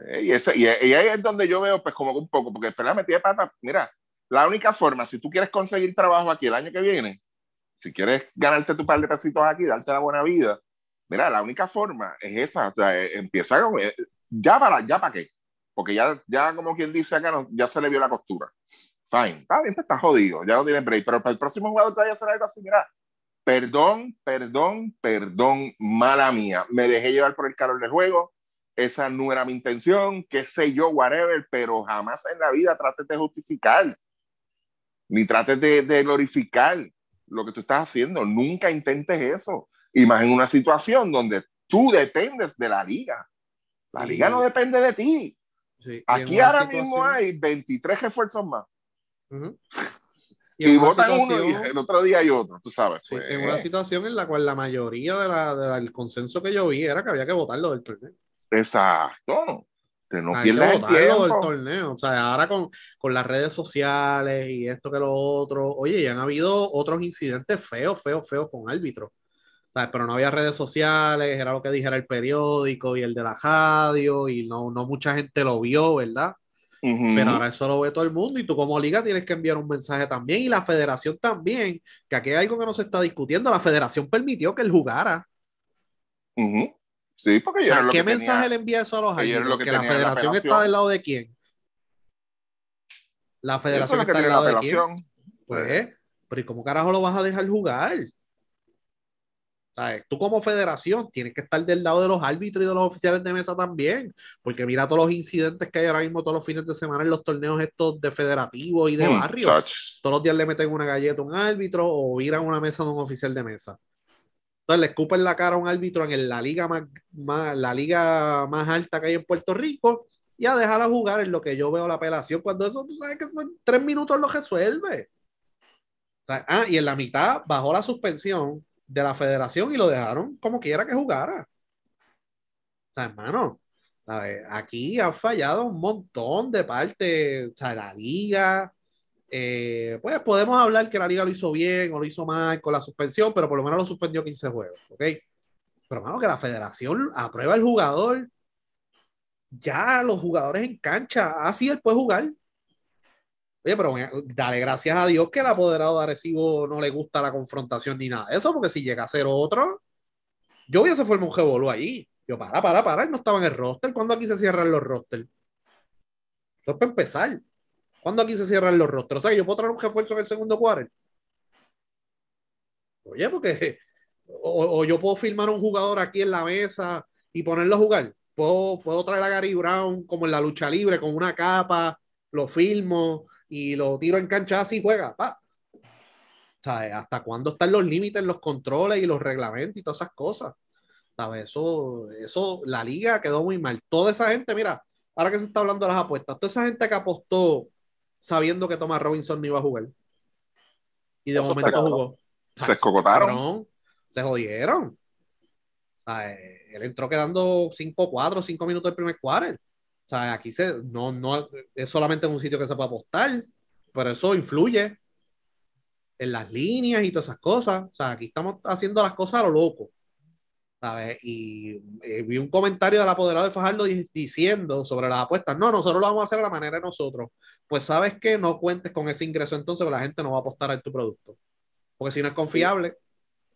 Eh, Y, ese- y, y ahí es donde yo veo, pues, como un poco, porque después la metí de pata. Mira, la única forma, si tú quieres conseguir trabajo aquí el año que viene, si quieres ganarte tu par de pesitos aquí, darte la buena vida, mira, la única forma es esa. O sea, eh, empieza con. eh, ya para, ya para qué. Porque ya, ya, como quien dice acá, no- ya se le vio la costura. Fine, está bien, pues está jodido, ya no tiene break. Pero para el próximo jugador que vaya a hacer algo así, mira, perdón, perdón, perdón, mala mía. Me dejé llevar por el calor del juego esa no era mi intención, qué sé yo, whatever, pero jamás en la vida trates de justificar, ni trates de, de glorificar lo que tú estás haciendo, nunca intentes eso, y más en una situación donde tú dependes de la liga, la liga no depende de ti, Sí, y aquí ahora situación- mismo hay 23 refuerzos más, Ujú. y, en una votan uno y el otro día hay otro, tú sabes. Sí, pues. en una situación en la cual la mayoría de la- de del consenso que yo vi era que había que votarlo del torneo. Exacto, que no Hay que pierdas el votarlo del tiempo. torneo. O sea, ahora con, con las redes sociales y esto que lo otro, oye, ya han habido otros incidentes feos, feos, feos con árbitros. ¿Sabes? Pero no había redes sociales, era lo que dijera el periódico y el de la radio, y no, no mucha gente lo vio, ¿verdad? Ujú. Pero ahora eso lo ve todo el mundo y tú como liga tienes que enviar un mensaje también y la federación también, que aquí hay algo que no se está discutiendo, la federación permitió que él jugara. Ujú. Sí, porque O yo sea, era lo ¿Qué que mensaje tenía- le envía eso a los árbitros? lo que Que, la federación está del lado de quién? La federación es lo que está del tiene la lado de quién? Pues, Pero ¿y cómo carajo lo vas a dejar jugar? ¿Sabes? Tú como federación tienes que estar del lado de los árbitros y de los oficiales de mesa también, porque mira todos los incidentes que hay ahora mismo todos los fines de semana en los torneos estos de federativos y de Mm, barrio. Todos los días le meten una galleta a un árbitro o viran una mesa de un oficial de mesa. Entonces le escupen la cara a un árbitro en la liga más, la liga más alta que hay en Puerto Rico y a dejarla jugar en lo que yo veo la apelación. Cuando eso, tú sabes que en tres minutos lo resuelve. Ah, y en la mitad bajó la suspensión de la federación y lo dejaron como quiera que jugara. O hermano, ¿sabes? aquí han fallado un montón de partes. O sea, la liga, eh, pues podemos hablar que la liga lo hizo bien o lo hizo mal con la suspensión, pero por lo menos lo suspendió 15 juegos, ¿ok? Pero hermano, que la federación aprueba el jugador, ya los jugadores en cancha, así él puede jugar. Oye, pero dale gracias a Dios que el apoderado de Arecibo no le gusta la confrontación ni nada eso, porque si llega a ser otro, yo hubiese formado un revolú ahí. Yo, para, para, para, él no estaba en el roster. ¿Cuándo aquí se cierran los rosters? Eso es para empezar. ¿Cuándo aquí se cierran los rosters? O sea, yo puedo traer un refuerzo en el segundo quarter. Oye, porque o, o yo puedo firmar un jugador aquí en la mesa y ponerlo a jugar. Puedo, puedo traer a Gary Brown como en la lucha libre con una capa, lo filmo y lo tiro en cancha así juega. Pa. Sea, ¿hasta cuándo están los límites, los controles y los reglamentos y todas esas cosas? ¿Sabes? Eso, eso, la liga quedó muy mal. Toda esa gente, mira, ahora que se está hablando de las apuestas, toda esa gente que apostó sabiendo que Thomas Robinson no iba a jugar. Y de Eso momento jugó. Se escocotaron. Se jodieron. O sea, él entró quedando 5-4, 5 minutos del primer quarter. O sea, aquí se, no, no es solamente en un sitio que se puede apostar, pero eso influye en las líneas y todas esas cosas. O sea, aquí estamos haciendo las cosas a lo loco. Y eh, vi un comentario del apoderado de Fajardo di- diciendo sobre las apuestas, no, nosotros lo vamos a hacer a la manera de nosotros. Pues sabes que no cuentes con ese ingreso entonces, la gente no va a apostar en tu producto. Porque si no es confiable,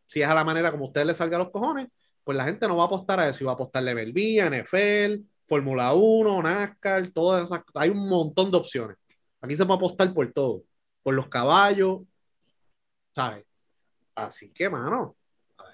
si es a la manera como a ustedes les salga a los cojones, pues la gente no va a apostar a eso, y va a apostarle MLB, NFL, Fórmula 1, NASCAR, todas esas, hay un montón de opciones. Aquí se puede apostar por todo, por los caballos, ¿sabes? Así que, mano,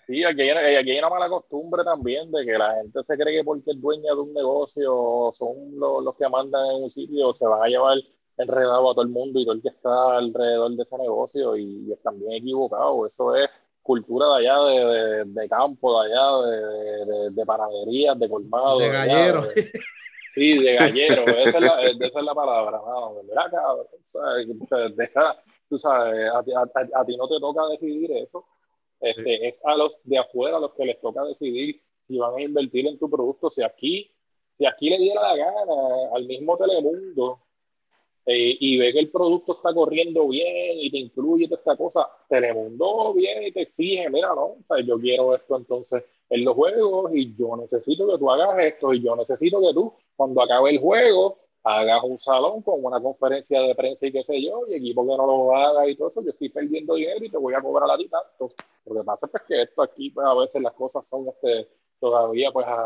Sí, aquí hay, aquí hay una mala costumbre también de que la gente se cree que porque es dueña de un negocio o son los, los que mandan en un sitio se van a llevar enredado a todo el mundo y todo el que está alrededor de ese negocio y, y están bien equivocados. Eso es cultura de allá, de, de- de campo, de allá, de, de, de panaderías, de colmados. de Sí, de gallero, esa es la, esa es la palabra, mano. Mira, cabrón, deja- tú sabes, a, a- a- a ti no te toca decidir eso. Este, Es a los de afuera los que les toca decidir si van a invertir en tu producto. Si aquí, si aquí le diera la gana al mismo Telemundo eh, y ve que el producto está corriendo bien y te incluye toda esta cosa, Telemundo viene y te exige, mira, no, o sea, yo quiero esto entonces en los juegos y yo necesito que tú hagas esto y yo necesito que tú, cuando acabe el juego, hagas un salón con una conferencia de prensa y qué sé yo, y equipo que no lo haga y todo eso, yo estoy perdiendo dinero y te voy a cobrar a ti tanto. Lo que pasa es que esto aquí, pues a veces las cosas son este, todavía pues a,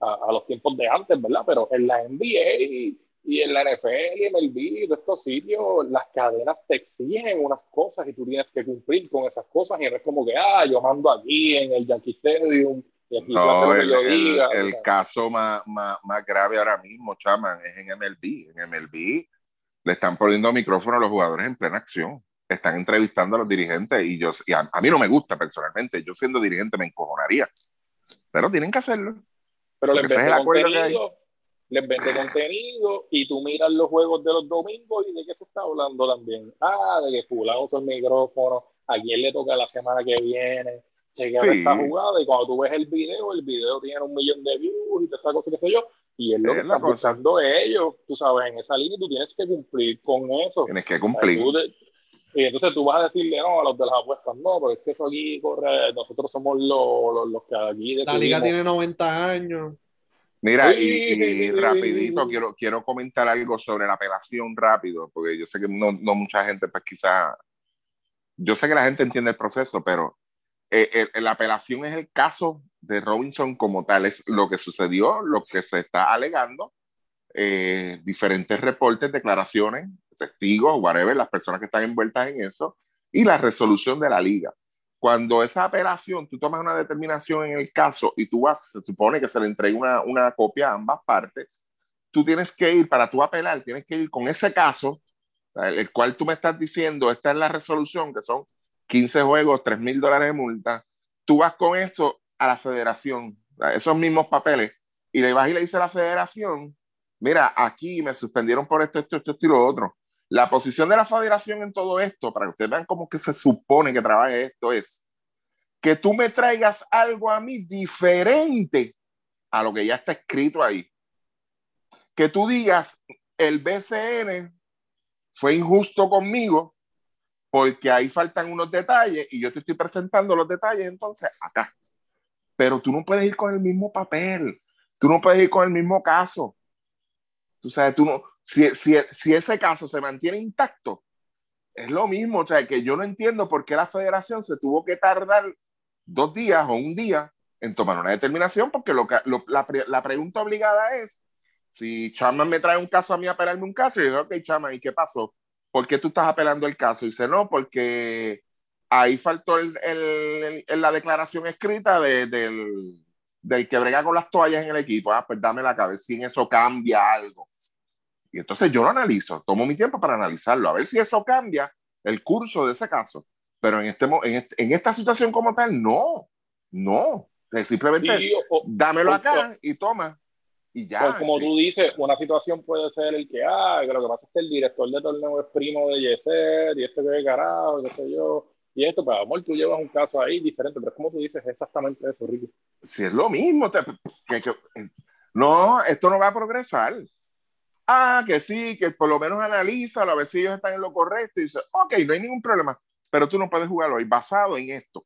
a, a, los tiempos de antes, ¿verdad? Pero en la NBA y, y en la NFL y en el de estos sitios, las cadenas te exigen unas cosas y tú tienes que cumplir con esas cosas y no es como que, ah, yo mando aquí en el Yankee Stadium No, el, el- el caso más, más, más grave ahora mismo, chaman, es en MLB. En MLB le están poniendo micrófono a los jugadores en plena acción. Están entrevistando a los dirigentes y yo y a, a mí no me gusta personalmente. Yo siendo dirigente me encojonaría. Pero tienen que hacerlo. Pero les vende contenido, les vende contenido y tú miras los juegos de los domingos y de qué se está hablando también. Ah, de que fulano usa el micrófono, a quién le toca la semana que viene, chequear Sí. esta jugada y cuando tú ves el video, el video tiene un millón de views y toda esta cosa, qué sé yo, y es lo Es que están buscando ellos, tú sabes, en esa línea y tú tienes que cumplir con eso. Tienes que cumplir. y entonces tú vas a decirle no a los de las apuestas, no, porque es que eso aquí corre, nosotros somos los, los, los que aquí La liga tiene 90 años. Mira, y, y rapidito quiero, quiero comentar algo sobre la apelación rápido, porque yo sé que no, no mucha gente, pues quizá, yo sé que la gente entiende el proceso, pero eh, la apelación es el caso de Robinson como tal, es lo que sucedió, lo que se está alegando, eh, diferentes reportes, declaraciones, testigos, whatever, las personas que están envueltas en eso, y la resolución de la liga. Cuando esa apelación, tú tomas una determinación en el caso y tú vas, se supone que se le entrega una, una copia a ambas partes, tú tienes que ir, para tú apelar, tienes que ir con ese caso, el cual tú me estás diciendo, esta es la resolución, que son 15 juegos, 3 mil dólares de multa, tú vas con eso a la federación, esos mismos papeles, y le vas y le dices a la federación, mira, aquí me suspendieron por esto, esto, esto, esto y lo otro. La posición de la federación en todo esto, para que ustedes vean cómo que se supone que trabaje esto, es que tú me traigas algo a mí diferente a lo que ya está escrito ahí. Que tú digas, el BCN fue injusto conmigo porque ahí faltan unos detalles y yo te estoy presentando los detalles entonces acá. Pero tú no puedes ir con el mismo papel, tú no puedes ir con el mismo caso. Tú sabes, tú no, si, si, si ese caso se mantiene intacto, es lo mismo, o sea, que yo no entiendo por qué la federación se tuvo que tardar dos días o un día en tomar una determinación, porque lo que, la, la, pregunta obligada es, si Chama me trae un caso a mí a apelarme un caso, y yo digo, ok, Chama, ¿y qué pasó? ¿Por qué tú estás apelando el caso? Y dice, no, porque ahí faltó el, el, el, la declaración escrita de, del, del que brega con las toallas en el equipo. Ah, pues dame la cabeza, si en eso cambia algo. Y entonces yo lo analizo, tomo mi tiempo para analizarlo, a ver si eso cambia el curso de ese caso. Pero en, este, en, este, en esta situación como tal, no, no. Simplemente sí, o, dámelo o, acá o, y toma. Y ya. Pues como sí. tú dices, una situación puede ser el que, ah, que lo que pasa es que el director de torneo es primo de Yeser y este que carajo, qué sé yo. Y esto, pues amor, tú llevas un caso ahí diferente, pero es como tú dices exactamente eso, Ricky. Si es lo mismo, te, que, que, no, esto no va a progresar. Ah, que sí, que por lo menos analiza, a ver si ellos están en lo correcto y dice, ok, no hay ningún problema, pero tú no puedes jugarlo hoy basado en esto.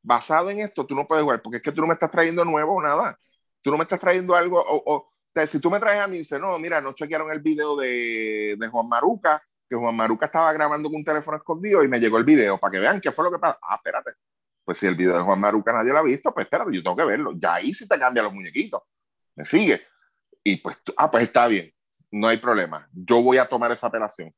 Basado en esto, tú no puedes jugar, porque es que tú no me estás trayendo nuevo o nada. Tú no me estás trayendo algo, o, si tú me traes a mí y dices, no, mira, no chequearon el video de, de Juan Maruca, que Juan Maruca estaba grabando con un teléfono escondido y me llegó el video para que vean qué fue lo que pasó. Ah, espérate. Pues si el video de Juan Maruca nadie lo ha visto, pues espérate, yo tengo que verlo. Ya ahí sí te cambian los muñequitos. ¿Me sigue? Y pues, ah, pues está bien no hay problema, yo voy a tomar esa apelación.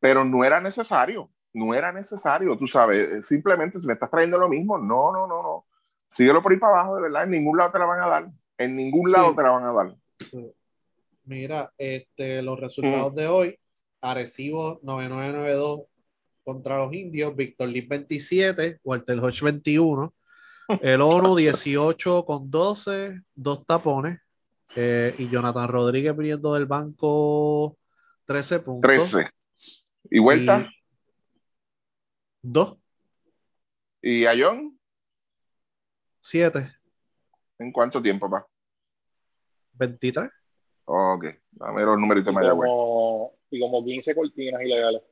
Pero no era necesario, no era necesario, tú sabes, simplemente si me estás trayendo lo mismo, no, no, no, no. Síguelo por ahí para abajo, de verdad, en ningún lado te la van a dar, en ningún lado sí. te la van a dar. Sí. Mira, este, los resultados mm. de hoy, Arecibo 9992 contra los indios, Víctor Lee 27, Walter Hodge 21, el ONU 18 con 12, dos tapones, eh, y Jonathan Rodríguez viniendo del banco 13 puntos. 13. ¿Y vuelta? Y... Dos. ¿Y a John? Siete. ¿En cuánto tiempo, va? 23. ok, dame los numeritos de Como, y como 15 cortinas ilegales.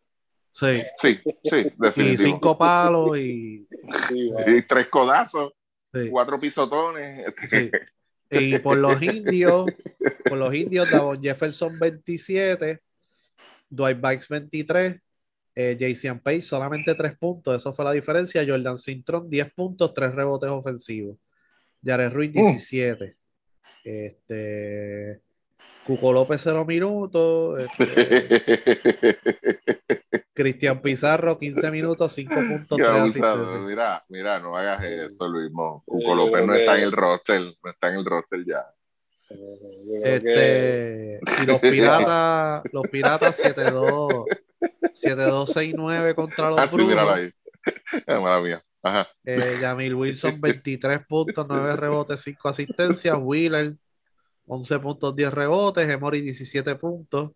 Sí. Sí, sí, definitivo. Y cinco palos y... Sí, y tres codazos, sí. cuatro pisotones. Sí. Y por los indios, por los indios, Davon Jefferson 27, Dwight Bikes 23, eh, Jason Page solamente 3 puntos, eso fue la diferencia. Jordan Sintron 10 puntos, 3 rebotes ofensivos. Jared Ruiz 17. Uh. Este, Cuco López 0 minutos. Este, Cristian Pizarro 15 minutos, 5 puntos. Mira, mira, no hagas eso, Luis Mo. Cuco López no está en el roster, no está en el roster ya. Este, y los piratas, los piratas 7-2, 7-2-6-9 contra los ah, sí, míralo ahí. Mala mía. Ajá. Eh, Yamil Wilson 23 puntos, 9 rebotes, 5 asistencias. Wheeler 11 puntos, 10 rebotes. Emory 17 puntos.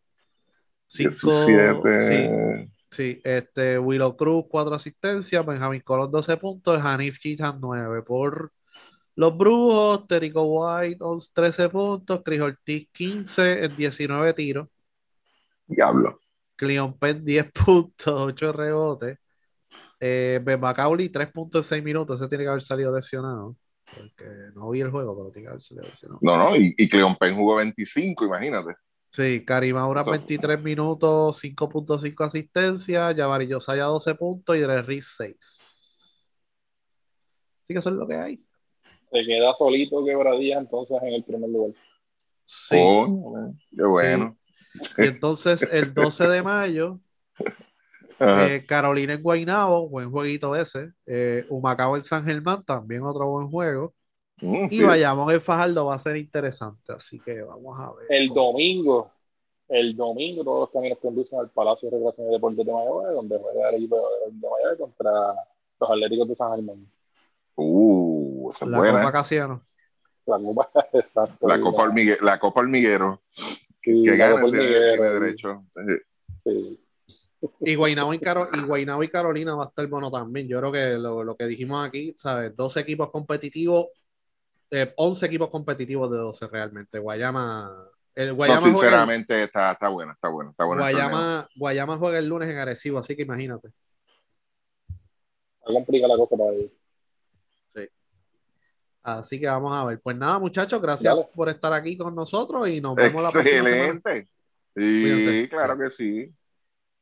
5 sí, sí, este, Willow Cruz 4 asistencias. Benjamín Colón 12 puntos. Hanif Chitan 9 por los Brujos. Terico White 11, 13 puntos. Chris Ortiz 15 en 19 tiros. Diablo. Cleon Penn 10 puntos, 8 rebotes. Eh, ben Macaulay 3.6 minutos. Ese tiene que haber salido lesionado. Porque no vi el juego, pero tiene que haber salido lesionado. No, no, y, y Cleon Penn jugó 25, imagínate. Sí, Karim Aura 23 minutos, 5.5 asistencias, Jabari Josiah 12 puntos y Riz 6. Así que eso es lo que hay. Se queda solito quebradilla entonces en el primer lugar. Sí. Oh, qué bueno. Sí. Y entonces el 12 de mayo. Eh, Carolina en Guaynabo, buen jueguito ese. Eh, Humacao en San Germán, también otro buen juego. Mm, Y sí. Bayamón en Fajardo va a ser interesante, así que vamos a ver. El domingo, el domingo todos los caminos conducen al Palacio de Recreación y Deportes de Mayagüez, donde juega el equipo de de Mayagüez contra los Atléticos de San Germán. Uh, esa La buena. Copa Casiano. La Copa, exacto. La Copa, Hormigue- la Copa Hormiguero. Sí, Que tiene, Hormiguero, tiene derecho. Sí. Sí. Y Guaynabo y, Caro- y Guaynabo y Carolina va a estar bueno también. Yo creo que lo, lo que dijimos aquí, ¿sabes? 12 equipos competitivos, eh, 11 equipos competitivos de 12 realmente. Guayama. El No, Guayama, el, sinceramente, está, está buena, está buena, está buena. Guayama, Guayama juega el lunes en Arecibo, así que imagínate. Está complicada la cosa para ellos. Así que vamos a ver. Pues nada, muchachos, gracias Dale. por estar aquí con nosotros y nos vemos la próxima. Excelente. Sí, Cuídense. claro que sí.